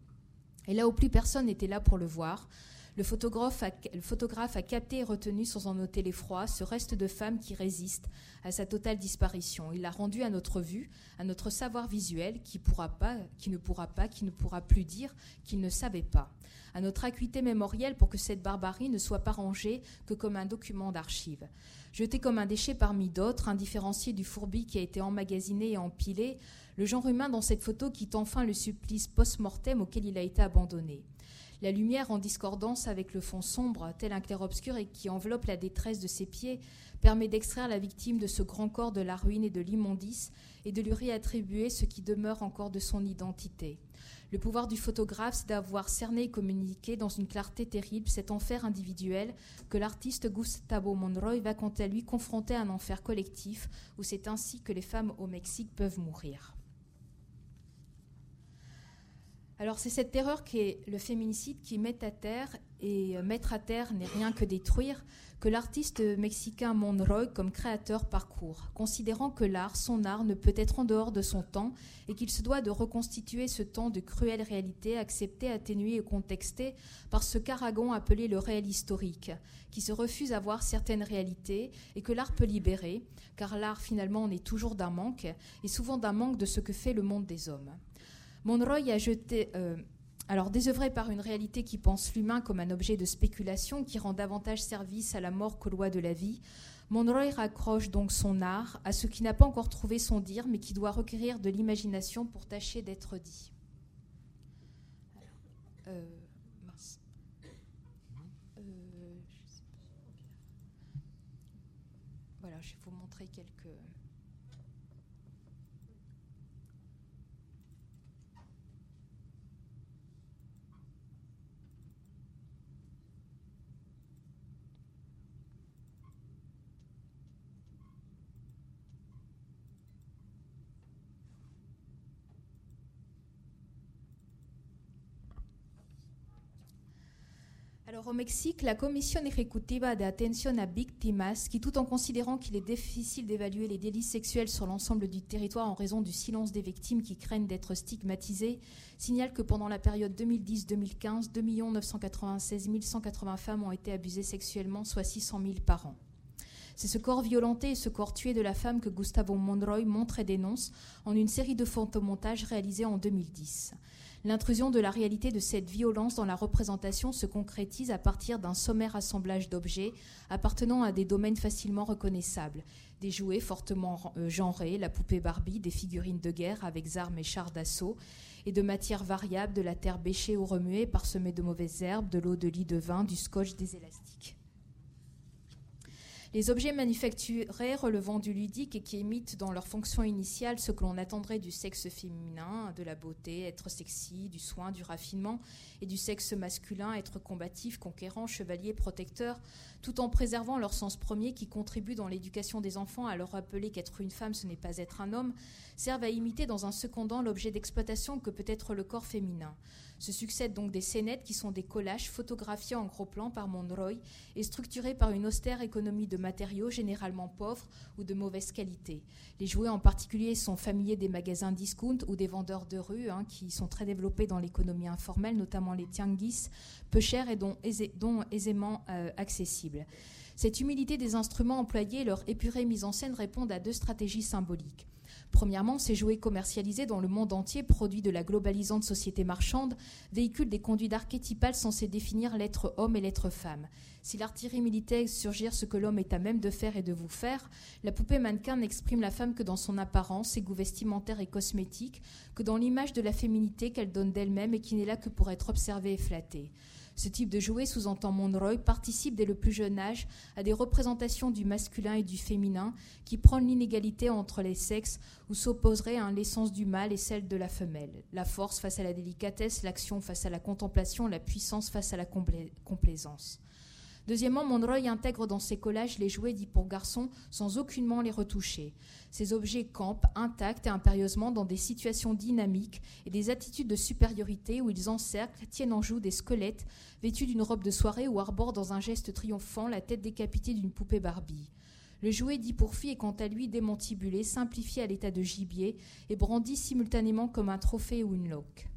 Et là où plus personne n'était là pour le voir, le photographe, a, capté et retenu sans en noter l'effroi ce reste de femme qui résiste à sa totale disparition. Il l'a rendu à notre vue, à notre savoir visuel, qui ne pourra pas, qui ne pourra plus dire qu'il ne savait pas à notre acuité mémorielle pour que cette barbarie ne soit pas rangée que comme un document d'archives. Jeté comme un déchet parmi d'autres, indifférencié du fourbi qui a été emmagasiné et empilé, le genre humain dans cette photo quitte enfin le supplice post-mortem auquel il a été abandonné. La lumière en discordance avec le fond sombre, tel un clair-obscur et qui enveloppe la détresse de ses pieds, permet d'extraire la victime de ce grand corps de la ruine et de l'immondice et de lui réattribuer ce qui demeure encore de son identité. Le pouvoir du photographe, c'est d'avoir cerné et communiqué dans une clarté terrible cet enfer individuel que l'artiste Gustavo Monroy va quant à lui confronter à un enfer collectif où c'est ainsi que les femmes au Mexique peuvent mourir. Alors c'est cette terreur qui est le féminicide qui met à terre, et euh, mettre à terre n'est rien que détruire, que l'artiste mexicain Monroy comme créateur parcourt, considérant que l'art, son art, ne peut être en dehors de son temps et qu'il se doit de reconstituer ce temps de cruelle réalité accepté, atténué et contexté par ce qu'Aragon appelait le réel historique, qui se refuse à voir certaines réalités et que l'art peut libérer, car l'art finalement en est toujours d'un manque, et souvent d'un manque de ce que fait le monde des hommes. Monroy a jeté, euh, Alors, désœuvré par une réalité qui pense l'humain comme un objet de spéculation qui rend davantage service à la mort qu'aux lois de la vie, Monroy raccroche donc son art à ce qui n'a pas encore trouvé son dire, mais qui doit requérir de l'imagination pour tâcher d'être dit. Euh, mince. Euh, je sais pas. Voilà, je vais vous montrer quelques. Alors au Mexique, la Commission Ejecutiva de Atención a Víctimas, qui tout en considérant qu'il est difficile d'évaluer les délits sexuels sur l'ensemble du territoire en raison du silence des victimes qui craignent d'être stigmatisées, signale que pendant la période 2010-2015, 2 996 180 femmes ont été abusées sexuellement, soit 600 000 par an. C'est ce corps violenté et ce corps tué de la femme que Gustavo Monroy montre et dénonce en une série de photomontages réalisés en 2010. L'intrusion de la réalité de cette violence dans la représentation se concrétise à partir d'un sommaire assemblage d'objets appartenant à des domaines facilement reconnaissables. Des jouets fortement euh, genrés, la poupée Barbie, des figurines de guerre avec armes et chars d'assaut, et de matières variables, de la terre bêchée ou remuée, parsemée de mauvaises herbes, de l'eau de lit de vin, du scotch, des élastiques. Les objets manufacturés relevant du ludique et qui imitent dans leur fonction initiale ce que l'on attendrait du sexe féminin, de la beauté, être sexy, du soin, du raffinement, et du sexe masculin, être combatif, conquérant, chevalier, protecteur, tout en préservant leur sens premier qui contribue dans l'éducation des enfants à leur rappeler qu'être une femme ce n'est pas être un homme, servent à imiter dans un secondant l'objet d'exploitation que peut être le corps féminin. Se succèdent donc des scénettes qui sont des collages photographiés en gros plan par Monroy et structurés par une austère économie de matériaux généralement pauvres ou de mauvaise qualité. Les jouets en particulier sont familiers des magasins discount ou des vendeurs de rue hein, qui sont très développés dans l'économie informelle, notamment les tianguis, peu chers et dont, aisément euh, accessibles. Cette humilité des instruments employés et leur épurée mise en scène répondent à deux stratégies symboliques. Premièrement, ces jouets commercialisés dans le monde entier, produits de la globalisante société marchande, véhiculent des conduites archétypales censées définir l'être homme et l'être femme. Si l'artillerie militaire surgir ce que l'homme est à même de faire et de vous faire, la poupée mannequin n'exprime la femme que dans son apparence, ses goûts vestimentaires et cosmétiques, que dans l'image de la féminité qu'elle donne d'elle-même et qui n'est là que pour être observée et flattée. Ce type de jouet, sous-entend Monroy, participe dès le plus jeune âge à des représentations du masculin et du féminin qui prennent l'inégalité entre les sexes ou s'opposeraient à l'essence du mâle et celle de la femelle. La force face à la délicatesse, l'action face à la contemplation, la puissance face à la complaisance. Deuxièmement, Monroy intègre dans ses collages les jouets dits pour garçons sans aucunement les retoucher. Ces objets campent intacts et impérieusement dans des situations dynamiques et des attitudes de supériorité où ils encerclent, tiennent en joue des squelettes vêtus d'une robe de soirée ou arborent dans un geste triomphant la tête décapitée d'une poupée Barbie. Le jouet dit pour fille est quant à lui démantibulé, simplifié à l'état de gibier et brandi simultanément comme un trophée ou une loque.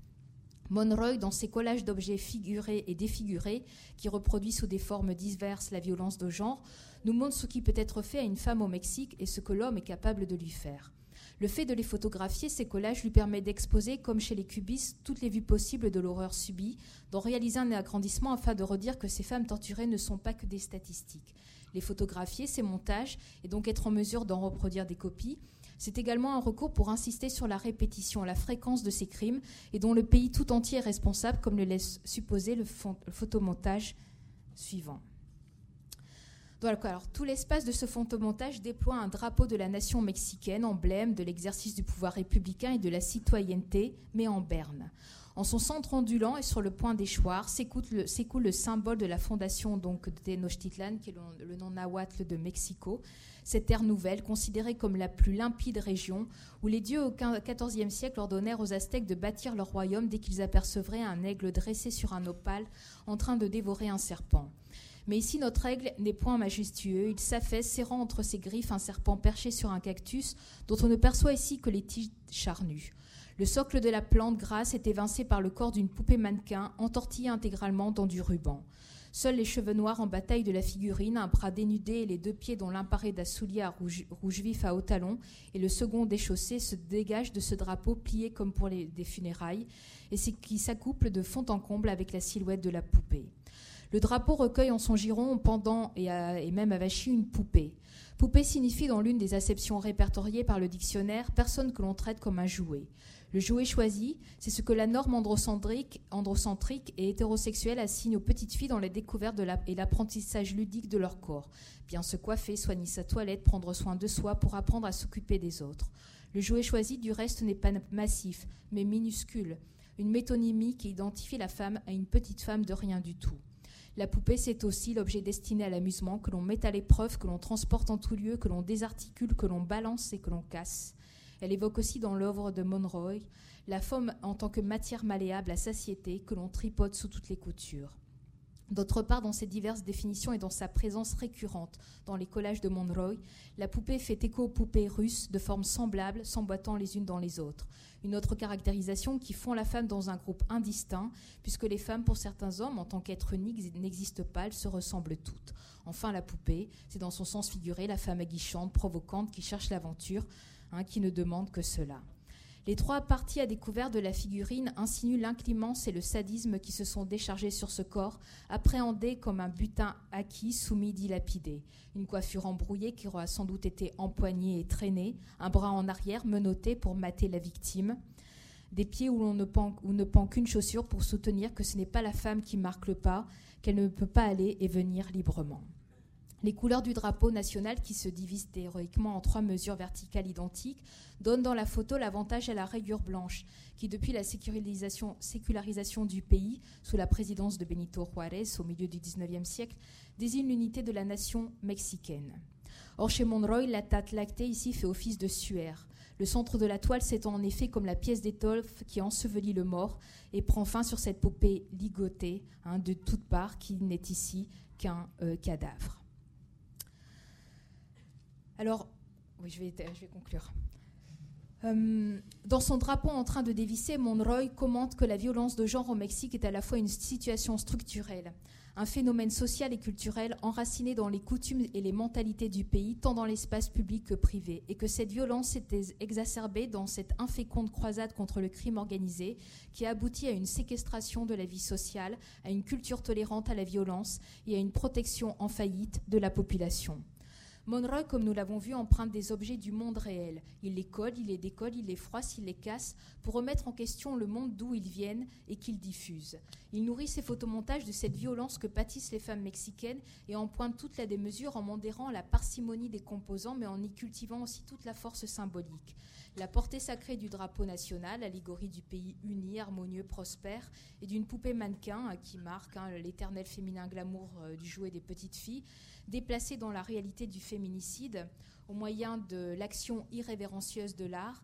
Monroy, dans ses collages d'objets figurés et défigurés, qui reproduit sous des formes diverses la violence de genre, nous montre ce qui peut être fait à une femme au Mexique et ce que l'homme est capable de lui faire. Le fait de les photographier, ces collages lui permet d'exposer, comme chez les cubistes, toutes les vues possibles de l'horreur subie, d'en réaliser un agrandissement afin de redire que ces femmes torturées ne sont pas que des statistiques. Les photographier, ces montages, et donc être en mesure d'en reproduire des copies, c'est également un recours pour insister sur la répétition, la fréquence de ces crimes, et dont le pays tout entier est responsable, comme le laisse supposer le, photomontage suivant. tout l'espace de ce photomontage déploie un drapeau de la nation mexicaine, emblème de l'exercice du pouvoir républicain et de la citoyenneté, mais en berne. En son centre ondulant et sur le point d'échoir s'écoule le, le, symbole de la fondation donc, de Tenochtitlan, qui est le nom nahuatl de Mexico, cette terre nouvelle, considérée comme la plus limpide région, où les dieux au XIVe siècle ordonnèrent aux Aztèques de bâtir leur royaume dès qu'ils apercevraient un aigle dressé sur un opale en train de dévorer un serpent. Mais ici, notre aigle n'est point majestueux. Il s'affaisse, serrant entre ses griffes un serpent perché sur un cactus, dont on ne perçoit ici que les tiges charnues. Le socle de la plante grasse est évincé par le corps d'une poupée mannequin, entortillée intégralement dans du ruban. Seuls les cheveux noirs en bataille de la figurine, un bras dénudé et les deux pieds dont l'un paraît d'un soulier rouge, vif à haut talon et le second déchaussé se dégagent de ce drapeau plié comme pour les, des funérailles et qui s'accouple de fond en comble avec la silhouette de la poupée. Le drapeau recueille en son giron, pendant et, à, et même avachie une poupée. Poupée signifie dans l'une des acceptions répertoriées par le dictionnaire personne que l'on traite comme un jouet. Le jouet choisi, c'est ce que la norme androcentrique, et hétérosexuelle assigne aux petites filles dans la découverte et l'apprentissage ludique de leur corps. Bien se coiffer, soigner sa toilette, prendre soin de soi pour apprendre à s'occuper des autres. Le jouet choisi, du reste, n'est pas massif, mais minuscule. Une métonymie qui identifie la femme à une petite femme de rien du tout. La poupée, c'est aussi l'objet destiné à l'amusement, que l'on met à l'épreuve, que l'on transporte en tout lieu, que l'on désarticule, que l'on balance et que l'on casse. Elle évoque aussi dans l'œuvre de Monroy la femme en tant que matière malléable à satiété que l'on tripote sous toutes les coutures. D'autre part, dans ses diverses définitions et dans sa présence récurrente dans les collages de Monroy, la poupée fait écho aux poupées russes de formes semblables, s'emboîtant les unes dans les autres. Une autre caractérisation qui fond la femme dans un groupe indistinct, puisque les femmes, pour certains hommes, en tant qu'êtres uniques, n'existent pas, elles se ressemblent toutes. Enfin, la poupée, c'est dans son sens figuré la femme aguichante, provocante, qui cherche l'aventure, hein, qui ne demande que cela. Les trois parties à découvert de la figurine insinuent l'inclimence et le sadisme qui se sont déchargés sur ce corps, appréhendé comme un butin acquis, soumis, dilapidé. Une coiffure embrouillée qui aura sans doute été empoignée et traînée, un bras en arrière menotté pour mater la victime, des pieds où l'on ne pend qu'une chaussure pour soutenir que ce n'est pas la femme qui marque le pas, qu'elle ne peut pas aller et venir librement. Les couleurs du drapeau national, qui se divisent héroïquement en trois mesures verticales identiques, donnent dans la photo l'avantage à la rayure blanche, qui, depuis la sécularisation, du pays, sous la présidence de Benito Juárez au milieu du XIXe siècle, désigne l'unité de la nation mexicaine. Or, chez Monroy, la tête lactée ici fait office de suaire. Le centre de la toile s'étend en effet comme la pièce d'étoffe qui ensevelit le mort et prend fin sur cette poupée ligotée hein, de toutes parts qui n'est ici qu'un euh, cadavre. Alors, oui, je vais, conclure. Euh, dans son drapeau en train de dévisser, Monroy commente que la violence de genre au Mexique est à la fois une situation structurelle, un phénomène social et culturel enraciné dans les coutumes et les mentalités du pays, tant dans l'espace public que privé, et que cette violence s'était exacerbée dans cette inféconde croisade contre le crime organisé qui a abouti à une séquestration de la vie sociale, à une culture tolérante à la violence et à une protection en faillite de la population. Monroy, comme nous l'avons vu, emprunte des objets du monde réel. Il les colle, il les décolle, il les froisse, il les casse pour remettre en question le monde d'où ils viennent et qu'ils diffusent. Il nourrit ses photomontages de cette violence que pâtissent les femmes mexicaines et en pointe toute la démesure en modérant la parcimonie des composants mais en y cultivant aussi toute la force symbolique. La portée sacrée du drapeau national, allégorie du pays uni, harmonieux, prospère, et d'une poupée mannequin hein, qui marque hein, l'éternel féminin glamour euh, du jouet des petites filles, déplacée dans la réalité du féminicide au moyen de l'action irrévérencieuse de l'art,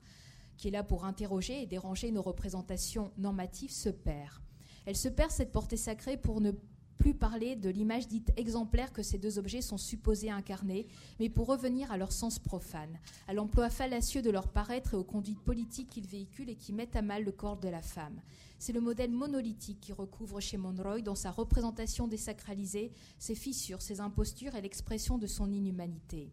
qui est là pour interroger et déranger nos représentations normatives, se perd. Elle se perd cette portée sacrée pour ne plus parler de l'image dite exemplaire que ces deux objets sont supposés incarner, mais pour revenir à leur sens profane, à l'emploi fallacieux de leur paraître et aux conduites politiques qu'ils véhiculent et qui mettent à mal le corps de la femme. C'est le modèle monolithique qui recouvre chez Monroy, dans sa représentation désacralisée, ses fissures, ses impostures et l'expression de son inhumanité.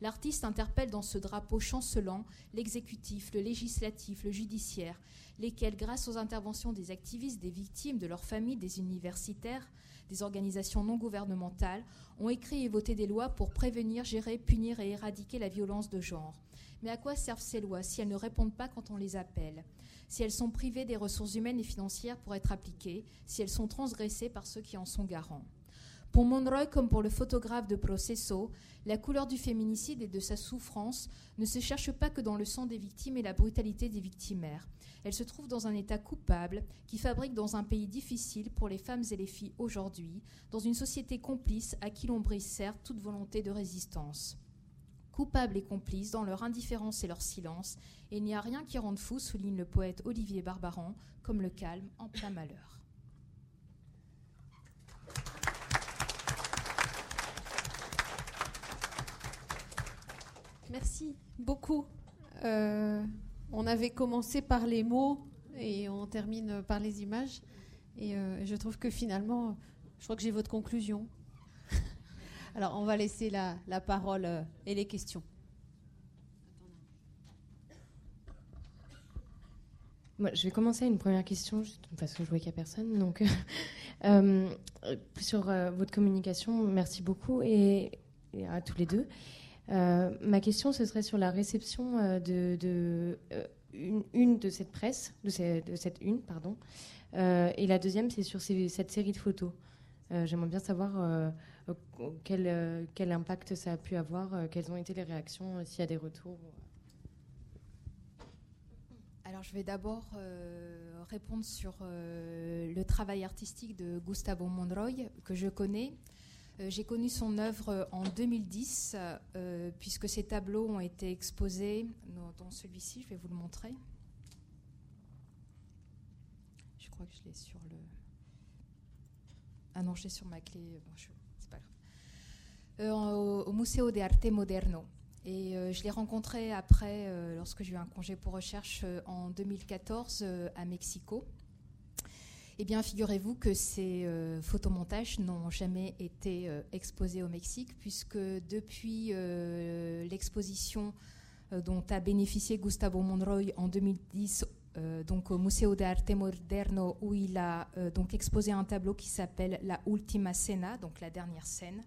L'artiste interpelle dans ce drapeau chancelant l'exécutif, le législatif, le judiciaire, lesquels, grâce aux interventions des activistes, des victimes, de leurs familles, des universitaires, des organisations non gouvernementales, ont écrit et voté des lois pour prévenir, gérer, punir et éradiquer la violence de genre. Mais à quoi servent ces lois si elles ne répondent pas quand on les appelle? Si elles sont privées des ressources humaines et financières pour être appliquées, si elles sont transgressées par ceux qui en sont garants. Pour Monroy, comme pour le photographe de Processo, la couleur du féminicide et de sa souffrance ne se cherche pas que dans le sang des victimes et la brutalité des victimaires. Elle se trouve dans un état coupable qui fabrique dans un pays difficile pour les femmes et les filles aujourd'hui, dans une société complice à qui l'on brise certes toute volonté de résistance coupables et complices dans leur indifférence et leur silence, et il n'y a rien qui rende fou, souligne le poète Olivier Barbaran, comme le calme en plein malheur. Merci beaucoup. Euh, on avait commencé par les mots et on termine par les images. Et euh, je trouve que finalement, je crois que j'ai votre conclusion. Alors, on va laisser la, la parole euh, et les questions. Moi, je vais commencer une première question, juste parce que je vois qu'il n'y a personne. Donc, (laughs) euh, sur euh, votre communication, merci beaucoup et, à tous les deux. Ma question, ce serait sur la réception de, de une, de cette presse, de, cette une, pardon. Et la deuxième, c'est sur cette série de photos. J'aimerais bien savoir quel, euh, quel impact ça a pu avoir, euh, quelles ont été les réactions, euh, s'il y a des retours. Alors, je vais d'abord euh, répondre sur euh, le travail artistique de Gustavo Monroy, que je connais. Euh, J'ai connu son œuvre en 2010, euh, puisque ses tableaux ont été exposés dans celui-ci. Je vais vous le montrer. Je crois que je l'ai sur le. Ah non, je l'ai sur ma clé. Bon, c'est pas grave. Euh, au, au Museo de Arte Moderno. Et euh, je l'ai rencontré après, euh, lorsque j'ai eu un congé pour recherche euh, en 2014 euh, à Mexico. Eh bien, figurez-vous que ces euh, photomontages n'ont jamais été euh, exposés au Mexique, puisque depuis euh, l'exposition euh, dont a bénéficié Gustavo Monroy en 2010, euh, donc au Museo de Arte Moderno, où il a euh, donc exposé un tableau qui s'appelle La Ultima Cena, donc la dernière scène,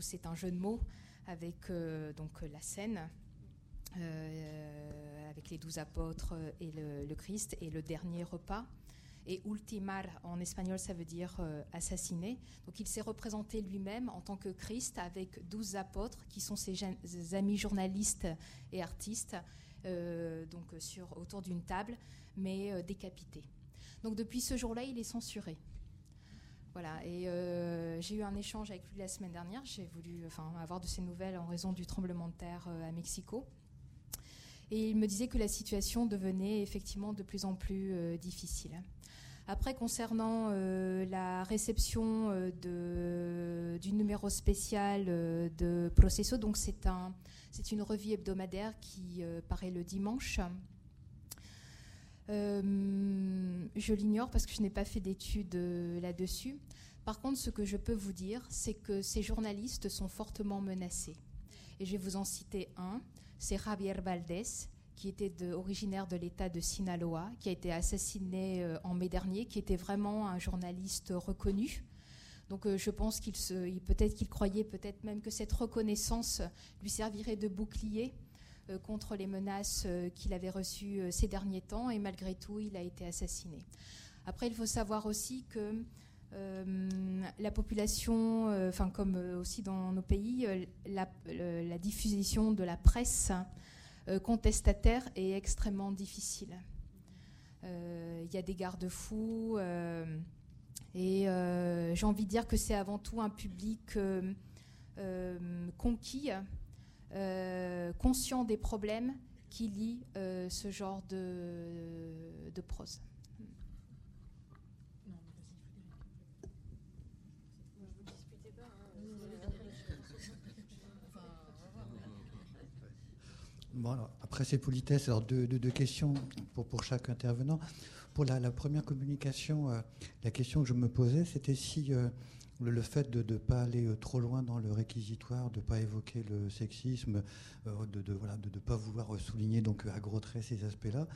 c'est un jeu de mots avec euh, donc la scène, euh, avec les douze apôtres et le, Christ, et le dernier repas. Et ultimar en espagnol, ça veut dire euh, assassiner. Donc il s'est représenté lui-même en tant que Christ avec douze apôtres qui sont ses, amis journalistes et artistes, euh, donc sur, autour d'une table, mais euh, décapités. Donc depuis ce jour-là, il est censuré. Voilà, et euh, j'ai eu un échange avec lui la semaine dernière. J'ai voulu enfin, avoir de ses nouvelles en raison du tremblement de terre euh, à Mexico. Et il me disait que la situation devenait effectivement de plus en plus euh, difficile. Après, concernant la réception de, du numéro spécial de Processo, donc c'est un, une revue hebdomadaire qui paraît le dimanche. Euh, je l'ignore parce que je n'ai pas fait d'études euh, là-dessus. Par contre, ce que je peux vous dire, c'est que ces journalistes sont fortement menacés. Et je vais vous en citer un. C'est Javier Valdés, qui était originaire de l'État de Sinaloa, qui a été assassiné euh, en mai dernier, qui était vraiment un journaliste reconnu. Donc je pense qu'il peut-être qu'il croyait peut-être même que cette reconnaissance lui servirait de bouclier contre les menaces euh, qu'il avait reçues euh, ces derniers temps, et malgré tout, il a été assassiné. Après, il faut savoir aussi que euh, la population, euh, comme euh, aussi dans nos pays, euh, la, la diffusion de la presse euh, contestataire est extrêmement difficile. Euh, Il y a des garde-fous euh, et euh, j'ai envie de dire que c'est avant tout un public euh, euh, conquis, euh, conscient des problèmes, qui lit euh, ce genre de, de prose. Bon, après ces politesses, alors deux, deux- questions pour, pour chaque intervenant. Pour la, première communication, euh, la question que je me posais, c'était si euh, le, fait de ne pas aller euh, trop loin dans le réquisitoire, de ne pas évoquer le sexisme, euh, de ne voilà, de, pas vouloir euh, souligner donc à gros traits ces aspects-là,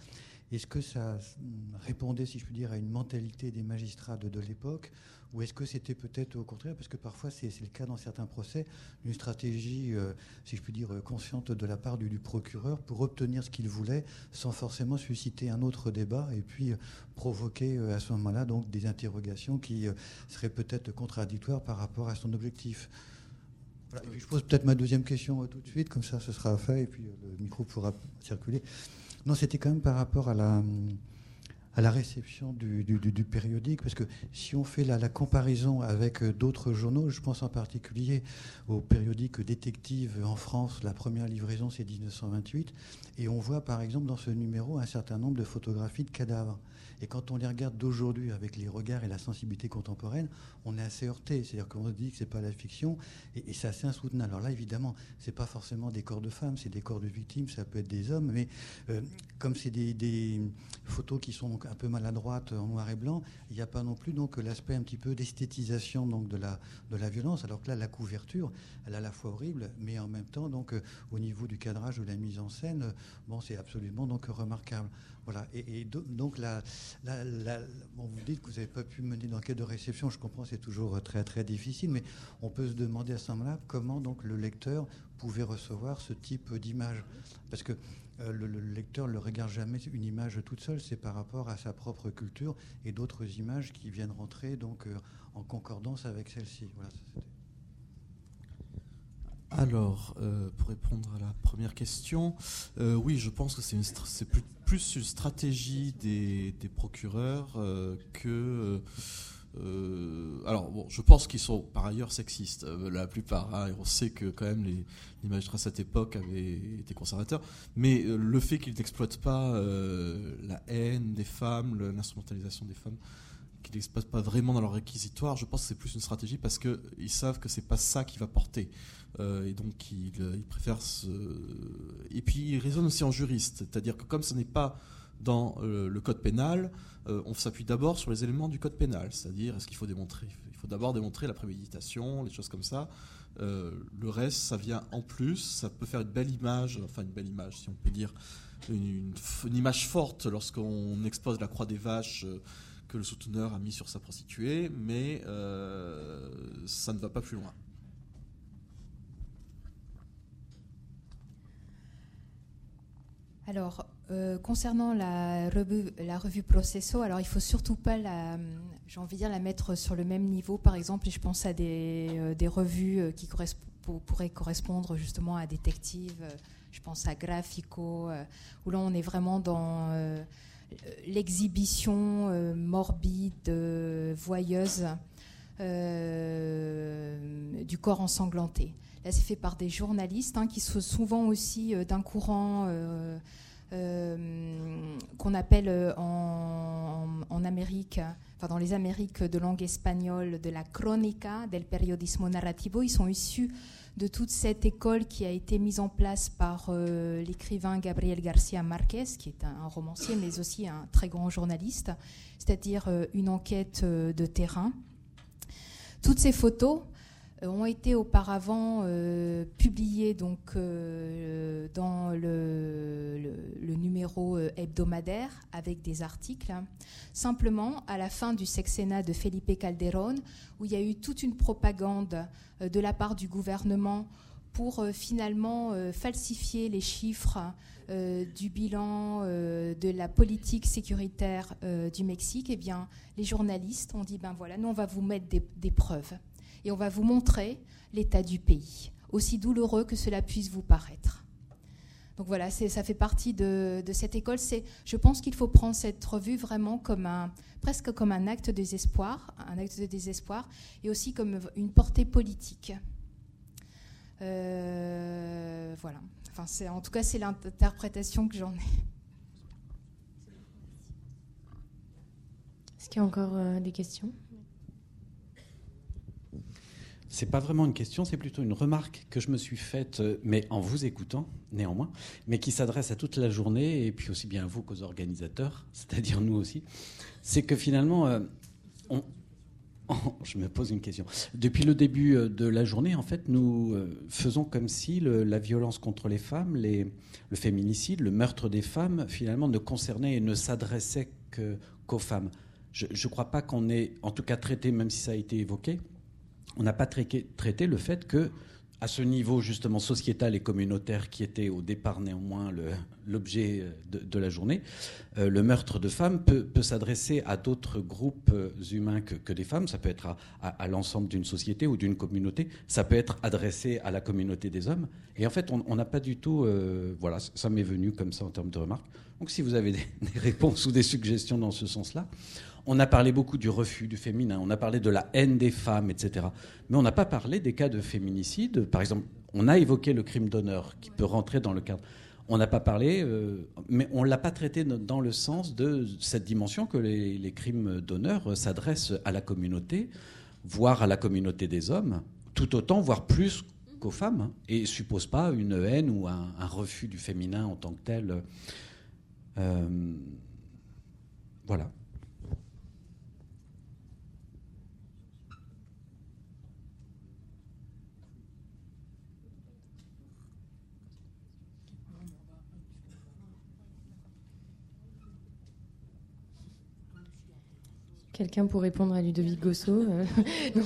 est-ce que ça mm, répondait, si je puis dire, à une mentalité des magistrats de l'époque ou est-ce que c'était peut-être au contraire, parce que parfois c'est le cas dans certains procès, une stratégie, euh, si je puis dire, euh, consciente de la part du, procureur pour obtenir ce qu'il voulait sans forcément susciter un autre débat et puis euh, provoquer à ce moment-là donc des interrogations qui seraient peut-être contradictoires par rapport à son objectif. Je pose peut-être ma deuxième question tout de suite, comme ça ce sera fait et puis le micro pourra circuler. Non, c'était quand même par rapport à la, hum, à la réception du, périodique, parce que si on fait la, la comparaison avec euh, d'autres journaux, je pense en particulier au périodique Détective en France, la première livraison c'est 1928, et on voit par exemple dans ce numéro un certain nombre de photographies de cadavres. Et quand on les regarde d'aujourd'hui avec les regards et la sensibilité contemporaine, on est assez heurté. C'est-à-dire qu'on se dit que c'est pas la fiction et, c'est assez insoutenable. Alors là, évidemment, c'est pas forcément des corps de femmes, c'est des corps de victimes, ça peut être des hommes, mais euh, comme c'est des, photos qui sont un peu maladroites en noir et blanc, il n'y a pas non plus l'aspect un petit peu d'esthétisation de la de la violence. Alors que là, la couverture, elle est à la fois horrible, mais en même temps donc euh, au niveau du cadrage ou de la mise en scène, euh, bon, c'est absolument donc remarquable. Voilà. Et, donc, la, vous dites que vous n'avez pas pu mener d'enquête de réception. Je comprends, c'est toujours très très difficile, mais on peut se demander à ce moment-là comment donc le lecteur pouvait recevoir ce type d'image, parce que euh, le, lecteur ne regarde jamais une image toute seule, c'est par rapport à sa propre culture et d'autres images qui viennent rentrer donc euh, en concordance avec celle-ci. Voilà, alors, euh, pour répondre à la première question, euh, oui, je pense que c'est plus, une stratégie des, procureurs euh, que. alors, bon, je pense qu'ils sont par ailleurs sexistes, la plupart. Hein, on sait que quand même l'image à cette époque avait été conservateur. Mais le fait qu'ils n'exploitent pas la haine des femmes, l'instrumentalisation des femmes, qu'ils n'exploitent pas vraiment dans leur réquisitoire, je pense que c'est plus une stratégie parce qu'ils savent que c'est pas ça qui va porter. Euh, et donc, il, euh, préfère se... Et puis, il raisonne aussi en juriste. C'est-à-dire que comme ce n'est pas dans euh, le code pénal, on s'appuie d'abord sur les éléments du code pénal. C'est-à-dire, est-ce qu'il faut démontrer Il faut d'abord démontrer la préméditation, les choses comme ça. le reste, ça vient en plus. Ça peut faire une belle image, enfin une belle image, si on peut dire, une, image forte lorsqu'on expose la croix des vaches que le souteneur a mis sur sa prostituée, mais ça ne va pas plus loin. Alors, euh, concernant la revue, Processo, alors il faut surtout pas la, j'ai envie de dire, la mettre sur le même niveau. Par exemple, je pense à des, euh, revues euh, qui pourraient correspondre justement à Détective. Je pense à Graphico, où là on est vraiment dans l'exhibition morbide, voyeuse du corps ensanglanté. C'est fait par des journalistes hein, qui sont souvent aussi euh, d'un courant euh, euh, qu'on appelle en, Amérique, enfin dans les Amériques de langue espagnole, de la crónica, del periodismo narrativo. Ils sont issus de toute cette école qui a été mise en place par l'écrivain Gabriel García Márquez, qui est un, romancier, mais aussi un très grand journaliste, c'est-à-dire une enquête de terrain. Toutes ces photos ont été auparavant euh, publiés donc, euh, dans le, numéro hebdomadaire avec des articles. Simplement, à la fin du sexennat de Felipe Calderón, où il y a eu toute une propagande de la part du gouvernement pour finalement falsifier les chiffres du bilan de la politique sécuritaire du Mexique, eh bien, les journalistes ont dit ben voilà, nous on va vous mettre des preuves et on va vous montrer l'état du pays, aussi douloureux que cela puisse vous paraître. Donc voilà, ça fait partie de, cette école. Je pense qu'il faut prendre cette revue vraiment comme un, presque comme un acte de désespoir, un acte de désespoir, et aussi comme une portée politique. Euh, voilà. En tout cas, c'est l'interprétation que j'en ai. Est-ce qu'il y a encore euh, des questions? C'est pas vraiment une question, c'est plutôt une remarque que je me suis faite, euh, mais en vous écoutant néanmoins, mais qui s'adresse à toute la journée et puis aussi bien à vous qu'aux organisateurs, (laughs) c'est-à-dire nous aussi. C'est que finalement, euh, (laughs) je me pose une question. Depuis le début euh, de la journée, en fait, nous faisons comme si la violence contre les femmes, le féminicide, le meurtre des femmes, finalement, ne concernait et ne s'adressait qu'aux femmes. Je ne crois pas qu'on ait, en tout cas, traité, même si ça a été évoqué, on n'a pas traité, le fait que à ce niveau justement sociétal et communautaire qui était au départ néanmoins l'objet de, de, la journée, euh, le meurtre de femmes peut, s'adresser à d'autres groupes euh, humains que, des femmes. Ça peut être à, l'ensemble d'une société ou d'une communauté. Ça peut être adressé à la communauté des hommes. Et en fait, on n'a pas du tout... Euh, voilà, ça m'est venu comme ça en termes de remarques. Donc si vous avez des (laughs) réponses ou des suggestions dans ce sens-là, on a parlé beaucoup du refus du féminin, on a parlé de la haine des femmes, etc. Mais on n'a pas parlé des cas de féminicide. Par exemple, on a évoqué le crime d'honneur qui peut rentrer dans le cadre. On n'a pas parlé, euh, mais on ne l'a pas traité dans le sens de cette dimension que les, crimes d'honneur s'adressent à la communauté, voire à la communauté des hommes, tout autant, voire plus qu'aux femmes, et ne suppose pas une haine ou un, un, refus du féminin en tant que tel. Euh, voilà. Quelqu'un pour répondre à Ludovic Gosso euh, (laughs)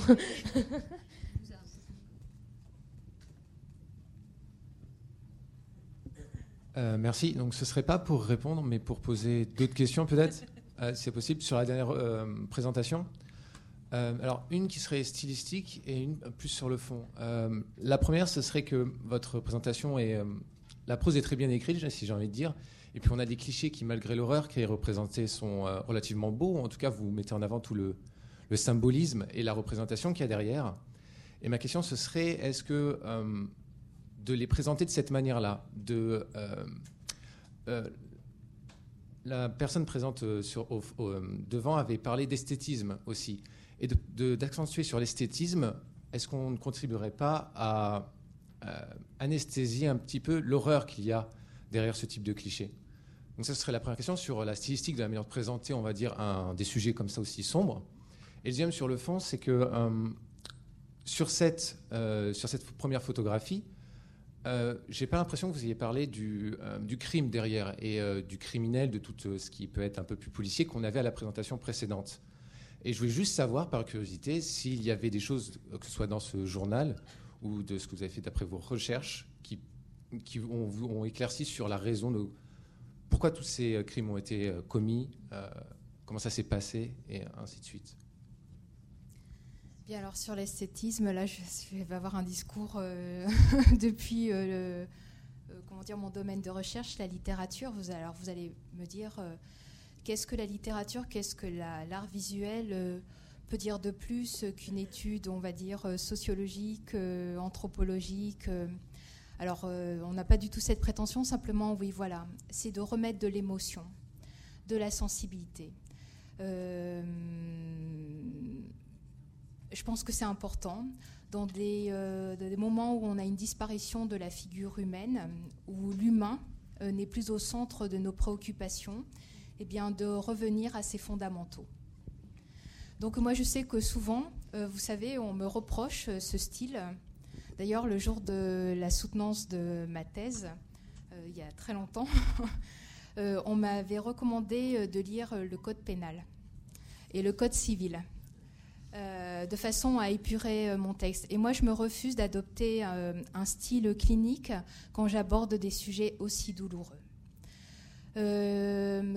euh, Merci. Donc ce serait pas pour répondre, mais pour poser d'autres questions peut-être, euh, c'est possible, sur la dernière euh, présentation? alors une qui serait stylistique et une plus sur le fond. la première, ce serait que votre présentation est... la prose est très bien écrite, si j'ai envie de dire. Et puis on a des clichés qui, malgré l'horreur qui est représentée, sont euh, relativement beaux. En tout cas, vous mettez en avant tout le, symbolisme et la représentation qu'il y a derrière. Et ma question, ce serait, est-ce que euh, de les présenter de cette manière-là, de euh, la personne présente devant avait parlé d'esthétisme aussi, et d'accentuer sur l'esthétisme, est-ce qu'on ne contribuerait pas à anesthésier un petit peu l'horreur qu'il y a derrière ce type de cliché donc ça serait la première question sur la stylistique de la manière de présenter, on va dire, des sujets comme ça aussi sombres. Et le deuxième sur le fond, c'est que euh, sur, cette, euh, sur cette première photographie, euh, j'ai pas l'impression que vous ayez parlé du, euh, crime derrière et du criminel, de tout ce qui peut être un peu plus policier qu'on avait à la présentation précédente. Et je voulais juste savoir, par curiosité, s'il y avait des choses, que ce soit dans ce journal ou de ce que vous avez fait d'après vos recherches, qui, qui ont, ont éclairci sur la raison de pourquoi tous ces euh, crimes ont été euh, commis, euh, comment ça s'est passé, et ainsi de suite? Bien, alors sur l'esthétisme, là, je, vais avoir un discours (laughs) depuis comment dire, mon domaine de recherche, la littérature. Vous, alors, vous allez me dire qu'est-ce que la littérature, qu'est-ce que l'art visuel peut dire de plus qu'une étude, on va dire, sociologique, anthropologique alors, euh, on n'a pas du tout cette prétention, simplement, oui, voilà, c'est de remettre de l'émotion, de la sensibilité. Euh, je pense que c'est important dans des, euh, moments où on a une disparition de la figure humaine, où l'humain euh, n'est plus au centre de nos préoccupations, eh bien de revenir à ses fondamentaux. Donc moi je sais que souvent, euh, vous savez, on me reproche ce style D'ailleurs, le jour de la soutenance de ma thèse, euh, il y a très longtemps, (laughs) euh, on m'avait recommandé euh, de lire le code pénal et le code civil. De façon à épurer mon texte. Et moi, je me refuse d'adopter un style clinique quand j'aborde des sujets aussi douloureux.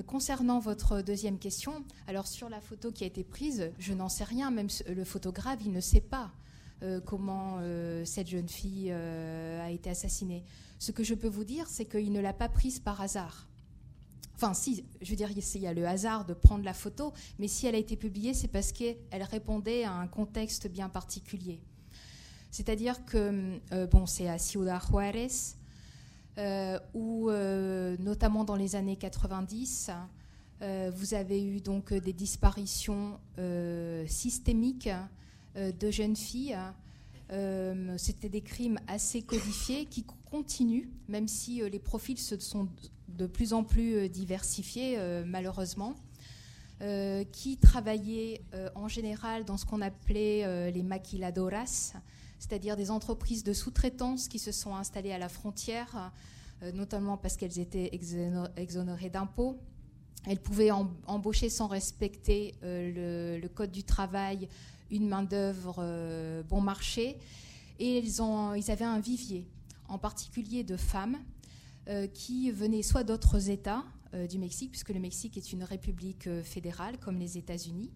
Concernant votre deuxième question, alors sur la photo qui a été prise, je n'en sais rien, même le photographe, il ne sait pas comment euh, cette jeune fille euh, a été assassinée. Ce que je peux vous dire, c'est qu'il ne l'a pas prise par hasard. Enfin, si, je veux dire, il y a le hasard de prendre la photo, mais si elle a été publiée, c'est parce qu'elle répondait à un contexte bien particulier. C'est-à-dire que, euh, bon, c'est à Ciudad Juárez, euh, où, euh, notamment dans les années 90, vous avez eu donc des disparitions systémiques euh, de jeunes filles. Euh, C'était des crimes assez codifiés qui continuent, même si euh, les profils se sont de plus en plus euh, diversifiés, euh, malheureusement. Euh, qui travaillaient euh, en général dans ce qu'on appelait euh, les maquiladoras, c'est-à-dire des entreprises de sous-traitance qui se sont installées à la frontière, euh, notamment parce qu'elles étaient exonérées d'impôts. Elles pouvaient em embaucher sans respecter le, code du travail une main-d'œuvre euh, bon marché. Et ils, ont, avaient un vivier, en particulier de femmes euh, qui venaient soit d'autres États euh, du Mexique, puisque le Mexique est une république fédérale comme les États-Unis,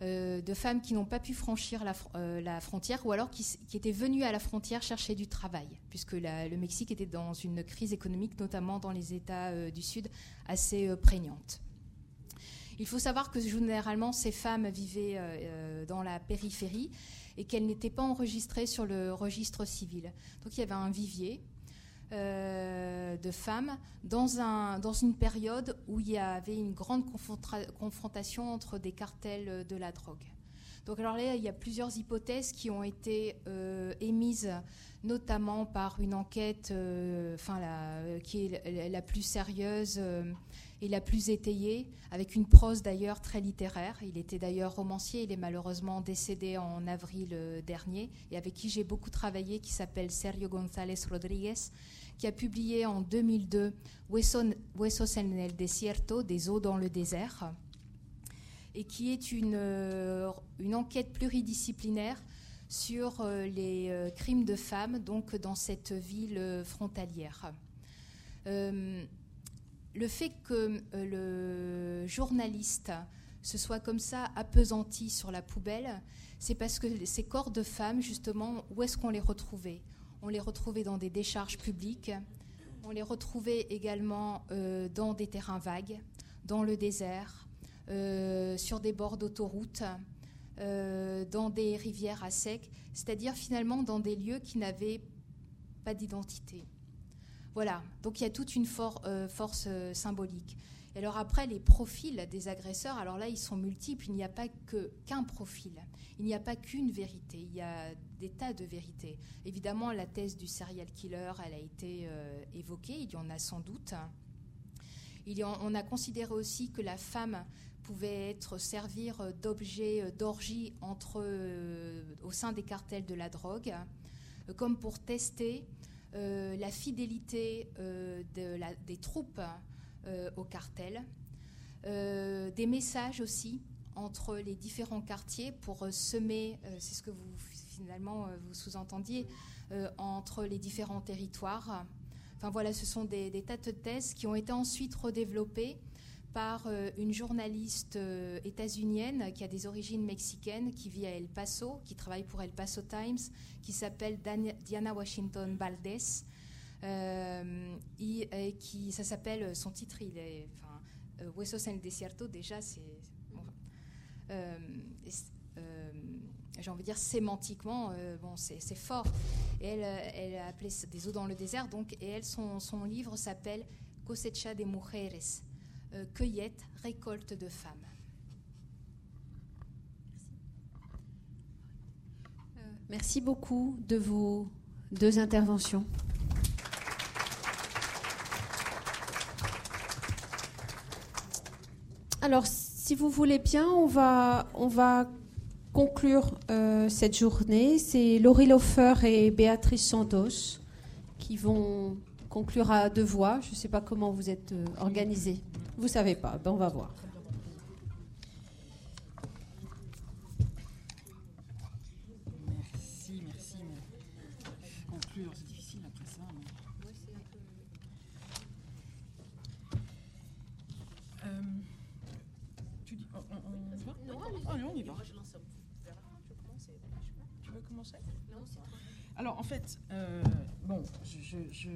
de femmes qui n'ont pas pu franchir la, fr- la frontière ou alors qui, étaient venues à la frontière chercher du travail, puisque le Mexique était dans une crise économique, notamment dans les États du Sud, assez prégnante. Il faut savoir que généralement, ces femmes vivaient euh, euh, dans la périphérie et qu'elles n'étaient pas enregistrées sur le registre civil. Donc il y avait un vivier euh, de femmes dans, un, dans une période où il y avait une grande confrontation entre des cartels de la drogue. Donc alors là, il y a plusieurs hypothèses qui ont été émises, notamment par une enquête, enfin qui est la, plus sérieuse et la plus étayée, avec une prose d'ailleurs très littéraire. Il était d'ailleurs romancier, il est malheureusement décédé en avril euh, dernier, et avec qui j'ai beaucoup travaillé, qui s'appelle Sergio González Rodríguez, qui a publié en 2002 Hueson- Huesos en el desierto, des eaux dans le désert, et qui est une, euh, une enquête pluridisciplinaire sur euh, les crimes de femmes donc dans cette ville frontalière. Le fait que euh, le journaliste se soit comme ça appesanti sur la poubelle, c'est parce que ces corps de femmes, justement, où est-ce qu'on les retrouvait? On les retrouvait dans des décharges publiques, on les retrouvait également euh, dans des terrains vagues, dans le désert, euh, sur des bords d'autoroute, euh, dans des rivières à sec, c'est-à-dire finalement dans des lieux qui n'avaient pas d'identité. Voilà, donc il y a toute une euh, force euh, symbolique. Et alors après, les profils des agresseurs, alors là, ils sont multiples, il n'y a pas qu'un profil, il n'y a pas qu'une vérité, il y a des tas de vérités. Évidemment, la thèse du serial killer, elle a été euh, évoquée, il y en a sans doute. Il y en- on a considéré aussi que la femme pouvait être servir d'objet d'orgie au sein des cartels de la drogue, comme pour tester la fidélité euh, des troupes euh, au cartel, Euh, des messages aussi entre les différents quartiers pour euh, semer, euh, c'est ce que vous finalement euh, vous sous-entendiez, euh, entre les différents territoires. Enfin voilà, ce sont des, des tas de thèses qui ont été ensuite redéveloppées par euh, une journaliste euh, états-unienne qui a des origines mexicaines, qui vit à El Paso, qui travaille pour El Paso Times, qui s'appelle Diana Washington Valdez. Euh, et, qui, ça s'appelle, son titre, il est, enfin, Huesos en el Desierto, déjà, c'est. j'ai envie de dire sémantiquement, bon, c'est fort. Et elle, a appelé des eaux dans le désert, donc, et elle, son, son livre s'appelle Cosecha de Mujeres, euh, cueillette, récolte de femmes. Merci beaucoup de vos deux interventions. Alors, si vous voulez bien, on va, on va conclure euh, cette journée. C'est Laurie Lofer et Béatrice Santos qui vont conclure à deux voix. Je ne sais pas comment vous êtes euh, organisés. Vous ne savez pas. Ben, on va voir. Merci, merci. mais Conclure, c'est difficile après ça. mais- Euh, tu dis, on, on- on y va? Allez, on y va. Tu veux commencer? Alors, en fait, euh, bon, je, je- je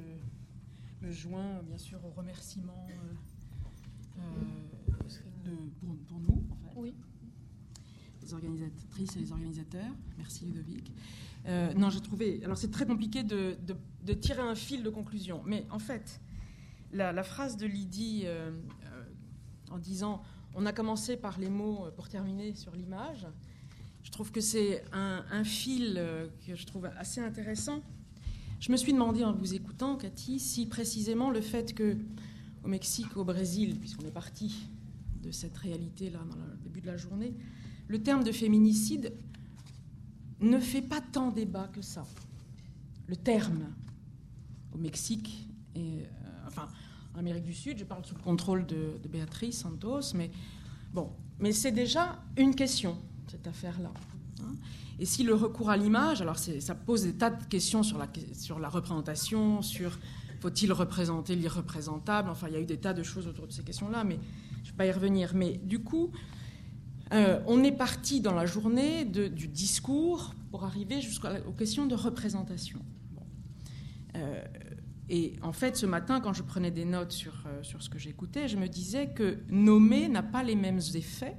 me joins bien sûr aux remerciements euh, euh, de- pour, pour nous, en fait. Oui. Les organisatrices et les organisateurs. Merci Ludovic. Euh, non, j'ai trouvé. Alors, c'est très compliqué de, de- de tirer un fil de conclusion. Mais en fait, la, la phrase de Lydie euh, euh, en disant on a commencé par les mots pour terminer sur l'image, je trouve que c'est un, un fil que je trouve assez intéressant. Je me suis demandé en vous écoutant, Cathy, si précisément le fait que au Mexique, au Brésil, puisqu'on est parti de cette réalité-là dans le début de la journée, le terme de féminicide ne fait pas tant débat que ça. Le terme au Mexique et euh, enfin en Amérique du Sud, je parle sous le contrôle de, de Béatrice Santos, mais bon, mais c'est déjà une question cette affaire-là. Hein. Et si le recours à l'image, alors ça pose des tas de questions sur la, représentation, sur faut-il représenter l'irreprésentable, enfin il y a eu des tas de choses autour de ces questions-là, mais je ne vais pas y revenir. Mais du coup, euh, on est parti dans la journée du discours pour arriver jusqu'aux questions de représentation. Euh, et en fait, ce matin, quand je prenais des notes sur, euh, sur ce que j'écoutais, je me disais que nommer n'a pas les mêmes effets,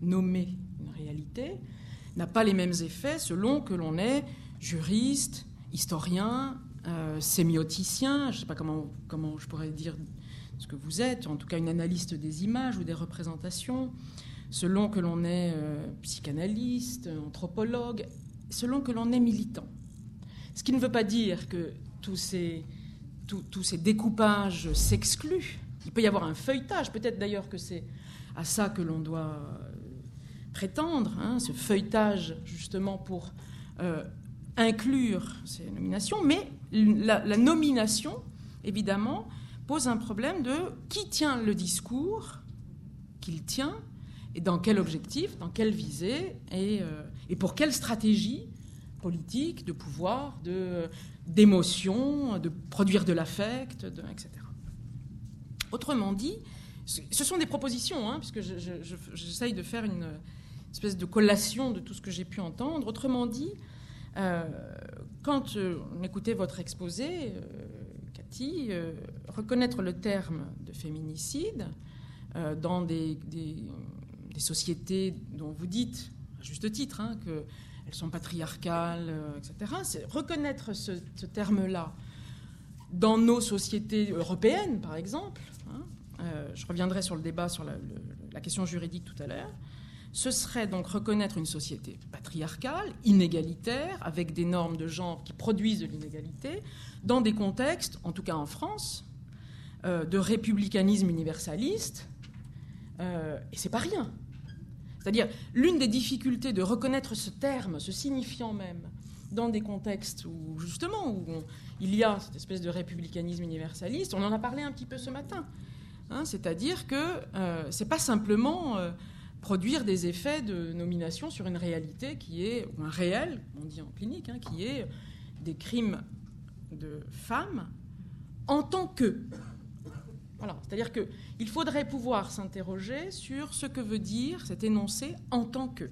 nommer n'a pas les mêmes effets selon que l'on est juriste, historien, sémioticien, je ne sais pas comment, comment je pourrais dire ce que vous êtes, en tout cas une analyste des images ou des représentations, selon que l'on est euh, psychanalyste, anthropologue, selon que l'on est militant. Ce qui ne veut pas dire que tous ces, tous ces découpages s'excluent. Il peut y avoir un feuilletage, peut-être d'ailleurs que c'est à ça que l'on doit euh, prétendre, hein, ce feuilletage justement pour euh, inclure ces nominations, mais la, nomination, évidemment, pose un problème de qui tient le discours qu'il tient et dans quel objectif, dans quelle visée et, euh, et pour quelle stratégie politique, de pouvoir, de, d'émotion, de produire de l'affect, etc. Autrement dit, ce sont des propositions, hein, puisque j'essaye de faire une espèce de collation de tout ce que j'ai pu entendre. Autrement dit, euh, quand euh, on écoutait votre exposé, Cathy, reconnaître le terme de féminicide dans des, des sociétés dont vous dites, à juste titre, hein, qu'elles sont patriarcales, euh, etc., c'est reconnaître ce, terme-là dans nos sociétés européennes, par exemple. Hein, euh, je reviendrai sur le débat sur la question juridique tout à l'heure. Ce serait donc reconnaître une société patriarcale, inégalitaire, avec des normes de genre qui produisent de l'inégalité, dans des contextes, en tout cas en France, euh, de républicanisme universaliste. Euh, et c'est pas rien. C'est-à-dire, l'une des difficultés de reconnaître ce terme, ce signifiant même, dans des contextes où, justement, où il y a cette espèce de républicanisme universaliste, on en a parlé un petit peu ce matin. Hein, c'est-à-dire que euh, ce n'est pas simplement euh, produire des effets de nomination sur une réalité qui est, ou un réel, on dit en clinique, hein, qui est des crimes de femmes en tant que. C'est-à-dire qu'il faudrait pouvoir s'interroger sur ce que veut dire cet énoncé en tant que.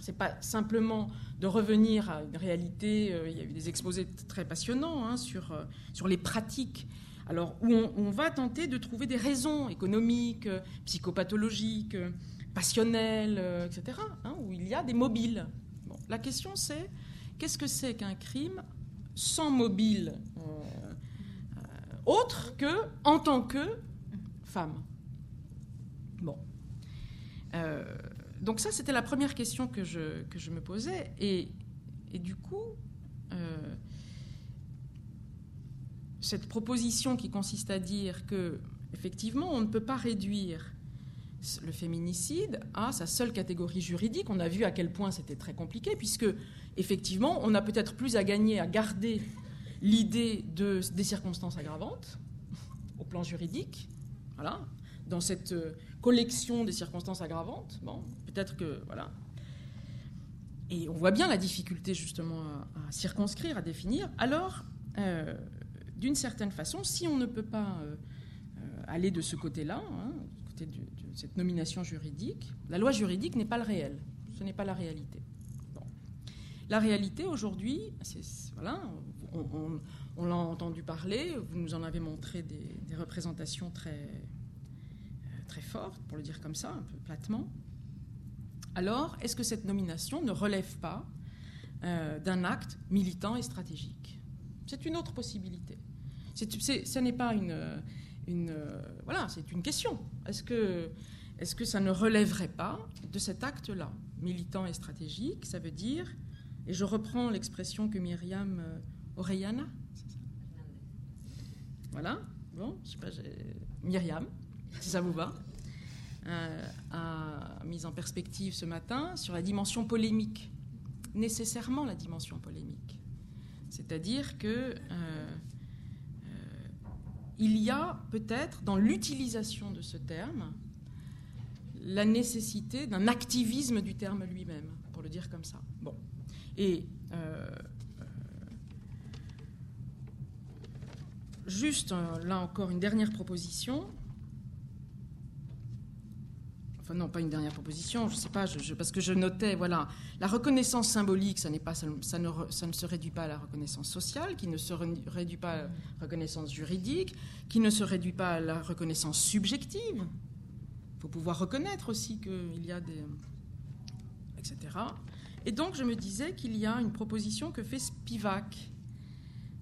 Ce n'est pas simplement de revenir à une réalité, euh, il y a eu des exposés très passionnants hein, sur, euh, sur les pratiques, alors où on, va tenter de trouver des raisons économiques, euh, psychopathologiques, passionnelles, etc., hein, où il y a des mobiles. la question c'est, qu'est-ce que c'est qu'un crime sans mobile autre que en tant que femme? Bon. Euh, donc ça, c'était la première question que je, que me posais. Et, du coup, euh, cette proposition qui consiste à dire que, effectivement, on ne peut pas réduire le féminicide à sa seule catégorie juridique. On a vu à quel point c'était très compliqué, puisque, effectivement, on a peut-être plus à gagner à garder l'idée de, des circonstances aggravantes au plan juridique, voilà, dans cette euh, collection des circonstances aggravantes. Bon, peut-être que voilà. Et on voit bien la difficulté justement à, circonscrire, à définir. Alors, euh, d'une certaine façon, si on ne peut pas euh, aller de ce côté-là, hein, côté de, cette nomination juridique, la loi juridique n'est pas le réel. Ce n'est pas la réalité. La réalité aujourd'hui, voilà, on, l'a entendu parler, vous nous en avez montré des, représentations très, euh, très fortes, pour le dire comme ça, un peu platement. Alors, est-ce que cette nomination ne relève pas euh, d'un acte militant et stratégique? C'est une autre possibilité. Ce n'est pas une, une voilà, c'est une question. Est-ce que, ça ne relèverait pas de cet acte-là, militant et stratégique Ça veut dire, et je reprends l'expression que Myriam euh, Orellana Voilà, bon, je sais pas, Myriam, si ça vous va, euh, a mis en perspective ce matin sur la dimension polémique, nécessairement la dimension polémique. C'est-à-dire que euh, euh, il y a peut-être dans l'utilisation de ce terme la nécessité d'un activisme du terme lui-même, pour le dire comme ça. Bon. Et euh, euh, juste euh, là encore une dernière proposition. Enfin non, pas une dernière proposition, je sais pas, parce que je notais, voilà, la reconnaissance symbolique, ça, pas, ça, ne, ça ne se réduit pas à la reconnaissance sociale, qui ne se réduit pas à la reconnaissance juridique, qui ne se réduit pas à la reconnaissance subjective. Il faut pouvoir reconnaître aussi qu'il y a des... etc. Et donc je me disais qu'il y a une proposition que fait Spivak,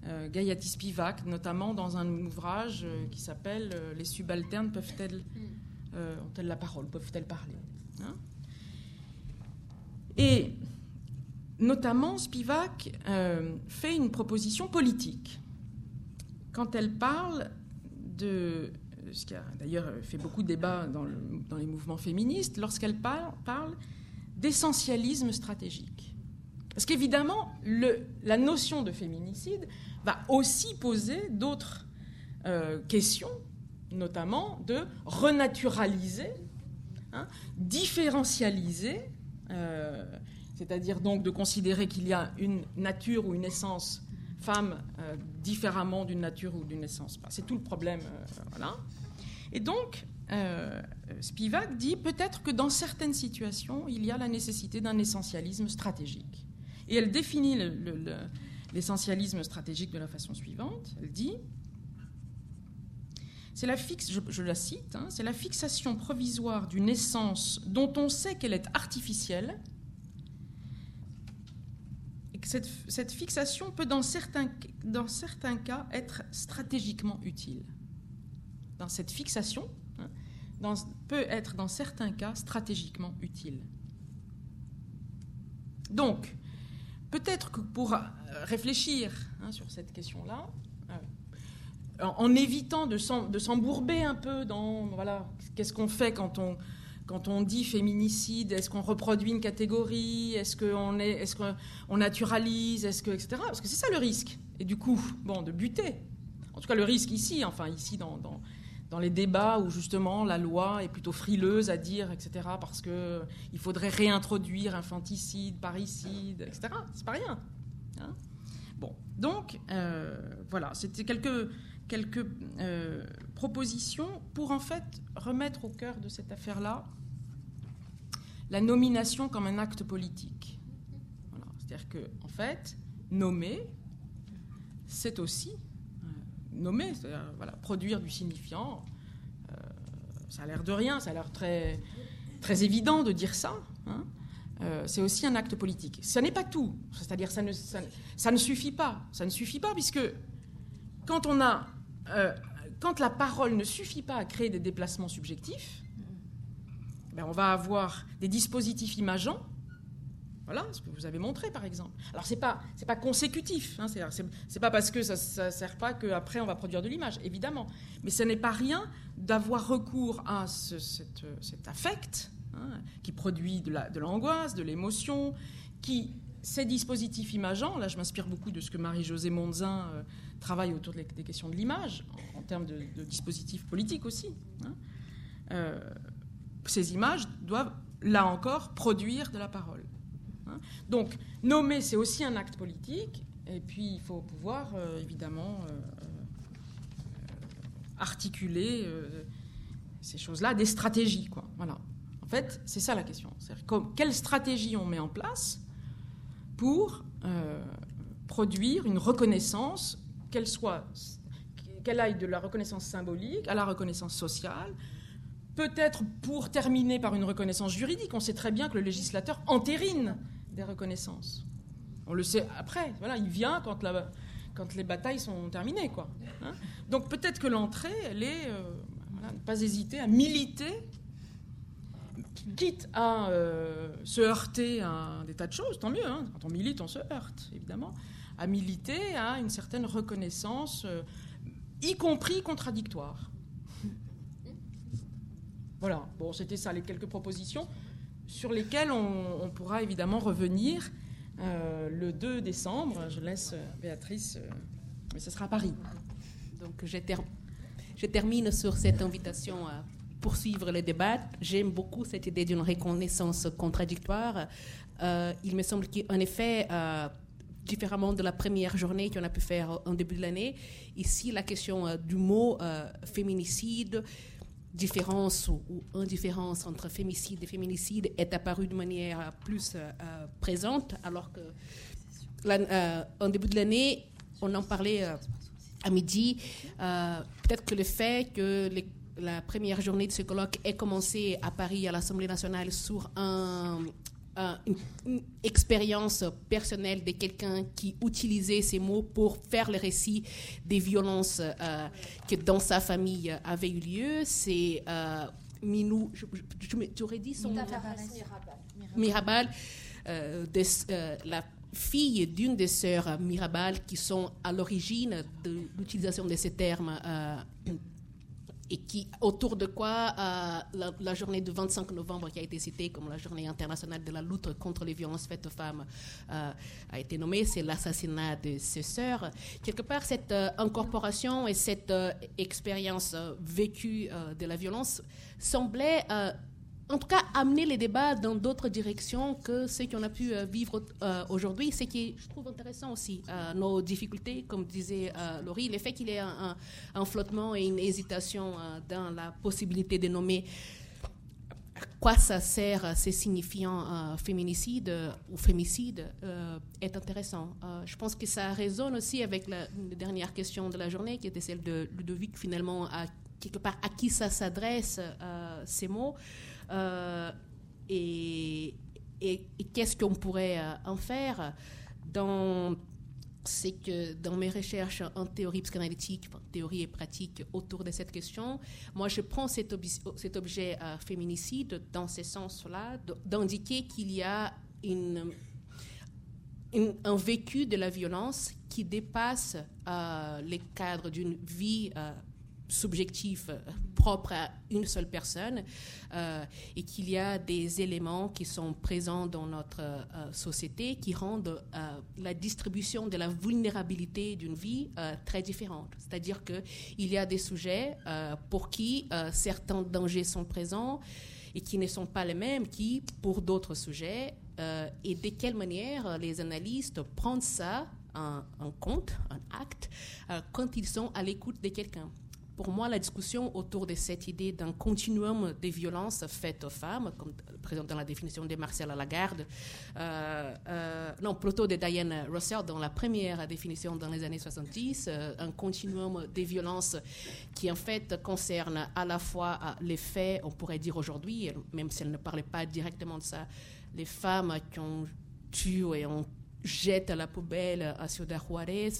euh, Spivak, notamment dans un ouvrage euh, qui s'appelle euh, Les subalternes peuvent-elles? Euh, ont-elles la parole, peuvent-elles parler hein Et notamment Spivak euh, fait une proposition politique quand elle parle de ce qui a d'ailleurs fait beaucoup de débats dans, le- dans les mouvements féministes, lorsqu'elle parle, d'essentialisme stratégique. Parce qu'évidemment, la notion de féminicide va aussi poser d'autres euh, questions, notamment de renaturaliser, hein, différentialiser, euh, c'est-à-dire donc de considérer qu'il y a une nature ou une essence femme euh, différemment d'une nature ou d'une essence. C'est tout le problème. euh, voilà. Et donc, Spivak dit peut-être que dans certaines situations, il y a la nécessité d'un essentialisme stratégique. Et elle définit le- le- le- l'essentialisme stratégique de la façon suivante. Elle dit c'est la fixe, je, la cite, hein, c'est la fixation provisoire d'une essence dont on sait qu'elle est artificielle et que cette, fixation peut dans certains, cas être stratégiquement utile. Dans cette fixation hein, peut être dans certains cas stratégiquement utile. Donc, peut-être que pour euh, réfléchir hein, sur cette question-là, en, évitant de s'embourber un peu dans voilà qu'est-ce qu'on fait quand on quand on dit féminicide, est-ce qu'on reproduit une catégorie, est-ce qu'on est, qu'on naturalise, est-ce que etc. Parce que c'est ça le risque. Et du coup, bon, de buter. En tout cas, le risque ici, enfin ici dans, dans, dans les débats où justement la loi est plutôt frileuse à dire, etc. Parce que il faudrait réintroduire infanticide, parricide, etc. C'est pas rien. hein. Bon, donc euh, voilà, c'était quelques quelques euh, propositions pour en fait remettre au cœur de cette affaire-là la nomination comme un acte politique. C'est-à-dire que en fait, nommer, c'est aussi euh, nommer, c'est-à-dire voilà, produire du signifiant. Euh, ça a l'air de rien, ça a l'air très très évident de dire ça. hein. C'est aussi un acte politique. Ça n'est pas tout, c'est-à-dire ça ne, ça ne suffit pas. Ça ne suffit pas puisque quand on a, euh, quand la parole ne suffit pas à créer des déplacements subjectifs, ben on va avoir des dispositifs imageants. Voilà ce que vous avez montré par exemple. Alors c'est pas c'est pas consécutif. Hein, c'est pas parce que ça, ça sert pas qu'après on va produire de l'image, évidemment. Mais ce n'est pas rien d'avoir recours à ce- cette- cet affect hein, qui produit de l'angoisse, de l'émotion, qui ces dispositifs imageants. Là, je m'inspire beaucoup de ce que Marie-Josée Monzin euh, travaille autour des, questions de l'image, en, termes de, dispositifs politiques aussi. hein. Euh, ces images doivent, là encore, produire de la parole. hein. Donc, nommer, c'est aussi un acte politique, et puis il faut pouvoir, euh, évidemment, euh, articuler ces choses-là, des stratégies. Quoi. Voilà. En fait, c'est ça la question. Comme- quelle stratégie on met en place pour produire une reconnaissance, qu'elle soit, qu'elle aille de la reconnaissance symbolique à la reconnaissance sociale, peut-être pour terminer par une reconnaissance juridique. On sait très bien que le législateur entérine des reconnaissances. On le sait après. Voilà, il vient quand, quand les batailles sont terminées. Hein Donc peut-être que l'entrée, elle est, euh, ne pas hésiter à militer, quitte à euh, se heurter à des tas de choses, tant mieux. hein. Quand on milite, on se heurte, évidemment, à militer à une certaine reconnaissance, euh, y compris contradictoire. Voilà, bon, c'était ça les quelques propositions sur lesquelles on, pourra évidemment revenir euh, le 2 décembre. Je laisse euh, Béatrice, mais ce sera à Paris. Donc je, ter- je termine sur cette invitation à poursuivre le débat. J'aime beaucoup cette idée d'une reconnaissance contradictoire. Il me semble qu'en effet, différemment de la première journée qu'on a pu faire en début de l'année, ici, la question euh, du mot euh, féminicide, différence ou, indifférence entre fémicide et féminicide est apparue de manière euh, plus présente, alors que en début de l'année, on en parlait à midi. Peut-être que le fait que la première journée de ce colloque ait commencé à Paris, à l'Assemblée nationale, sur un- un- une, une expérience personnelle de quelqu'un qui utilisait ces mots pour faire le récit des violences euh, que dans sa famille avaient eu lieu. C'est euh, Minou, j'aurais dit son nom? Mirabal, euh, euh, la fille d'une des sœurs Mirabal qui sont à l'origine de l'utilisation de ces termes euh, et qui, autour de quoi euh, la, journée du 25 novembre qui a été citée comme la journée internationale de la lutte contre les violences faites aux femmes euh, a été nommée, c'est l'assassinat de ses sœurs. Quelque part, cette euh, incorporation et cette expérience vécue de la violence semblait en tout cas, amener les débats dans d'autres directions que ce qu'on a pu euh, vivre euh, aujourd'hui. Ce qui je trouve intéressant aussi, euh, nos difficultés, comme disait Laurie, le fait qu'il y ait un, flottement et une hésitation dans la possibilité de nommer quoi ça sert ces signifiants féminicide euh, ou fémicide est intéressant. Je pense que ça résonne aussi avec la, dernières questions de la journée, qui était celle de Ludovic, finalement, à, quelque part, à qui ça s'adresse, ces mots, et, et- qu'est-ce qu'on pourrait euh, en faire dans c'est que dans mes recherches en théorie psychanalytique, théorie et pratique autour de cette question, moi je prends cet, objet euh, féminicide dans ce sens-là, d'indiquer qu'il y a un vécu de la violence qui dépasse euh, les cadres d'une vie euh, subjective euh, propre à une seule personne euh, et qu'il y a des éléments qui sont présents dans notre euh, société qui rendent la distribution de la vulnérabilité d'une vie très différente. C'est-à-dire qu'il y a des sujets pour qui certains dangers sont présents et qui ne sont pas les mêmes qui pour d'autres sujets et de quelle manière les analystes prennent ça en, compte, en acte, quand ils sont à l'écoute de quelqu'un. Pour moi, la discussion autour de cette idée d'un continuum des violences faites aux femmes, comme présente dans la définition de Marcel Lagarde, euh, euh, non, plutôt de Diane Russell dans la première définition dans les années 70, euh, un continuum des violences qui en fait concerne à la fois euh, les faits, on pourrait dire aujourd'hui, même si elle ne parlait pas directement de ça, les femmes qui ont tué et ont jette à la poubelle à Ciudad Juarez,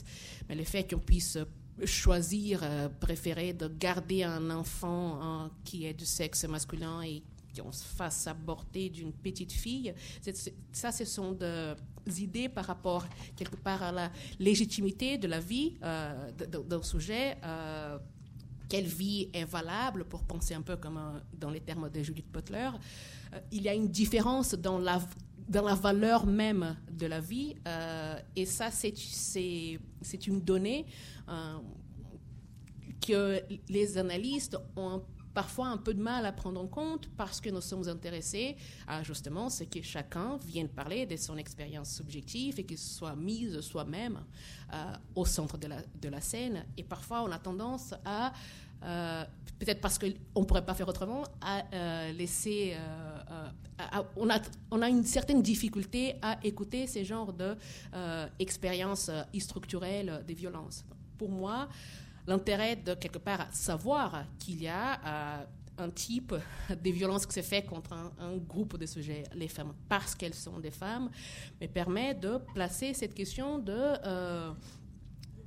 mais le fait qu'on puisse choisir, euh, préférer de garder un enfant qui est du sexe masculin et qu'on se fasse aborter d'une petite fille, ça, ce sont des idées par rapport quelque part à la légitimité de la vie euh, d'un sujet. euh, quelle vie est valable, pour penser un peu comme dans les termes de Judith Butler, il y a une différence dans la, dans la valeur même de la vie, euh, et ça, c'est- une donnée euh, que les analystes ont parfois un peu de mal à prendre en compte parce que nous sommes intéressés à justement ce que chacun vienne parler de son expérience subjective et qu'il soit mise soi-même euh, au centre de la, de la scène. Et parfois, on a tendance à, peut-être parce qu'on ne pourrait pas faire autrement, euh, laisser... euh, euh, on, a, une certaine difficulté à écouter ces genres d'expériences structurelles des violences. Pour moi, l'intérêt de quelque part savoir qu'il y a un type (laughs) de violence qui se fait contre un, groupe de sujets, les femmes, parce qu'elles sont des femmes, me permet de placer cette question de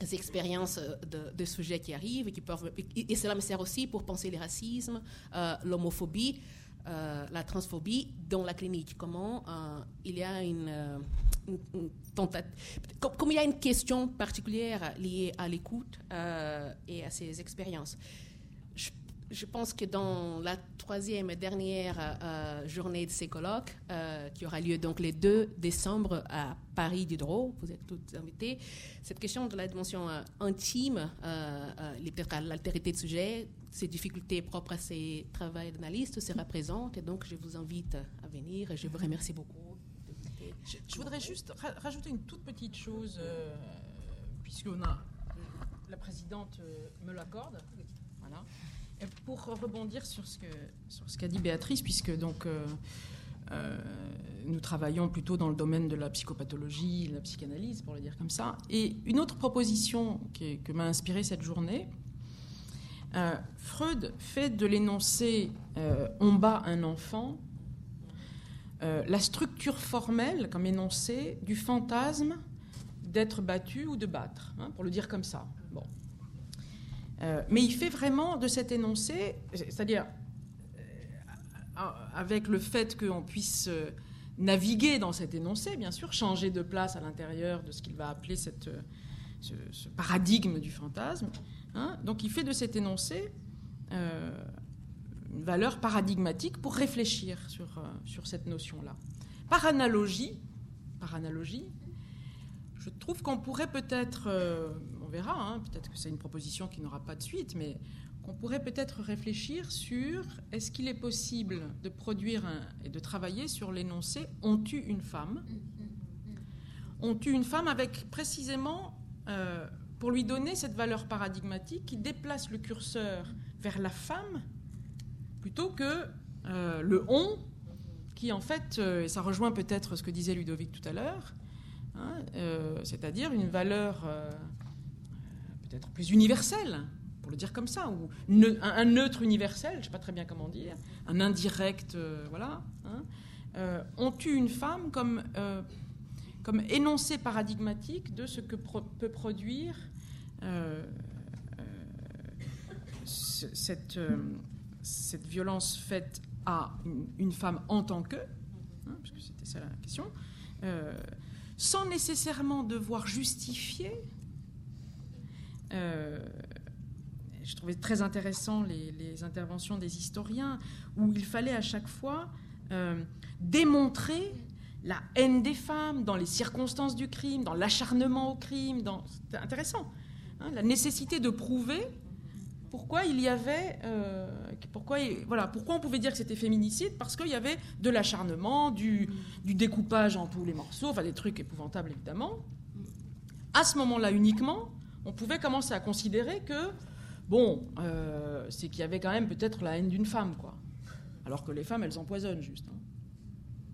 des expériences de, de sujets qui arrivent et qui peuvent et, cela me sert aussi pour penser les racismes, euh, l'homophobie, euh, la transphobie dans la clinique. Comment euh, il y a une, euh, comme, il y a une question particulière liée à l'écoute euh, et à ces expériences. Je- pense que dans la troisième et dernière euh, journée de ces colloques, euh, qui aura lieu donc le 2 décembre à Paris Diderot, vous êtes toutes invités, cette question de la dimension euh, intime, l'altérité de sujet, ces difficultés propres à ces travaux d'analyste sera présente et donc je vous invite à venir et je vous remercie beaucoup. Je, voudrais juste ra- rajouter une toute petite chose, euh, puisqu'on a la présidente euh, me l'accorde. Voilà. Pour rebondir sur ce que sur ce qu'a dit Béatrice, puisque donc euh, euh, nous travaillons plutôt dans le domaine de la psychopathologie, de la psychanalyse, pour le dire comme ça. Et une autre proposition qui que m'a inspirée cette journée, euh, Freud fait de l'énoncé on bat un enfant la structure formelle comme énoncé du fantasme d'être battu ou de battre, hein, pour le dire comme ça. Bon. Euh, mais il fait vraiment de cet énoncé, c'est-à-dire euh, avec le fait qu'on puisse euh, naviguer dans cet énoncé, bien sûr, changer de place à l'intérieur de ce qu'il va appeler ce, paradigme du fantasme. hein. donc il fait de cet énoncé une valeur paradigmatique pour réfléchir sur, sur cette notion-là. Par analogie, par analogie, je trouve qu'on pourrait peut-être, verra, hein, peut-être que c'est une proposition qui n'aura pas de suite, mais qu'on pourrait peut-être réfléchir sur est-ce qu'il est possible de produire et de travailler sur l'énoncé on tue une femme On tue une femme avec précisément, euh, pour lui donner cette valeur paradigmatique qui déplace le curseur vers la femme plutôt que euh, le on, qui en fait, euh, et ça rejoint peut-être ce que disait Ludovic tout à l'heure, hein, c'est-à-dire une valeur peut-être plus universelle, pour le dire comme ça, ou un, neutre universel, je ne sais pas très bien comment dire, un indirect, euh, voilà. hein. Euh, on tue une femme comme, euh, comme énoncé paradigmatique de ce que peut produire euh, ce- cette, cette violence faite à une, femme en tant que, hein, parce que c'était ça la question, sans nécessairement devoir justifier. Euh, je trouvais très intéressant les, interventions des historiens où il fallait à chaque fois euh, démontrer la haine des femmes dans les circonstances du crime, dans l'acharnement au crime. C'était intéressant. hein, la nécessité de prouver pourquoi il y avait, euh, pourquoi, il- voilà, pourquoi on pouvait dire que c'était féminicide Parce qu'il y avait de l'acharnement, du, du découpage en tous les morceaux, enfin des trucs épouvantables évidemment. À ce moment-là uniquement, on pouvait commencer à considérer que, bon, euh, c'est qu'il y avait quand même peut-être la haine d'une femme, quoi. Alors que les femmes, elles empoisonnent juste. hein.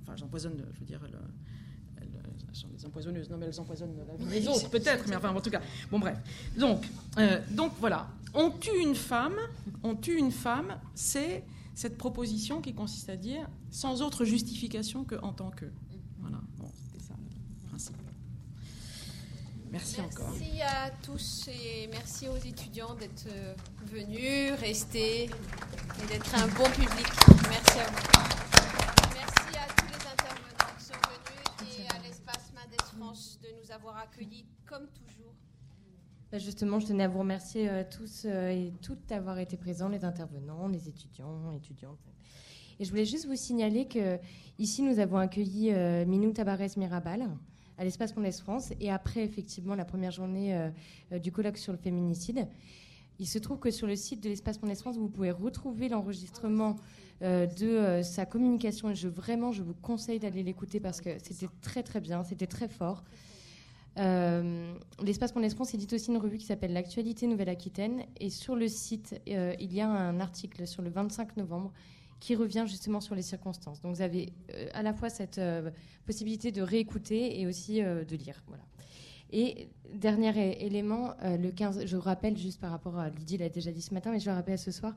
Enfin, elles empoisonnent, je veux dire, elles, elles- elles sont des empoisonneuses. Non, mais elles empoisonnent la vie des autres, peut-être, mais enfin, en tout cas. Bon, bref. Donc, euh, donc voilà. On tue une femme, on tue une femme, c'est cette proposition qui consiste à dire sans autre justification que en tant que. Voilà. Bon, c'était ça le principe. Merci, encore. Merci à tous et merci aux étudiants d'être euh, venus, restés et d'être un bon public. Merci à vous. Merci à tous les intervenants qui sont venus et à l'espace Mendes France de nous avoir accueillis comme toujours. Bah, Justement, je tenais à vous remercier euh, tous euh, et toutes d'avoir été présents, les intervenants, les étudiants, étudiantes. Et je voulais juste vous signaler que ici, nous avons accueilli euh, Minou Tabarès Mirabal à l'espace Mondes France et après effectivement la première journée euh, euh, du colloque sur le féminicide. Il se trouve que sur le site de l'espace Mondes France, vous pouvez retrouver l'enregistrement euh, de sa communication et je vraiment je vous conseille d'aller l'écouter parce que c'était très très bien, c'était très fort. L'espace Mondes France édite aussi une revue qui s'appelle L'actualité Nouvelle-Aquitaine. Et sur le site, il y a un article sur le 25 novembre qui revient justement sur les circonstances. Donc vous avez euh, à la fois cette euh, possibilité de réécouter et aussi euh, de lire. Voilà. Et dernier élément, euh, le 15, je rappelle juste par rapport à Lydie l'a déjà dit ce matin, mais je le rappelle ce soir,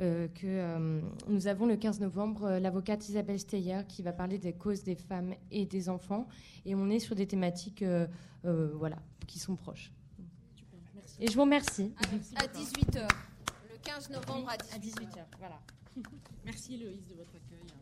euh, que euh, nous avons le 15 novembre euh, l'avocate Isabelle Steyer qui va parler des causes des femmes et des enfants. Et on est sur des thématiques euh, euh, voilà, qui sont proches. Et je vous remercie. À 18h, le 15 novembre à 18h. voilà. Merci Loïse de votre accueil.